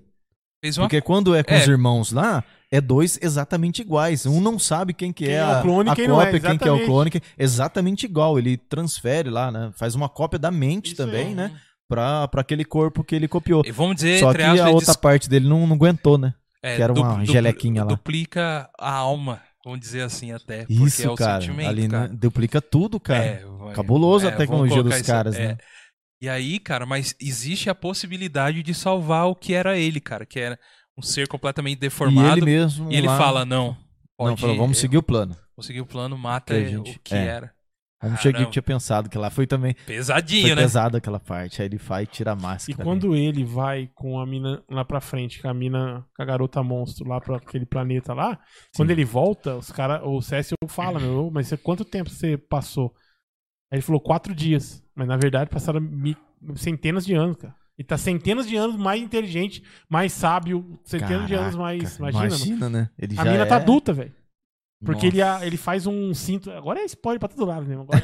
Fez uma... Porque quando é com É. os irmãos lá, é dois exatamente iguais. Um não sabe quem que Quem é, é o a, clone e a quem não é, cópia, quem que é o exatamente. clone. quem- Exatamente igual. Ele transfere lá, né? Faz uma cópia da mente Isso também, né? Pra, pra aquele corpo que ele copiou. E vamos dizer, Só que a outra des- parte dele não, não aguentou, né? É, que era uma dupl- gelequinha lá. Duplica a alma, vamos dizer assim até. porque Isso, é o cara. sentimento, Ali né, cara. duplica tudo, cara. É, Cabuloso a vamos tecnologia dos isso- caras, é. né? E aí, cara, mas existe a possibilidade de salvar o que era ele, cara, que era um ser completamente E deformado. ele mesmo. E ele lá- fala, não, Não, pode falou, vamos seguir o plano. conseguir o plano, mata Que a gente- o que é. era. Vamos chegar que Caramba. tinha pensado que lá foi também. Pesadinho, Foi né? pesado aquela parte. Aí ele vai e tira a E máscara. quando ele vai com a mina lá pra frente, com a mina, com a garota monstro lá pra aquele planeta lá, quando ele volta, os cara, o Cécio fala, meu, mas você, quanto tempo você passou? Aí ele falou quatro dias. Mas na verdade passaram mi- centenas de anos, cara. Ele tá centenas de anos mais inteligente, mais sábio, centenas de anos mais. Caraca, Imagina, mano. né? Ele A já mina é... tá adulta, velho. Porque ele, ele faz um cinto. Agora é spoiler pra todo lado mesmo. Agora,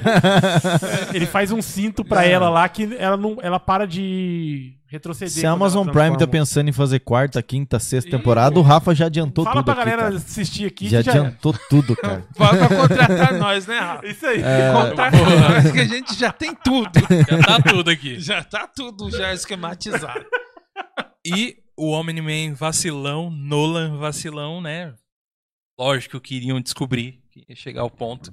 ele faz um cinto pra Não. ela lá que ela não, ela para de retroceder. Se a Amazon Prime tá pensando em fazer quarta, quinta, sexta temporada, o Rafa já adiantou Fala tudo pra aqui, galera cara. assistir aqui Já que já adiantou tudo, cara. Vai pra contratar nós, né, Rafa? Isso aí. É. Contrata nós que a gente já tem tudo. Já tá tudo aqui. Já tá tudo já esquematizado. E o Omni-Man vacilão, Nolan vacilão, né? Lógico que iriam descobrir, que ia chegar ao ponto.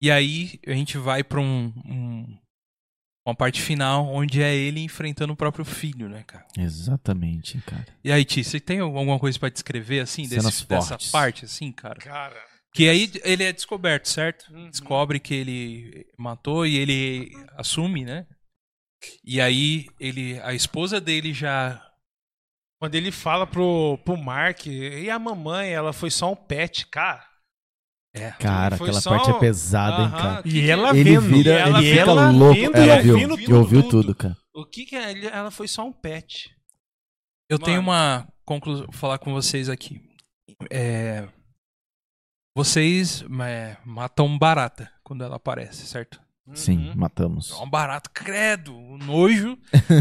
E aí a gente vai pra um, um- uma parte final onde é ele enfrentando o próprio filho, né, cara? Exatamente, cara. E aí, Ti, você tem alguma coisa pra descrever assim desse, dessa parte assim, cara? Cara. Que aí ele é descoberto, certo? Uhum. Descobre que ele matou e ele assume, né? E aí ele, a esposa dele já Quando ele fala pro, pro Mark, e a mamãe, ela foi só um pet, cara. é, Cara, aquela só parte é um- pesada, hein, cara. E ela Ele vendo. vira, E ela ele fica vendo, louco. vendo Ela e viu, ouvindo que ouviu tudo. tudo, cara. O que que é? Ela foi só um pet. Eu tenho Mano. uma conclusão, vou falar com vocês aqui. É, vocês é, matam barata quando ela aparece, certo? Sim, Uhum. matamos. É um barato, credo, o nojo.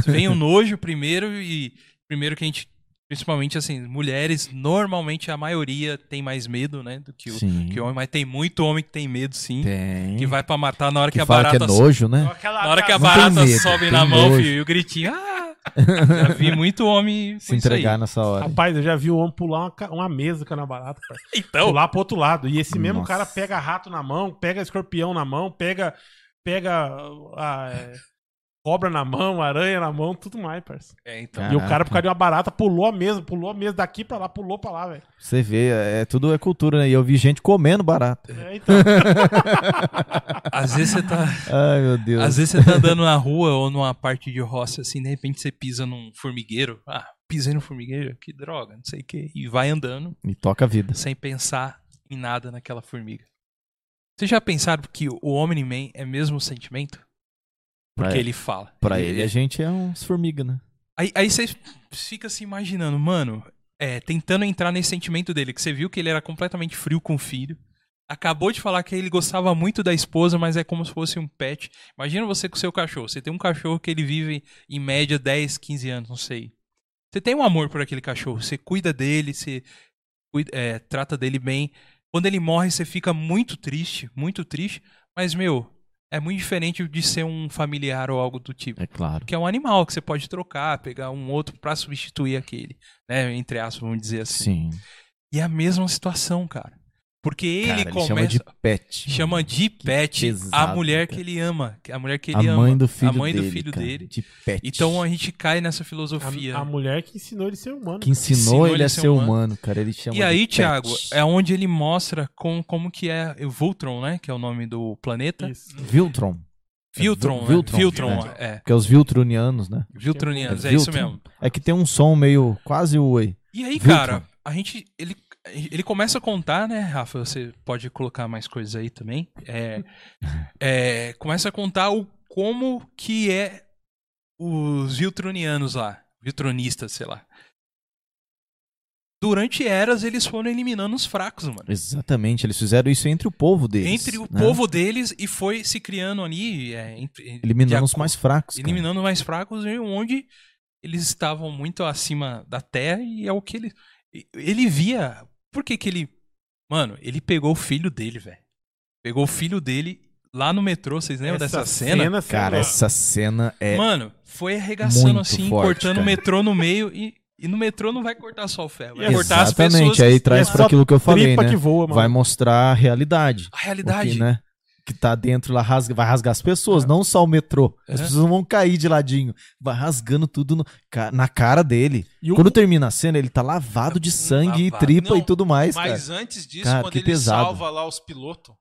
Vem o nojo primeiro e primeiro que a gente, principalmente assim, mulheres, normalmente a maioria tem mais medo, né, do que o, Sim. que o homem, mas tem muito homem que tem medo, sim, Tem. que vai pra matar na hora que, Que a fala que é barata nojo, né? Aquela- na hora que a barata medo, sobe na mão, nojo. filho, e o gritinho, ah! Já vi muito homem Se isso aí. entregar nessa hora. Rapaz, eu já vi o homem pular uma, uma mesa com a barata, cara. Então, Pular pro outro lado. E esse mesmo Nossa. cara pega rato na mão, pega escorpião na mão, pega. Pega. a, é, cobra na mão, aranha na mão, tudo mais, parça. é, então. E o cara, por causa de uma barata, pulou a mesa, pulou a mesa daqui pra lá, pulou pra lá, velho. Você vê, é, tudo é cultura, né? E eu vi gente comendo barata. É, então. Às vezes você tá, Ai, meu Deus. às vezes você tá andando na rua ou numa parte de roça assim, de repente você pisa num formigueiro. Ah, pisei no formigueiro, que droga, não sei o que, e vai andando Me toca a vida. sem pensar em nada naquela formiga. Vocês já pensaram que o Omni-Man é mesmo o sentimento? Porque Pra- ele fala. Pra ele, a gente é uns formiga, né? Aí, aí você fica se imaginando, mano, é, tentando entrar nesse sentimento dele, que você viu que ele era completamente frio com o filho. Acabou de falar que ele gostava muito da esposa, mas é como se fosse um pet. Imagina você com o seu cachorro. Você tem um cachorro que ele vive em média 10, 15 anos, não sei. Você tem um amor por aquele cachorro, você cuida dele, você cuida- é, trata dele bem. Quando ele morre, você fica muito triste, muito triste. Mas, meu, é muito diferente de ser um familiar ou algo do tipo É claro. que é um animal que você pode trocar, pegar um outro pra substituir aquele, né? Entre aspas, vamos dizer assim. Sim. E é a mesma situação, cara. Porque ele Cara, ele começa chama de pet. chama de pet a mulher cara. que ele ama, a mulher que a ele ama, mãe do filho a mãe dele. do filho cara, dele. De pet. Então a gente cai nessa A, filosofia. a mulher que ensinou ele a ser humano. Que ensinou, ele a ser humano, cara. Ele chama E aí, de pet. Thiago, é onde ele mostra com, como que é o Voltron, né? Que é o nome do planeta. Isso. Viltron. Viltron, É, né? Viltron, Viltron, né? é. Que é os Viltronianos, né? Viltronianos, É é isso Viltron. mesmo. É que tem um som meio quase o oi. E aí, Viltron. cara, a gente. Ele, ele começa a contar, né, Rafa? Você pode colocar mais coisas aí também. É, é, começa a contar o como que é os Viltronianos lá. Viltronistas, sei lá. Durante eras, eles foram eliminando os fracos, mano. Exatamente, eles fizeram isso entre o povo deles. Entre o né? povo deles e foi se criando ali. é, entre- Eliminando os mais fracos. eliminando os mais fracos, e onde eles estavam muito acima da terra e é o que ele. Ele via. Por que que ele. Mano, ele pegou o filho dele, velho. Pegou o filho dele lá no metrô, vocês lembram dessa cena? Cara, essa cena é. Mano, foi arregaçando Muito assim, forte, cortando cara. o metrô no meio e. E no metrô não vai cortar só o ferro, vai cortar as Exatamente, pessoas. aí traz é pra só aquilo que eu falei, né? que voa, mano. Vai mostrar a realidade. A realidade. O que, né? Que tá dentro lá, rasga, vai rasgar as pessoas, não só o metrô. As É. pessoas vão cair de ladinho. Vai rasgando tudo no- na cara dele. E o- Quando termina a cena, ele tá lavado de sangue e Lavado. tripa Não, e tudo mais, Mas cara. antes disso, Cara, quando que ele pesado. salva lá os pilotos,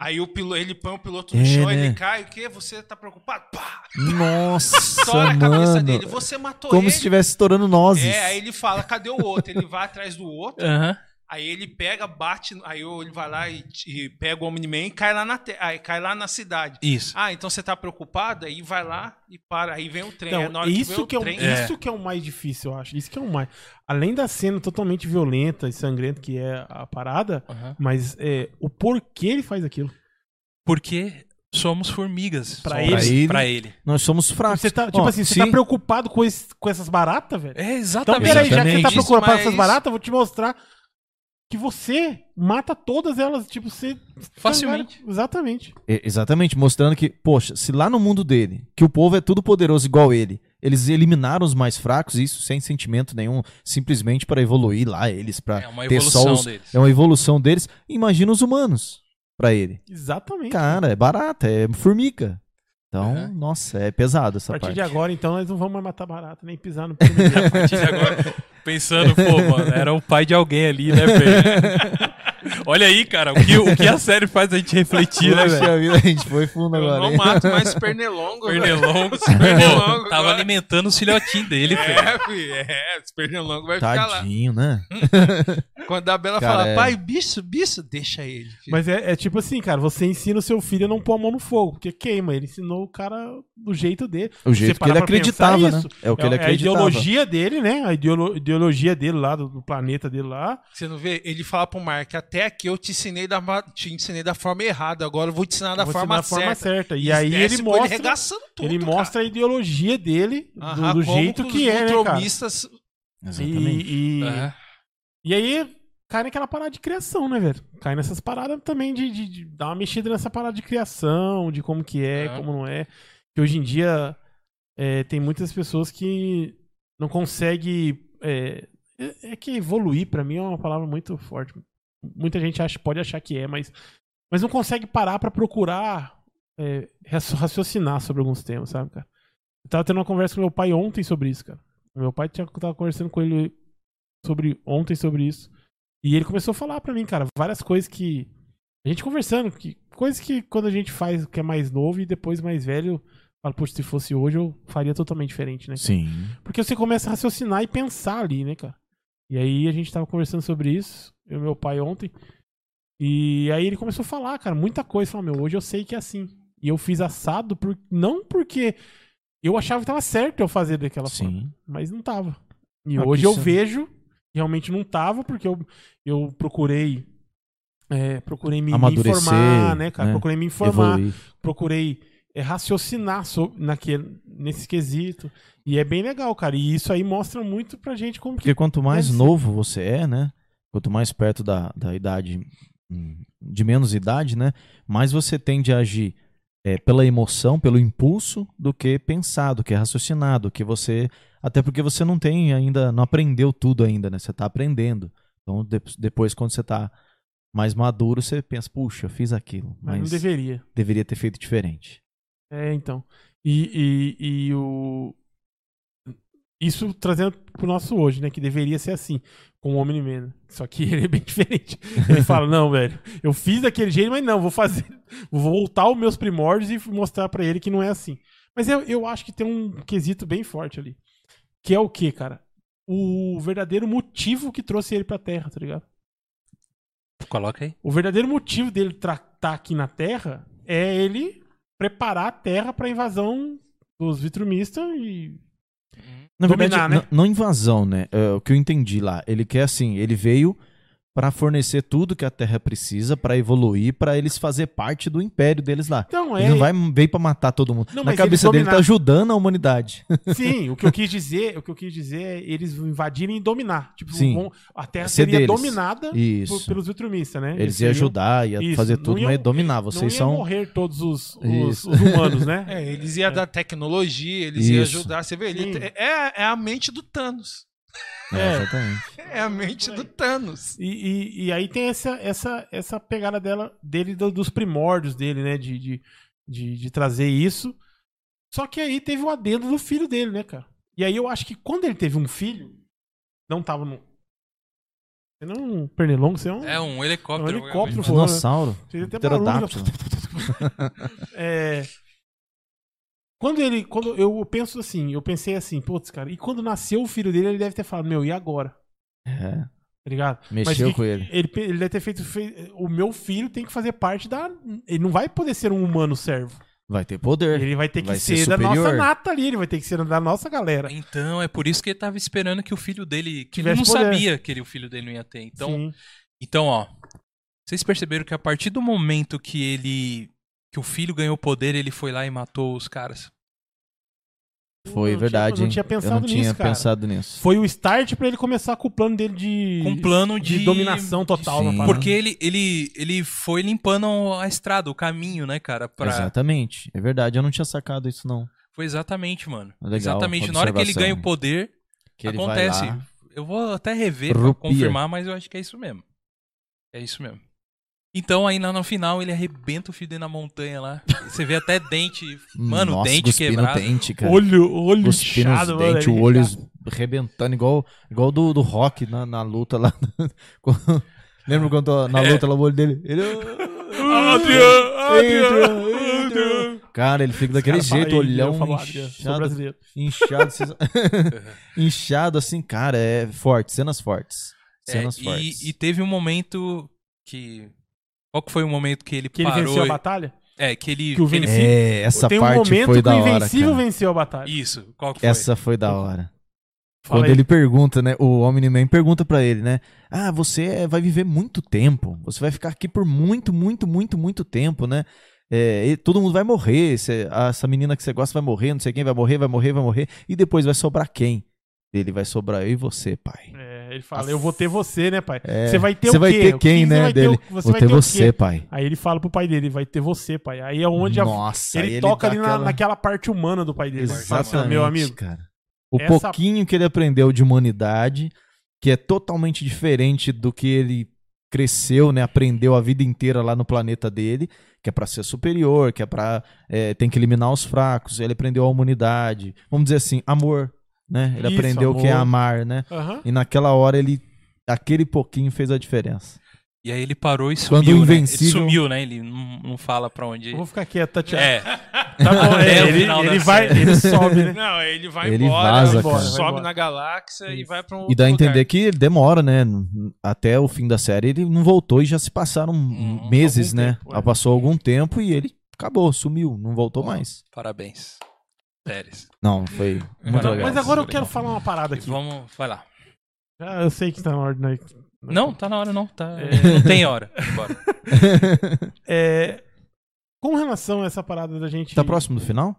aí o piloto, ele põe o piloto no É, chão, né? ele cai, o quê? Você tá preocupado? Pá! Nossa, Estoura a cabeça mano. dele. Você matou Como ele. se estivesse estourando nozes. É, aí ele fala, cadê o outro? Ele vai atrás do outro, Aham. Aí ele pega, bate, aí ele vai lá e, e pega o Omni-Man e cai lá, na te- aí cai lá na cidade. Isso. Ah, então você tá preocupado? Aí vai lá e para. Aí vem o trem. Então, é que isso, o que é, o, trem. É. isso que é o mais difícil, eu acho. Isso que é o mais. Além da cena totalmente violenta e sangrenta que é a parada, Aham. mas é, o porquê ele faz aquilo. Porque somos formigas. Pra Somos- ele. Pra ele. Nós somos fracos. Você tá, tipo Ó, assim, você sim, tá preocupado com, esse- com essas baratas, velho? É Então, exatamente. peraí, já que você tá preocupado com essas baratas, eu vou te mostrar que você mata todas elas, tipo, você... Facilmente. Exatamente. É, Exatamente, mostrando que, poxa, se lá no mundo dele, que o povo é tudo poderoso igual ele, Eles eliminaram os mais fracos, isso sem sentimento nenhum, simplesmente para evoluir lá eles, para É uma ter só evolução os, deles. é uma evolução deles. Imagina os humanos pra ele. Exatamente. Cara, é barata, é formiga. Então, É. nossa, é pesado a essa partir parte. de agora, então, nós não vamos mais matar barata, nem pisar no primeiro. A partir de agora, pensando, pô, mano, era o pai de alguém ali, né, velho? Olha aí, cara, o que, o que a série faz a gente refletir, né, velho? Vida, a gente foi fundo Eu agora. não hein? mato mais pernilongo. velho. Pernilongo, pô, tava agora. alimentando os filhotinhos dele, filho. É, filho, é, os pernilongos vai ficar lá. Tadinho, né? Quando a Bela Cara, fala, é. pai, bicho, bicho, deixa ele. filho. Mas é, é tipo assim, cara, você ensina o seu filho a não pôr a mão no fogo, porque queima. Ele ensinou o cara do jeito dele. O jeito que ele acreditava, né? É o que ele é a acreditava. ideologia dele, né? A ideolo- ideologia dele lá, do, do planeta dele lá. Você não vê? Ele fala pro Mark, até aqui eu te ensinei da, te ensinei da forma errada, agora eu vou te ensinar da forma na certa. certa. E Desce aí ele mostra. arregaçando tudo, ele mostra a ideologia dele do- Aham, do, como jeito que é, né, cara? Exatamente. E, e, É. e aí cai naquela parada de criação, né, velho? Cai nessas paradas também de, de- de dar uma mexida nessa parada de criação, de como que é, É. como não é. Que hoje em dia é, tem muitas pessoas que não conseguem. É, é- é que evoluir, pra mim, é uma palavra muito forte. Muita gente acha, pode achar que é, mas, mas não consegue parar pra procurar é, raci- raciocinar sobre alguns temas, sabe, cara? Eu tava tendo uma conversa com meu pai ontem sobre isso, cara. Meu pai tinha, tava conversando com ele sobre ontem sobre isso. E ele começou a falar pra mim, cara, várias coisas que. A gente conversando, que, coisas que quando a gente faz que é mais novo e depois mais velho, fala, poxa, se fosse hoje eu faria totalmente diferente, né? Sim. Porque você começa a raciocinar e pensar ali, né, cara? E aí a gente tava conversando sobre isso, eu e meu pai ontem. E aí ele começou a falar, cara, muita coisa. Falou, meu, hoje eu sei que é assim. E eu fiz assado, por... não porque eu achava que tava certo eu fazer daquela forma Sim. mas não tava. E Ah, hoje eu vejo, realmente não tava, porque eu, eu procurei. é, procurei me, me informar, né, cara? né? Procurei me informar, Evoluir. procurei é, raciocinar so, naquele, nesse quesito. E é bem legal, cara. E isso aí mostra muito pra gente como que. Porque quanto mais Deve ser. novo você é, né? Quanto mais perto da, da idade, hum, de menos idade, né? Mais você tende a agir é, pela emoção, pelo impulso, do que pensar, do que raciocinar, do que você. Até porque você não tem ainda, não aprendeu tudo ainda, né? Você tá aprendendo. Então, de- depois, quando você tá mais maduro, você pensa, puxa, eu fiz aquilo. Mas Mas não deveria. deveria ter feito diferente. É, então. E, e, e o. Isso trazendo pro nosso hoje, né? Que deveria ser assim, com o Omni-Man. né? Só que ele é bem diferente. Ele fala, não, velho, eu fiz daquele jeito, mas não, vou fazer. Vou voltar aos meus primórdios e mostrar pra ele que não é assim. Mas eu, eu acho que tem um quesito bem forte ali. Que é o que, cara? O verdadeiro motivo que trouxe ele pra Terra, tá ligado? Coloca aí. O verdadeiro motivo dele estar aqui na Terra é ele preparar a Terra pra invasão dos vitrumistas e. Na Dominar, verdade, né? não, não invasão, né? É, o que eu entendi lá. Ele quer assim, ele veio pra fornecer tudo que a Terra precisa pra evoluir, pra eles fazer parte do império deles lá. Então, é. Ele não vai veio pra matar todo mundo. Não, Na cabeça eles dele tá dominar- ajudando a humanidade. Sim, o que eu quis dizer, o que eu quis dizer é eles invadirem e dominar. Tipo, Sim. vão- a Terra Ser seria deles. dominada por- pelos vitrumistas, né? Eles iam seriam- ajudar, ia Isso, fazer não tudo, iam- mas dominar. Não Vocês iam são. morrer todos os, os, os humanos, né? É, eles iam dar tecnologia, eles iam Isso. ajudar. Você vê, ele é, é a mente do Thanos. É, É. exatamente. É a mente do Thanos. E, e, e aí tem essa, essa, essa pegada dela, dele, do- dos primórdios dele, né? De, de, de, de trazer isso. Só que aí teve o adendo do filho dele, né, cara? E aí eu acho que quando ele teve um filho, não tava no. Você não é um pernilongo, você é um. É um helicóptero. É um helicóptero. obviamente. voando. Dinossauro. Seria até barulho. É, Quando ele. Quando eu penso assim, eu pensei assim, putz, cara, e quando nasceu o filho dele, ele deve ter falado, meu, e agora? É, Tá ligado? mexeu que- com ele. Ele, ele deve ter feito. fe- O meu filho tem que fazer parte da. Ele não vai poder ser um humano servo. Vai ter poder. Ele vai ter que Vai ser ser, da nossa nata ali, ele vai ter que ser da nossa galera. Então, é por isso que ele tava esperando que o filho dele. Que ele não poder. sabia que ele, o filho dele não ia ter. Então, Sim. então, ó. Vocês perceberam que a partir do momento que ele. Que o filho ganhou poder, ele foi lá e matou os caras. Foi Eu não verdade, tinha- eu não tinha Eu pensado não tinha nisso, pensado nisso. Foi o start pra ele começar com o plano dele de. Com um plano de- dominação total Sim. na. Porque ele, ele, ele foi limpando a estrada, o caminho, né, cara? Pra... Exatamente. É verdade, eu não tinha sacado isso, não. Foi exatamente, mano. Legal, exatamente. Na hora que ele ganha o poder, Que ele acontece. vai lá, Eu vou até rever pra Rupia. confirmar, mas eu acho que é isso mesmo. É isso mesmo. Então aí no final ele arrebenta o fio dele na montanha lá. Você vê até dente. Mano, Nossa, dente quebrado. dente, cara. Olho, olho Cuspindo os inchado, dentes, ele- o olho rebentando, igual, igual do, do Rock na, na luta lá. Lembra quando na É. luta lá o olho dele? Ele... Adrian, Adrian, Adrian, Adrian. Cara, ele fica daquele Os jeito, "Ei, olhão inchado, inchado, inchado assim, cara, é forte, cenas fortes. É, Cenas e, fortes. e teve um momento que. Qual que foi o momento que ele Que ele parou? venceu a e- batalha? É, que ele. que o que ele- É, essa Tem um parte momento foi que da o hora, Invencível cara. venceu a batalha. Isso, qual que foi? Essa foi da hora. Fala Quando aí. ele pergunta, né? O Omni-Man pergunta pra ele, né? Ah, você é- vai viver muito tempo. Você vai ficar aqui por muito, muito, muito, muito tempo, né? É, e todo mundo vai morrer. cê- essa menina que você gosta vai morrer, não sei quem vai morrer, vai morrer, vai morrer. E depois vai sobrar quem? Ele vai sobrar eu e você, pai. É, ele fala, eu vou ter você, né, pai? É, Você vai ter Você o vai quê? ter quem, né? vai ter dele. o- você Vou vai ter você, pai. Aí ele fala pro pai dele, vai ter você, pai. Aí é onde a- Nossa, ele, aí toca ali na- aquela- naquela parte humana do pai dele. Ele assim, Exatamente, meu amigo, cara. O essa- pouquinho que ele aprendeu de humanidade, que é totalmente diferente do que ele cresceu, né, aprendeu a vida inteira lá no planeta dele, que é pra ser superior, que é pra é, tem que eliminar os fracos. Ele aprendeu a humanidade, vamos dizer assim, amor, né? Ele Isso, aprendeu o que é amor. amar, né? aham. E naquela hora ele aquele pouquinho fez a diferença. E aí ele parou e Quando sumiu. o né? Ele Invencível- sumiu, né? Ele não, não fala pra onde. Eu vou ficar quieto, Thiago. É, Tá bom, é, ele, ele vai, série. ele sobe, né? Não, ele vai Ele embora, vaza, cara. sobe Vai embora. na galáxia e Isso. vai pra um E dá a lugar. entender que ele demora, né? Até o fim da série ele não voltou e já se passaram Hum, meses, né? tempo, é. Passou algum tempo e ele acabou, sumiu, não voltou mais. parabéns. Séries. Não, foi muito Não, legal. Mas agora eu quero falar uma parada aqui. vamos. Vai lá. Ah, eu sei que tá na hora, né? Não, tá na hora, não. Tá... É. Não tem hora. Bora. É, com relação a essa parada da gente. tá próximo do final?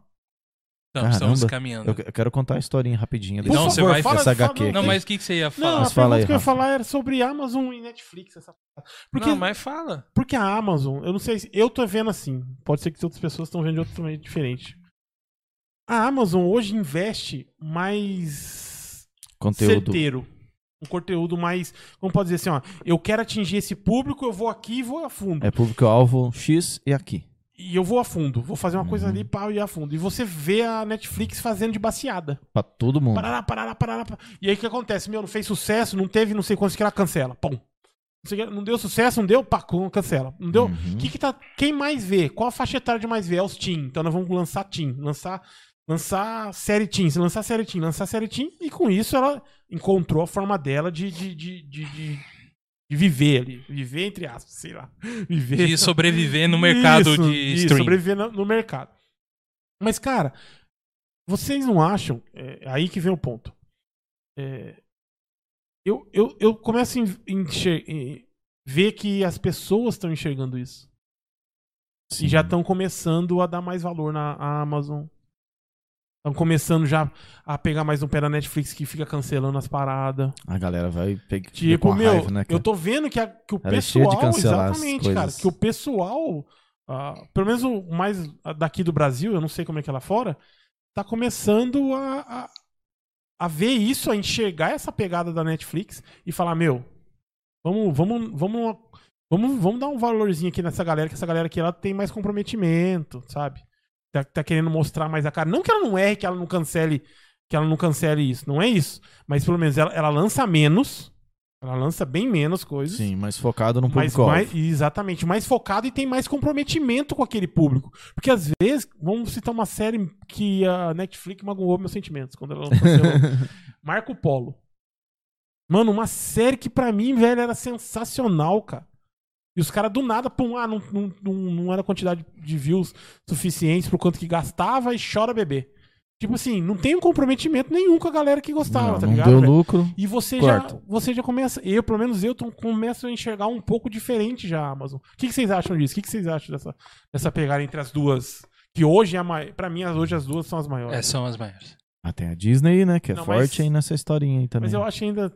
Então, estamos caminhando. Eu que- eu quero contar a historinha. Por Não, favor, você vai- fala, essa fala- HQ aqui. Não, mas o que, que você ia Não, falar? a Mas fala pergunta aí, que eu ia falar era sobre Amazon e Netflix. Essa... Porque, Não, mas fala. porque a Amazon, eu não sei se. Eu tô vendo assim. Pode ser que outras pessoas estão vendo de outro também diferente. A Amazon hoje investe mais Conteúdo. certeiro. Um conteúdo mais. Como pode dizer assim, ó. Eu quero atingir esse público, eu vou aqui e vou a fundo. É público-alvo X e aqui. E eu vou a fundo. Vou fazer uma coisa Uhum. ali pau e ir a fundo. E você vê a Netflix fazendo de baseada. Pra todo mundo. Parará, parará, parará, parará. E aí o que acontece? Meu, não fez sucesso, não teve, não sei quantos que ela cancela. Pum. Não, deu sucesso, não deu, pá, cancela. Não deu. Uhum. Que que tá, quem mais vê? Qual a faixa etária de mais vê? É os Teen. Então nós vamos lançar Teen. Lançar, lançar série Teen. Se lançar série Teen, lançar série Teen. E com isso ela encontrou a forma dela de, de, de, de, de- viver ali. Viver entre aspas, sei lá. Viver. De sobreviver no mercado Isso, de stream. sobreviver no, no mercado. Mas, cara, vocês não acham. É aí que vem o ponto. É, eu, eu, eu começo a ver que as pessoas estão enxergando isso. Sim. E já estão começando a dar mais valor na Amazon. Estão começando já a pegar mais um pé na Netflix que fica cancelando as paradas. A galera vai pegar Tipo, com meu, raiva, né, cara? eu tô vendo que, a- que o Ela é pessoal. exatamente, cara. Que o pessoal. ah, pelo menos o mais daqui do Brasil, eu não sei como é que é lá fora, tá começando a, a, a ver isso, a enxergar essa pegada da Netflix e falar, meu, vamos, vamos, vamos, vamos, vamos dar um valorzinho aqui nessa galera, que essa galera aqui ela tem mais comprometimento, sabe? Tá, tá querendo mostrar mais a cara. Não que ela não erre, que ela não cancele, que ela não cancele isso. Não é isso. Mas pelo menos ela, ela lança menos. Ela lança bem menos coisas. Sim, mais focado no Mas público-alvo. mais, exatamente, mais focado e tem mais comprometimento com aquele público. Porque às vezes, vamos citar uma série que a Netflix magoou meus sentimentos quando ela cancelou. Marco Polo. Mano, uma série que pra mim, velho, era sensacional, cara. E os caras do nada, pum, ah, não, não, não, não era quantidade de views suficientes pro quanto que gastava e chora bebê. Tipo assim, não tem um comprometimento nenhum com a galera que gostava, não, tá não ligado? deu velho? lucro. E você já, Corta. você já começa, eu, pelo menos eu, tô, começo a enxergar um pouco diferente já a Amazon. O que, que vocês acham disso? O que, que vocês acham dessa, dessa pegada entre as duas? Que hoje é a. Pra mim, as- hoje as duas são as maiores. É, são as maiores. Ah, tem a Disney, né? Que é Não, mas- forte aí nessa historinha aí também. Mas eu acho ainda.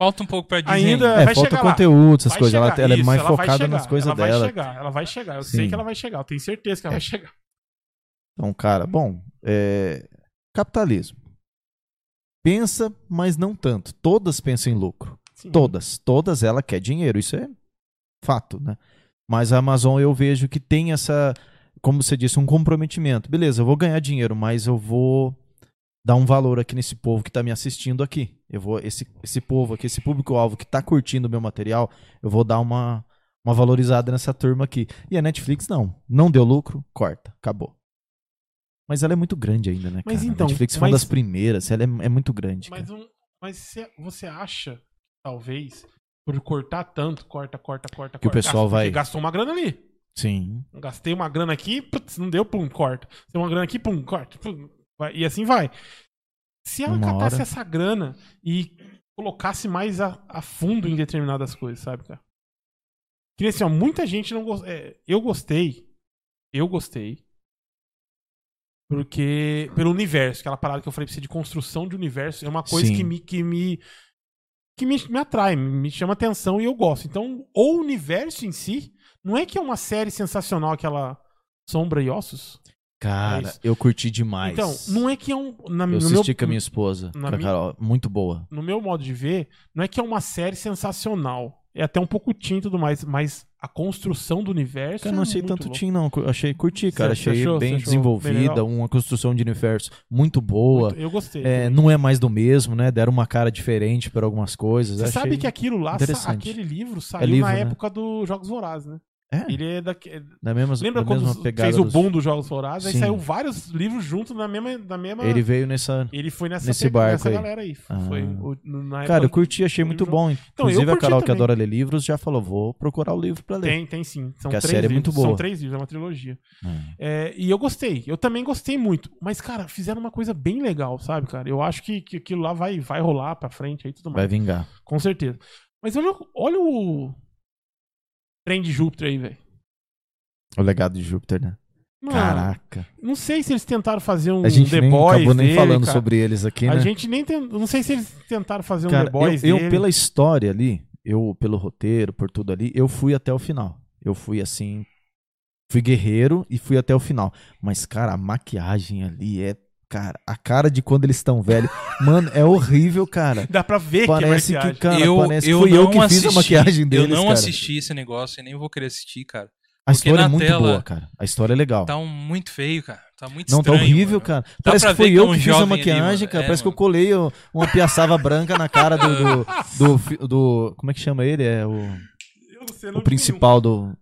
Falta um pouco pra Disney. Ainda- É, vai falta conteúdo, essas vai coisas. Ela, ela é Isso, mais ela focada nas coisas ela dela. Vai chegar, ela vai chegar. Eu sei Sim. que ela vai chegar, eu tenho certeza que ela É. vai chegar. Então, cara, bom, é... capitalismo. Pensa, mas não tanto. Todas pensam em lucro. Sim. Todas. Todas ela quer dinheiro. Isso é fato, né? Mas a Amazon eu vejo que tem essa, como você disse, um comprometimento. Beleza, eu vou ganhar dinheiro, mas eu vou dar um valor aqui nesse povo que está me assistindo aqui. Eu vou esse esse povo aqui, esse público-alvo que está curtindo o meu material, eu vou dar uma uma valorizada nessa turma aqui. E a Netflix não, não deu lucro, corta, acabou. Mas ela é muito grande ainda, né, cara? Mas então, a Netflix foi uma mas- das primeiras, ela é, é muito grande. Mas, um, mas você, você acha, talvez, por cortar tanto, corta, corta, corta, Que o corta, pessoal gasta- vai- gastou uma grana ali. Sim. Gastei uma grana aqui, putz, não deu, pum, corta. Tem uma grana aqui, pum, corta. pum, vai- e assim vai. Se ela Uma catasse hora. essa grana e colocasse mais a, a fundo em determinadas coisas, sabe, cara? Que assim, ó, muita gente não gostou. eu gostei. Eu gostei. Porque. Pelo universo, aquela parada que eu falei pra você de construção de universo, é uma coisa Sim. que me. Que me que me, me atrai, me chama atenção e eu gosto. Então, o universo em si, não é que é uma série sensacional, aquela Sombra e Ossos. Cara, isso. eu curti demais. Então, não é que é um. Na, Eu no, assisti meu, com a minha esposa, na com a minha- Carol, muito boa. no meu modo de ver, não é que é uma série sensacional. É até um pouco teen e tudo mais, mas a construção do universo. Cara, eu não é achei muito tanto louco. teen, não. Achei, curti, cara. Você achei achou? bem bem desenvolvida, legal? uma construção de universo muito boa. Muito- eu gostei. É, não é mais do mesmo, né? Deram uma cara diferente para algumas coisas. Você Achei sabe que aquilo lá, aquele livro saiu livro, na né? época dos Jogos Vorazes, né? É, Ele é da, da mesma, Lembra da quando fez o boom dos Jogos Vorazes? Aí saiu vários livros juntos na mesma. Na mesma... Ele veio nessa. Ele foi nessa, nesse barco nessa aí. galera aí. Foi Ah. na Cara, eu época- curti, achei muito bom. Então, eu Inclusive, a Carol, que também. adora ler livros, já falou: vou procurar o livro pra ler. Tem, tem sim. São Porque a três série é livros. muito boa. São três livros, é uma trilogia. É. É, e eu gostei. Eu também gostei muito. Mas, cara, fizeram uma coisa bem legal, sabe, cara? Eu acho que, que aquilo lá vai, vai rolar pra frente aí tudo mais. Vai vingar. Com certeza. Mas olha, olha o trem de Júpiter aí, velho. O legado de Júpiter, né? Mano, Caraca. Não sei se eles tentaram fazer um A gente The nem Boys acabou nem dele, falando cara. sobre eles aqui, A né? gente nem tem. Não sei se eles tentaram fazer um Cara, The Boys eu, eu, dele. pela história ali, eu, pelo roteiro, por tudo ali, eu fui até o final. Eu fui assim. Fui guerreiro e fui até o final. Mas, cara, a maquiagem ali é. Cara, a cara de quando eles estão velhos. Mano, é horrível, cara. Dá pra ver Parece que é que, maquiagem. cara, eu, parece eu que fui eu não que assisti, fiz a maquiagem deles, Eu não cara. assisti esse negócio e nem vou querer assistir, cara. A história é muito tela boa, cara. A história é legal. Tá um muito feio, cara. Tá muito Não, tá horrível, mano. cara. Dá Parece que que é eu um que fiz a ali, maquiagem, mano. cara. É, Parece que eu mano. colei uma piaçava branca na cara do do, do, fi- do- Como é que chama ele? É o, Eu não sei o principal do.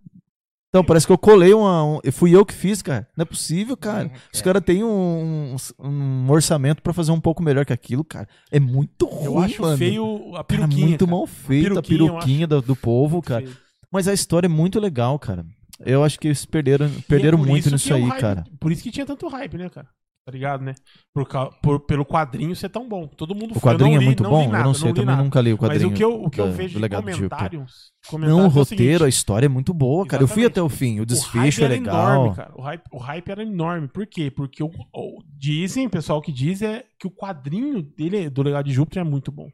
Então, parece que eu colei uma. Um, fui eu que fiz, cara. Não é possível, cara. Uhum, Os é. caras têm um, um orçamento pra fazer um pouco melhor que aquilo, cara. É muito ruim. Eu acho mano. feio a Cara, peruquinha. muito cara. mal feita a peruquinha, eu peruquinha do, do povo, cara. feio. Mas a história é muito legal, cara. Eu acho que eles perderam, é perderam por muito isso nisso é aí, hype- cara. Por isso que tinha tanto hype, né, cara? Tá ligado, né? Por, por- pelo quadrinho ser tão bom. Todo mundo O. Eu quadrinho é muito bom? nada, eu não sei, eu também nada. nunca li o Mas quadrinho. o que eu, o que eu da- vejo do de Júpiter. comentários, Não, comentários o é o roteiro, a história é muito boa, cara. Eu fui Exatamente. até o fim. O o desfecho hype é era legal. enorme, cara. O hype, o hype era enorme. Por quê? Porque o, o- dizem, o pessoal que diz é que o quadrinho dele, do Legado de Júpiter, é muito bom.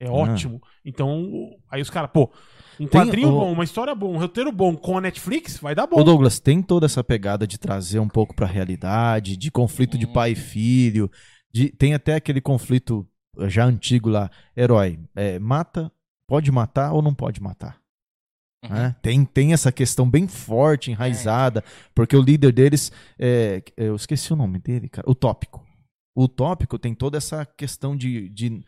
É ótimo. Então, o- aí os caras, pô, Ah. Tem quadrinho o- bom, uma história boa, um roteiro bom com a Netflix, vai dar bom. O Douglas tem toda essa pegada de trazer um pouco pra realidade, de conflito de Hum. pai e filho. de- tem até aquele conflito eh, já antigo lá, herói. é, mata, pode matar ou não pode matar? Uhum. né? Tem, tem essa questão bem forte, enraizada, porque o líder deles, é, eu esqueci o nome dele, cara, o Tópico. O Tópico tem toda essa questão de, de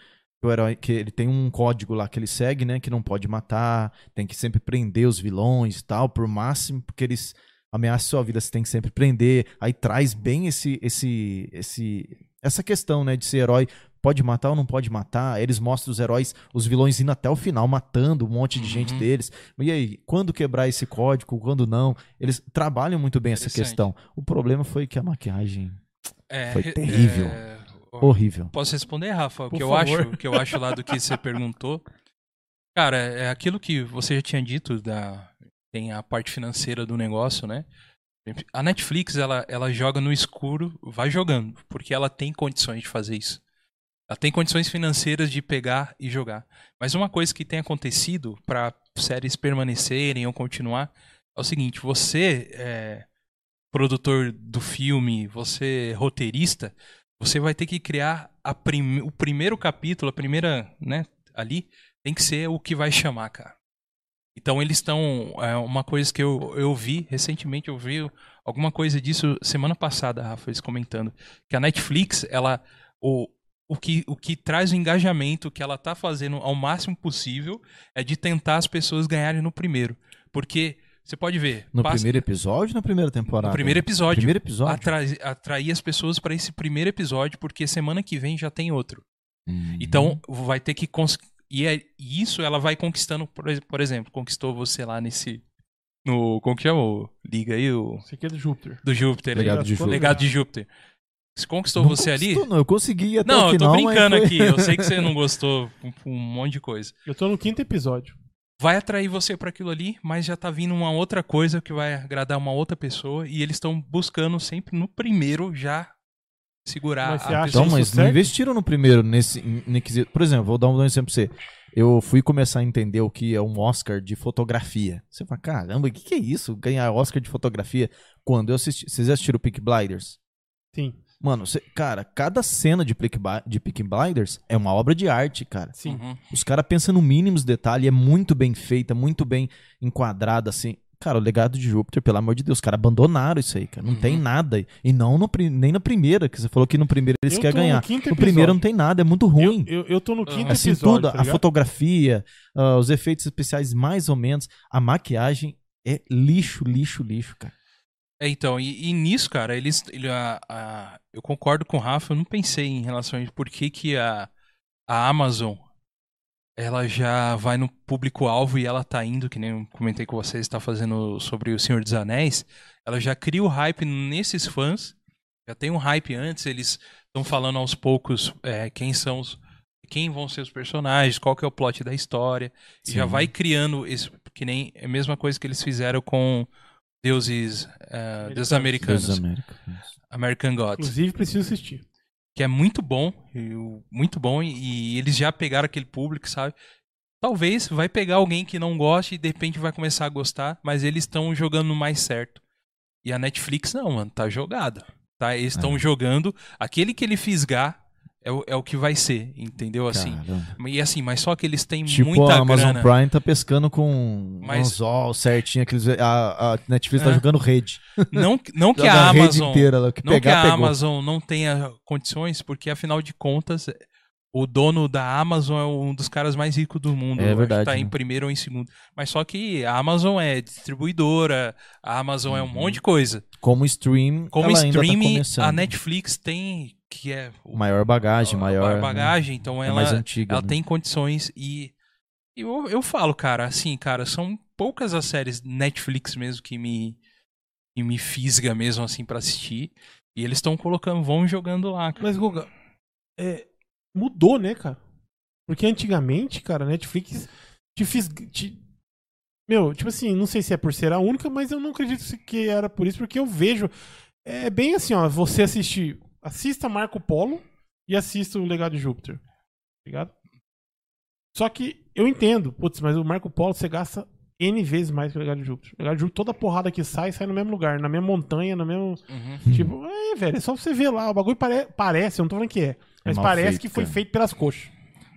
o herói, que ele tem um código lá que ele segue, né, que não pode matar, tem que sempre prender os vilões e tal, por máximo, porque eles ameaçam sua vida, você tem que sempre prender. Aí traz bem esse, esse, esse, essa questão, né, de ser herói. Pode matar ou não pode matar? Eles mostram os heróis, os vilões indo até o final, matando um monte de gente Uhum. deles. E aí, quando quebrar esse código, quando não? Eles trabalham muito bem essa questão. O problema foi que a maquiagem É, Foi terrível. é, horrível. Posso responder, Rafa? O que eu acho, que eu acho lá do que você perguntou. Cara, é aquilo que você já tinha dito da tem a parte financeira do negócio, né? A Netflix ela, ela joga no escuro, vai jogando, porque ela tem condições de fazer isso. Ela tem condições financeiras de pegar e jogar. Mas uma coisa que tem acontecido para séries permanecerem ou continuar é o seguinte: você é, produtor do filme, você roteirista, você vai ter que criar prim- o primeiro capítulo, a primeira, né, ali, tem que ser o que vai chamar, cara. Então eles estão. É uma coisa que eu, eu vi recentemente, eu vi alguma coisa disso semana passada, Rafa, eles comentando. Que a Netflix, ela. O, o, que, o que traz o engajamento que ela tá fazendo ao máximo possível é de tentar as pessoas ganharem no primeiro. Porque você pode ver. No passa- primeiro episódio ou na primeira temporada? no primeiro episódio. Primeiro episódio? Atrai- atrair as pessoas para esse primeiro episódio, porque semana que vem já tem outro. Uhum. Então, vai ter que. cons- E é- e isso ela vai conquistando, por ex- por exemplo, conquistou você lá nesse. No. Como que chama? o- Liga aí, o. Isso aqui é do Júpiter. Do Júpiter. Legado de Júpiter. Legado de Júpiter. Se conquistou Não você ali. conquistou, Não, eu consegui até Não, o eu tô final, brincando foi- aqui. Eu sei que você não gostou por um monte de coisa. Eu tô no quinto episódio. Vai atrair você para aquilo ali, mas já tá vindo uma outra coisa que vai agradar uma outra pessoa. E eles estão buscando sempre no primeiro já segurar Mas a pessoa. Então, mas não investiram no primeiro, nesse, quesito. Por exemplo, vou dar um exemplo pra você. Eu fui começar a entender o que é um Oscar de fotografia. Você fala, caramba, o que, que é isso? Ganhar Oscar de fotografia? Quando eu assisti. Vocês já assistiram o Peak Blinders? Sim, Mano, você- cara, cada cena de de Peaky Blinders é uma obra de arte, cara. sim. Uhum. Os caras pensam no mínimos detalhes, é muito bem feita, muito bem enquadrada, assim. Cara, o legado de Júpiter, pelo amor de Deus, os caras abandonaram isso aí, cara. Não Uhum. tem nada. E não no, nem na primeira, que você falou que no primeiro eles querem no ganhar. quinto No primeiro não tem nada, é muito ruim. Eu, eu, eu tô no quinto assim, episódio. tudo, tá a fotografia, ah, os efeitos especiais mais ou menos, a maquiagem é lixo, lixo, lixo, cara. É, então, e, e nisso, cara, eles. ele- a- a- eu concordo com o Rafa, eu não pensei em relação a por que, que a, a Amazon ela já vai no público-alvo e ela tá indo, que nem eu comentei com vocês, está fazendo sobre o Senhor dos Anéis. Ela já cria o hype nesses fãs. Já tem um hype antes, eles estão falando aos poucos é, quem são os. Quem vão ser os personagens, qual que é o plot da história. E já vai criando esse. Que nem é a mesma coisa que eles fizeram com deuses, eh, deuses americanos. Deus América. American Gods. Inclusive, preciso assistir. Que é muito bom. Muito bom. E, e eles já pegaram aquele público, sabe? Talvez vai pegar alguém que não goste e de repente vai começar a gostar, mas eles estão jogando no mais certo. E a Netflix não, mano, tá jogada. Tá? Eles estão É. jogando. Aquele que ele fisgar é o, é o que vai ser, entendeu? Assim. Caramba. E assim, mas só que eles têm Tipo, muita a Amazon grana. Prime tá pescando com Mas- anzol certinho, aqueles, a, a Netflix tá É. jogando rede. Não, não que a rede Amazon. inteira, que Não que pegar, a pegou. Amazon não tenha condições, porque afinal de contas, o dono da Amazon é um dos caras mais ricos do mundo. É que verdade, Tá em né? primeiro ou em segundo. Mas só que a Amazon é distribuidora, a Amazon é um Uhum. monte de coisa. Como stream, Como ela ainda tá streaming, começando. a Netflix tem que é o Maior bagagem, a maior... maior né? bagagem, então É ela mais antiga. ela né? tem condições e eu, eu falo, cara, assim, cara, são poucas as séries Netflix mesmo que me que me fisga mesmo assim pra assistir. E eles estão colocando, vão jogando lá. cara. Mas, Guga, é, mudou, né, cara? Porque antigamente, cara, Netflix te fiz. Te... Meu, tipo assim, não sei se é por ser a única, mas eu não acredito que era por isso, porque eu vejo. É bem assim, ó. Você assiste. Assista Marco Polo e assista o Legado de Júpiter. Ligado? Só que eu entendo, putz, mas o Marco Polo você gasta N vezes mais que o Legado de Júpiter. O Legado de Júpiter, toda porrada que sai, sai no mesmo lugar, na mesma montanha, na mesma. Uhum. Tipo, é, velho, é só você ver lá. O bagulho pare- parece, eu não tô falando que é. Mas mal parece feito, que foi cara. feito pelas coxas.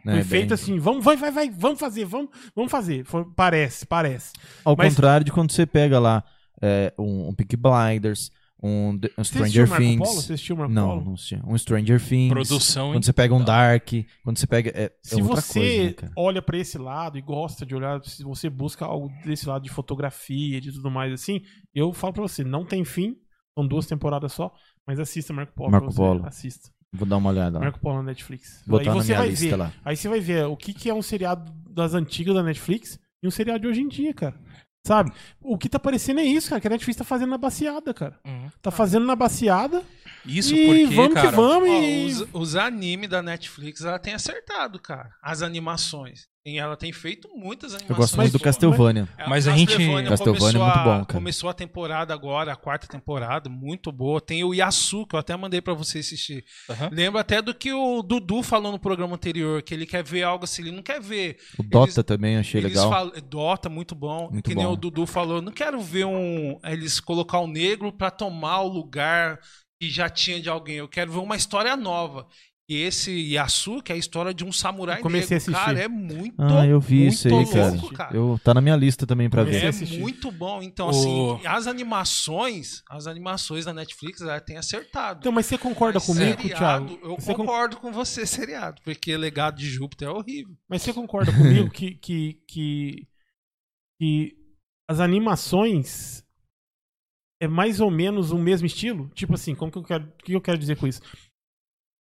Né, foi bem- feito assim, vamos, vai, vai, vai, vamos fazer, vamos, vamos fazer. Foi- parece, parece. Ao mas- contrário de quando você pega lá é, um, um Peaky Blinders, um, um Você Stranger Marco Things... Polo? Você assistiu o Marco Não, Polo? não assisti. Um Stranger Things. Produção Quando você pega um. Dark, quando você pega. É, é Se outra você coisa, né, olha pra esse lado e gosta de olhar, se você busca algo desse lado de fotografia, de tudo mais assim, eu falo pra você, não tem fim, são duas temporadas só, mas assista Marco Polo. Marco você, Polo. Assista. Vou dar uma olhada lá. Marco Polo na Netflix. Vou aí você minha vai lista ver. lá. Aí você vai ver o que, que é um seriado das antigas da Netflix e um seriado de hoje em dia, cara. Sabe? O que tá parecendo é isso, cara, que a Netflix tá fazendo na baseada, cara. Uhum. Tá fazendo na baseada Isso e porque, vamos cara, que vamos. Ó, e... os, os animes da Netflix, ela tem acertado, cara. As animações. E ela tem feito muitas animações. Eu gosto muito do. Castlevania. Ela- Mas a gente- Castlevania é muito a- bom, cara. Começou a temporada agora, a quarta temporada, muito boa. Tem o Yasu, que eu até mandei pra você assistir. Aham. Lembra até do que o Dudu falou no programa anterior, que ele quer ver algo assim, ele não quer ver. O Dota Eles- também achei eles legal. falam- Dota, muito bom. Muito que nem bom. o Dudu falou, não quero ver um. Eles colocar o negro pra tomar o lugar que já tinha de alguém. Eu quero ver uma história nova. E esse Yasu, que é a história de um samurai Eu comecei negro, a assistir. cara, é muito Ah, eu vi muito isso aí, louco, cara. Eu, tá na minha lista também pra ver. É muito bom. Então, O- assim, as animações, as animações da Netflix, ela tem acertado. Então, mas você concorda Mas comigo, seriado, Thiago? Eu Você con- concordo com você, seriado, porque Legado de Júpiter é horrível. Mas você concorda comigo que, que, que, que as animações é mais ou menos o mesmo estilo? Tipo assim, como que eu quero, o que eu quero dizer com isso?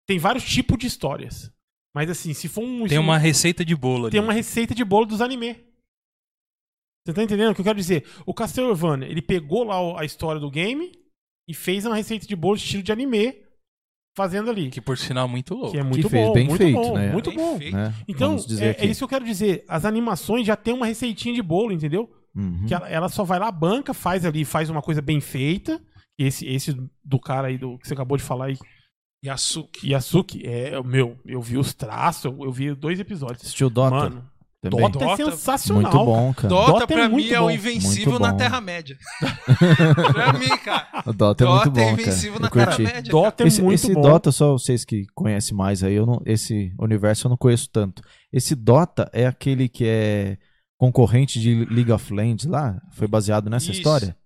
Tem vários tipos de histórias. Mas assim, se for um Tem uma receita de bolo ali. tem uma receita de bolo dos anime. Você tá entendendo o que eu quero dizer? O Castlevania, ele pegou lá a história do game e fez uma receita de bolo estilo de anime fazendo ali. Que por sinal é muito louco. Que é muito fez bom, bem muito feito, bom, né? muito Bem bom. feito. Né? Então, é, é isso que eu quero dizer. As animações já tem uma receitinha de bolo, entendeu? Uhum. Que ela, ela só vai lá, banca, faz ali, faz uma coisa bem feita. Esse, esse do cara aí do que você acabou de falar aí, Yasuki. Yasuki, é o meu. Eu vi os traços, eu, eu vi dois episódios. Assistiu Dota Mano, também? Dota, é Dota, sensacional. Muito bom, cara. Dota, Dota é pra muito mim, é o invencível na. Terra-média. pra mim, cara. O Dota é Dota muito é bom, invencível cara. na. Terra-média. Dota é esse muito esse bom. Dota, só vocês que conhecem mais aí, eu não, esse universo eu não conheço tanto. Esse Dota é aquele que é concorrente de League of Legends lá? Foi baseado nessa Isso. história?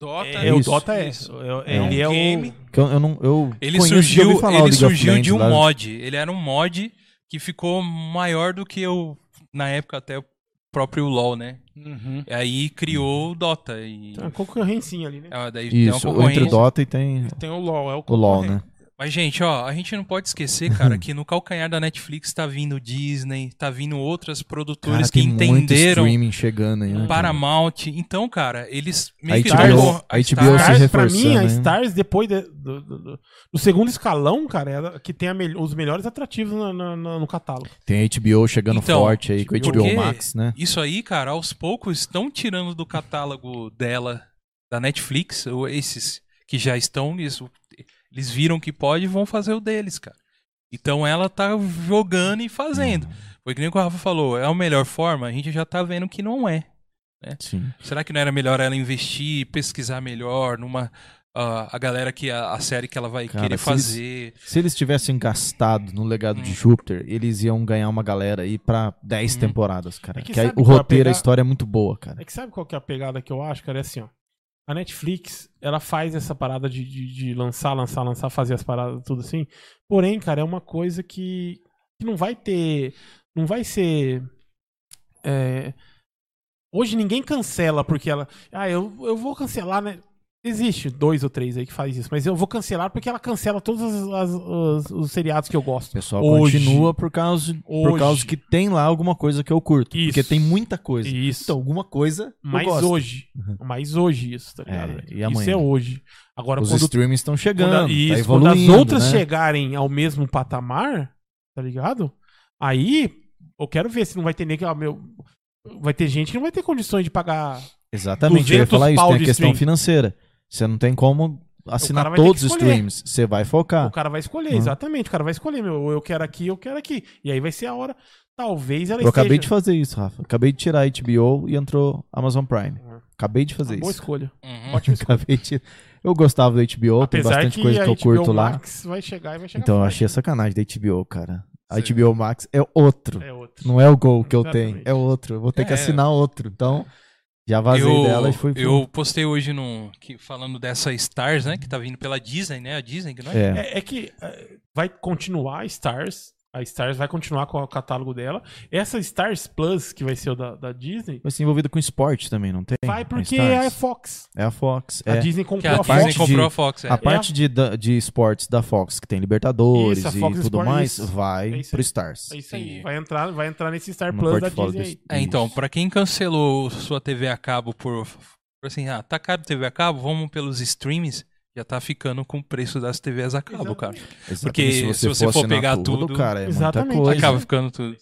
Dota É, o Isso. Dota é. Isso. É, É um ele é game. o. Que eu, eu não, eu Ele conheço, surgiu, falar o ele surgiu Legends de um lá. mod. Ele era um mod que ficou maior do que eu, na época, até o próprio LoL, né? Uhum. E aí criou o Dota. E, Tem uma concorrencinha ali, né? é, daí tem uma Isso, entre concorrência. o Dota e tem Tem o LoL, é o o LoL, né? Mas, gente, ó, a gente não pode esquecer, cara, que no calcanhar da Netflix tá vindo Disney, tá vindo outras produtoras Cara, que entenderam streaming chegando aí, né, cara? Paramount. Então, cara, eles A meio que HBO, jogam- a HBO se Stars, pra reforçando, mim, a né? Stars, depois de- do, do- do- do segundo escalão, cara, é a que tem a mel- os melhores atrativos na- na- no catálogo. Tem a HBO chegando Então, forte aí com a porque HBO Max, né? Isso aí, cara, aos poucos estão tirando do catálogo dela, da Netflix, ou esses que já estão nisso. Eles viram que pode e vão fazer o deles, cara. Então ela tá jogando e fazendo. Foi que nem o que o Rafa falou, é a melhor forma, a gente já tá vendo que não é. Sim. Será que não era melhor ela investir, pesquisar melhor numa. ah, a galera que. A, a série que ela vai Cara, querer se eles- fazer. Se eles tivessem gastado no legado Hum. de Júpiter, eles iam ganhar uma galera aí pra 10 Hum. temporadas, cara. É que que aí o é a roteiro, a pegada? história é muito boa, cara. É que sabe qual que é a pegada que eu acho, cara? É assim, ó. A Netflix, ela faz essa parada de, de, de lançar, lançar, lançar, fazer as paradas, tudo assim. Porém, cara, é uma coisa que, que não vai ter. Não vai ser. é, Hoje ninguém cancela porque ela. Ah, eu, eu vou cancelar, né? Existe dois ou três aí que faz isso, mas eu vou cancelar porque ela cancela todos as- as- os, os seriados que eu O gosto. pessoal Hoje- continua por causa, por hoje- causa que tem lá alguma coisa que eu curto. Isso. Porque tem muita coisa. Isso. Então, alguma coisa mas hoje. Mas hoje isso, tá ligado? É, e isso amanhã? é hoje. Agora, Os quando streamings estão chegando, Quando, a- tá isso, quando evoluindo, as outras né? chegarem ao mesmo patamar, tá ligado? Aí eu quero ver se não vai ter nem que. ah, meu, vai ter gente que não vai ter condições de pagar. Exatamente, eu ia 200 falar isso, tem a questão stream. financeira. Você não tem como assinar todos que os streams. Você vai focar. O cara vai escolher, Uhum. exatamente. O cara vai escolher, meu. ou Eu quero aqui, eu quero aqui. E aí vai ser a hora. Talvez ela Eu acabei de esteja- fazer isso, Rafa. Acabei de tirar a HBO e entrou Amazon Prime. Uhum. Acabei de fazer Uma boa isso. escolha. Uhum. Ótima escolha. Acabei de... Eu gostava da HBO, tem Apesar bastante que coisa a que eu HBO curto lá. Max vai chegar e vai chegar Então eu achei sacanagem da HBO, cara. A Sim. HBO Max é outro. É outro. Não é o Gol que eu Exatamente. tenho, é outro. Eu vou ter que É. assinar outro. Então, já vazei eu, dela e fui eu postei hoje no, que, falando dessa Stars, né? Que tá vindo pela Disney, né? A Disney, que não é? É. É, é que é, vai continuar a Stars. A Stars vai continuar com o catálogo dela. Essa Stars Plus, que vai ser o da, da Disney, Vai ser envolvido com esporte também, não tem? vai A porque Stars? é a Fox. É a Fox. A é. Disney Que comprou a, a, Disney Fox. comprou de- a Fox, é. A parte de, da- de esportes da Fox, que tem Libertadores Isso, a e tudo Sport, mais, isso. vai É isso pro. Stars. É isso aí. Vai entrar, vai entrar nesse Star No Plus da Disney É, então, pra quem cancelou sua TV a cabo por, por assim, ah, tá caro TV a cabo, vamos pelos streams. Já tá ficando com o preço das TVs a cabo, cara. Exatamente. Porque se você for for assinar pegar tudo, cara, é Exatamente. muita coisa. Acaba ficando tudo.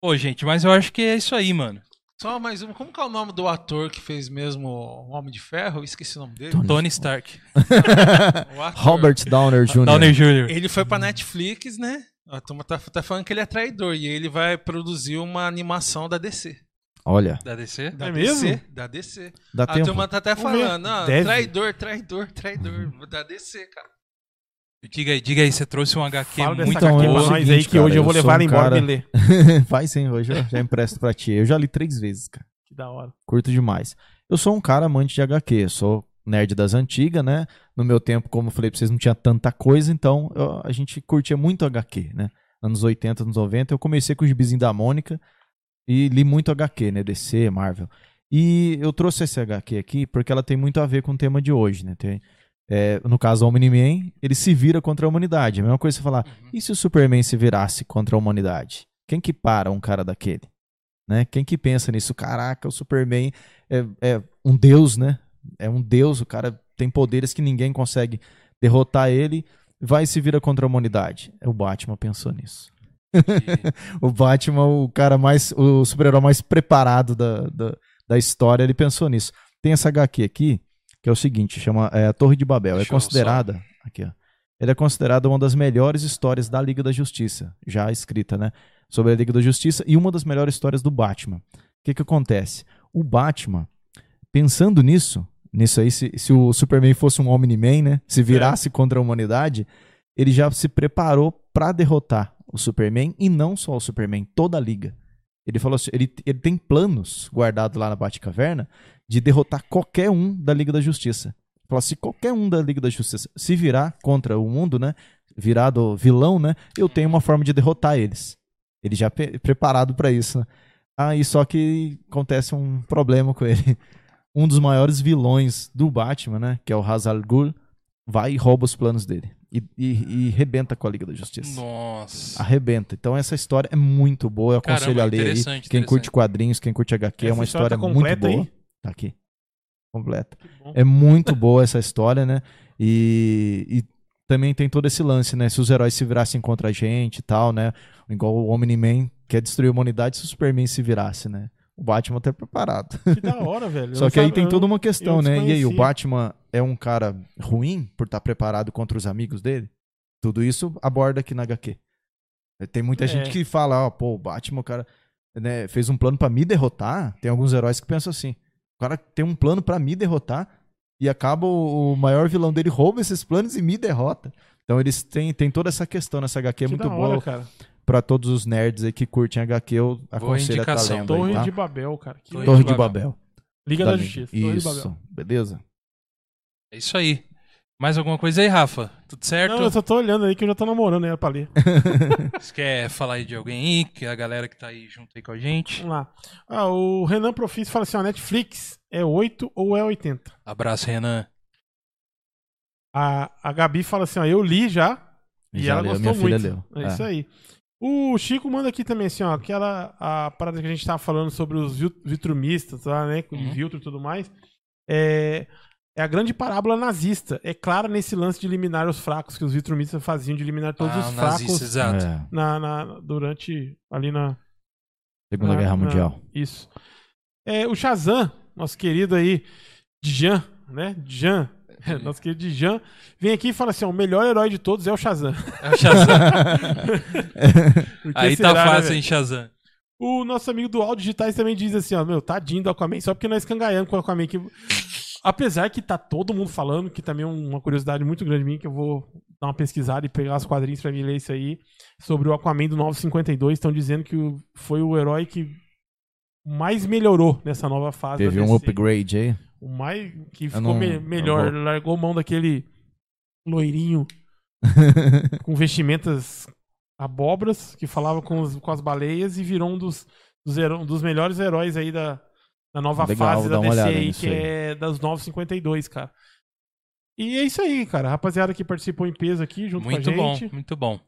Pô, gente, mas eu acho que é isso aí, mano. Só mais uma. Como que é o nome do ator que fez mesmo o Homem de Ferro? Eu esqueci o nome dele. Tony. Tony Stark. Robert Downer Jr. Downey Jr. Ele foi pra Netflix, né? A turma tá, tá falando que ele é traidor. E ele vai produzir uma animação da DC. Olha, Da DC. Da É DC, mesmo? Da DC. dá A tempo. turma tá até falando, ah, traidor, traidor, traidor. Da DC, cara. Diga aí, diga aí, você trouxe um HQ Fala muito Então, HQ é o pra boa. nós aí que hoje cara, eu vou eu sou levar ela um embora cara- e ler. Vai sim, hoje eu já empresto pra ti. Eu já li três vezes, cara. Que da hora. Curto demais. Eu sou um cara amante de HQ, eu sou nerd das antigas, né? No meu tempo, como eu falei pra vocês, não tinha tanta coisa, então eu- a gente curtia muito HQ, né? Anos 80, anos 90, eu comecei com o gibizinho da Mônica e li muito HQ, né? DC, Marvel. E eu trouxe esse HQ aqui porque ela tem muito a ver com o tema de hoje, né? Tem, é, no caso, o Omni-Man, ele se vira contra a humanidade. A mesma coisa você falar, Uhum. e se o Superman se virasse contra a humanidade? Quem que para um cara daquele? Né? Quem que pensa nisso? Caraca, o Superman é, é um deus, né? É um deus, o cara tem poderes que ninguém consegue derrotar ele, vai e se vira contra a humanidade. O Batman pensou nisso. O Batman, o cara mais, o super-herói mais preparado da, da, da história, ele pensou nisso. Tem essa HQ aqui, que é o seguinte, chama é, A Torre de Babel. Deixa é considerada, aqui ó, ele é considerada uma das melhores histórias da Liga da Justiça, já escrita, né? Sobre a Liga da Justiça e uma das melhores histórias do Batman. O que que acontece? O Batman, pensando nisso, nisso aí, se, se o Superman fosse um Omni-Man, né? Se virasse contra a humanidade, ele já se preparou pra derrotar o Superman e não só o Superman, toda a Liga. Ele falou assim, ele, ele tem planos guardados lá na Batcaverna de derrotar qualquer um da Liga da Justiça. Falou, se qualquer um da Liga da Justiça se virar contra o mundo, né? Virado vilão, né? Eu tenho uma forma de derrotar eles. Ele já pe- preparado pra isso, né? Aí só que acontece um problema com ele. Um dos maiores vilões do Batman, né? Que é o al Ghul, vai e rouba os planos dele. E, e, e rebenta com a Liga da Justiça. Nossa. Arrebenta. Então essa história é muito boa. Eu aconselho Caramba, a ler aí. interessante, Quem curte quadrinhos, quem curte HQ, é Essa uma história história tá muito boa. aí? Tá aqui. Completa. É muito boa essa história, né? E, e também tem todo esse lance, né? Se os heróis se virassem contra a gente e tal, né? Igual o Omni-Man quer destruir a humanidade se o Superman se virasse, né? O Batman tá preparado. Que da hora, velho. Só que aí sabe- tem eu toda uma questão, né? E aí, o. Batman é um cara ruim por estar preparado contra os amigos dele? Tudo isso aborda aqui na HQ. Tem muita É. gente que fala, ó, pô, o Batman, o cara né, fez um plano pra me derrotar. Tem alguns heróis que pensam assim: o cara tem um plano pra me derrotar e acaba o, o maior vilão dele rouba esses planos e me derrota. Então eles têm, têm toda essa questão nessa HQ, é Que muito da boa hora, cara. Pra todos os nerds aí que curtem HQ. Eu aconselho a estar indicação. lendo aí, Torre tá? de Babel, cara. Que Torre. Torre de de Babel. Liga da, Da Justiça. Torre de Babel. Isso, beleza? É isso aí. Mais alguma coisa aí, Rafa? Tudo certo? Não, eu só tô olhando aí que eu já tô namorando ela pra ler. Você quer falar aí de alguém aí? Que é a galera que tá aí junto aí com a gente? Vamos lá. Ah, o Renan Profis fala assim: ó, Netflix é 8 ou é 80? Abraço, Renan. A, a Gabi fala assim: ó, eu li já e Já ela leu, gostou minha filha muito. leu. É, isso aí. O Chico manda aqui também assim, ó, aquela a parada que a gente tava falando sobre os vitrumistas lá, né, com Uhum. Viltro e tudo mais. É, é a grande parábola nazista. É clara nesse lance de eliminar os fracos que os vitrumistas faziam de eliminar todos Ah, os fracos exato. É, na, na- durante ali na Segunda na- Guerra na- Mundial. Isso. É, o Shazam, nosso querido aí, Djan, né? Djan, nosso querido Djan, vem aqui e fala assim: ó, o melhor herói de todos é o Shazam. É o Shazam. Aí será, tá né, fácil, velho? hein, Shazam? O nosso amigo do Áudio Digitais também diz assim, ó, meu, tadinho do Aquaman, só porque nós cangaiamos com o Aquaman. Que... Apesar que tá todo mundo falando, que também é uma curiosidade muito grande minha, que eu vou dar uma pesquisada e pegar os quadrinhos pra mim ler isso aí, sobre o Aquaman do 952, estão dizendo que foi o herói que mais melhorou nessa nova fase Teve um upgrade aí. O mais que ficou não- me- melhor, vou- largou mão daquele loirinho com vestimentas abobras, que falava com, os- com as baleias e virou um dos, dos, heró- um dos melhores heróis aí da, da nova Legal, fase da DC aí, que aí. é das 952, cara. E é isso aí, cara. A rapaziada que participou em peso aqui junto Muito com a bom, gente. muito bom.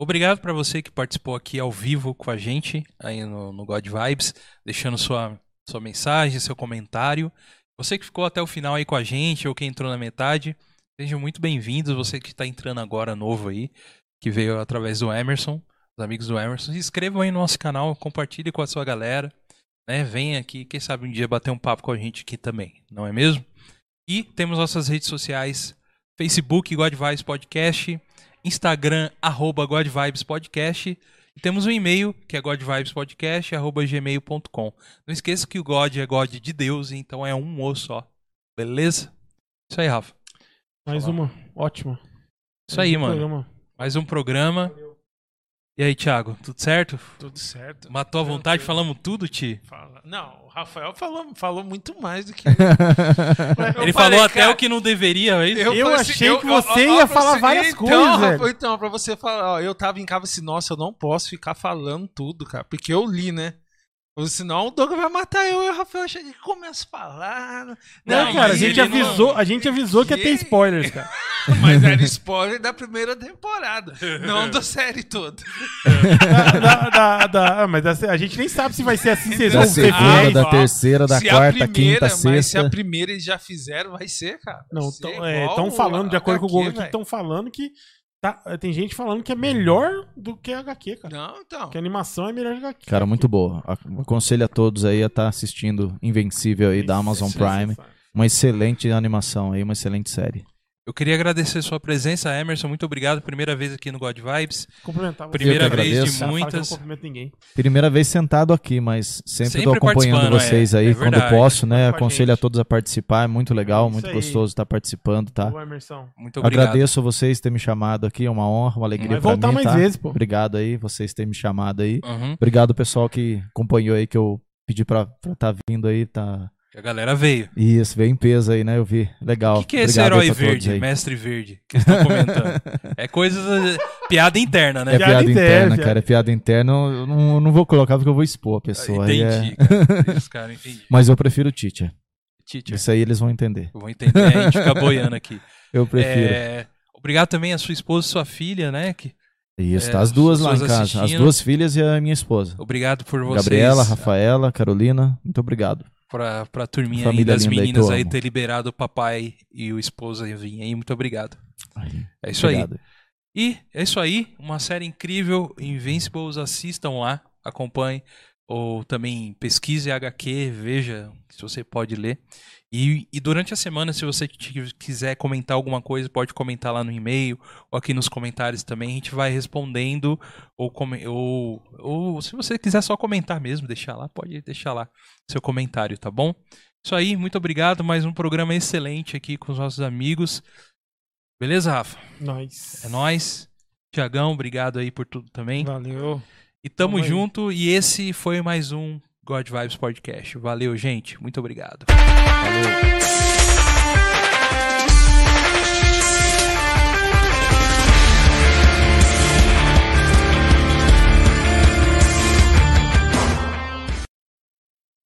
Obrigado pra você que participou aqui ao vivo com a gente, aí no, no God Vibes, deixando sua, sua mensagem, seu comentário. Você que ficou até o final aí com a gente, ou que entrou na metade, Sejam muito bem-vindos, você que está entrando agora novo aí, que veio através do Emerson, os amigos do Emerson. Se inscrevam aí no nosso canal, compartilhe com a sua galera, né? Venha aqui, quem sabe um dia bater um papo com a gente aqui também, não é mesmo? E temos nossas redes sociais, Facebook God Vibes Podcast, Instagram arroba God Vibes Podcast e temos um e-mail que é godvibespodcast arroba gmail.com. Não esqueça que o God é God de Deus, então é um o só. Beleza? Isso aí, Rafa. Mais uma. Ótima. Isso aí, Mais mano. Mais um programa. E aí, Thiago, tudo certo? Tudo certo. Matou a vontade, Tranquilo. falamos tudo, Ti? Fala. Não, o Rafael falou, falou muito mais do que. Eu Ele falei, falou até cara, o que não deveria, é isso? Eu falei achei que você ia pra falar várias então, coisas. Então, pra você falar, ó, eu tava em casa assim, nossa, eu não posso ficar falando tudo, cara, porque eu li, né? Ou senão o Douglas vai matar eu e o Rafael chega e começa a falar. Não, Não, cara, a gente ele não- avisou, a gente avisou que ia ter spoilers, cara. Mas era spoiler da primeira temporada, não da série toda. Da- da- da- ah, mas a, a gente nem sabe se vai ser assim, vocês Da vão ser segunda, da ó, terceira, da se a quarta, primeira, quinta, Mas se a sexta. primeira eles já fizeram, vai ser, cara. Não, estão igual falando, de acordo com o Google aqui, estão falando que. Tá- tem gente falando que é melhor do que a HQ, cara. Não, então. Que a animação é melhor que a HQ. Cara, muito boa. Aconselho a todos aí a estar assistindo Invencível aí da Amazon Prime. Uma excelente animação aí, uma excelente série. Eu queria agradecer sua presença, Emerson. Muito obrigado. Primeira vez aqui no God Vibes. Cumprimentar você. Primeira vez de muitas. Primeira vez sentado aqui, mas sempre, tô acompanhando participando, vocês é. aí É quando posso, né? A Aconselho a gente. todos a participar, é muito legal, Isso muito aí. gostoso estar participando, tá? Ô, Emerson. Muito obrigado. Agradeço a vocês terem me chamado aqui, é uma honra, uma alegria Vai pra voltar mim, mais tá? vezes, pô. Obrigado aí, vocês terem me chamado aí. Uhum. Obrigado pessoal que acompanhou aí, que eu pedi pra estar tá vindo aí, tá... A galera veio. Isso, veio em peso aí, né? Eu vi. Legal. O que, que é esse Obrigado herói verde, mestre verde, que estão comentando? é coisas. piada interna, né? É Piada piada, interna, interna, cara. É piada interna. Eu não, eu não vou colocar porque eu vou expor a pessoa. aí é- Entendi, cara. Isso, cara, entendi. Mas eu prefiro o Teacher. Teacher, Isso aí eles vão entender. vou entender. A gente fica boiando aqui. Eu prefiro. É, Obrigado também à sua esposa e sua filha, né? Que... Isso, é, tá as duas lá em casa. As assistindo. duas filhas e a minha esposa. Obrigado por vocês. Gabriela, Rafaela, Carolina. Muito obrigado. Pra, pra turminha aí das linda aí meninas aí ter liberado o papai e o esposa vir aí. Muito obrigado. É isso aí. Obrigado. E é isso aí, uma série incrível, Invincibles, assistam lá, acompanhem, ou também pesquise HQ, veja se você pode ler. E, e durante a semana, se você quiser comentar alguma coisa, pode comentar lá no e-mail, ou aqui nos comentários também, a gente vai respondendo, ou, ou, ou se você quiser só comentar mesmo, deixar lá, pode deixar lá seu comentário, tá bom? Isso aí, muito obrigado, mais um programa excelente aqui com os nossos amigos. Beleza, Rafa? Nós. É nóis. Tiagão, obrigado aí por tudo também. Valeu. E tamo Tamo aí. junto. E esse foi mais um God Vibes Podcast. Valeu, gente. Muito obrigado. Valeu.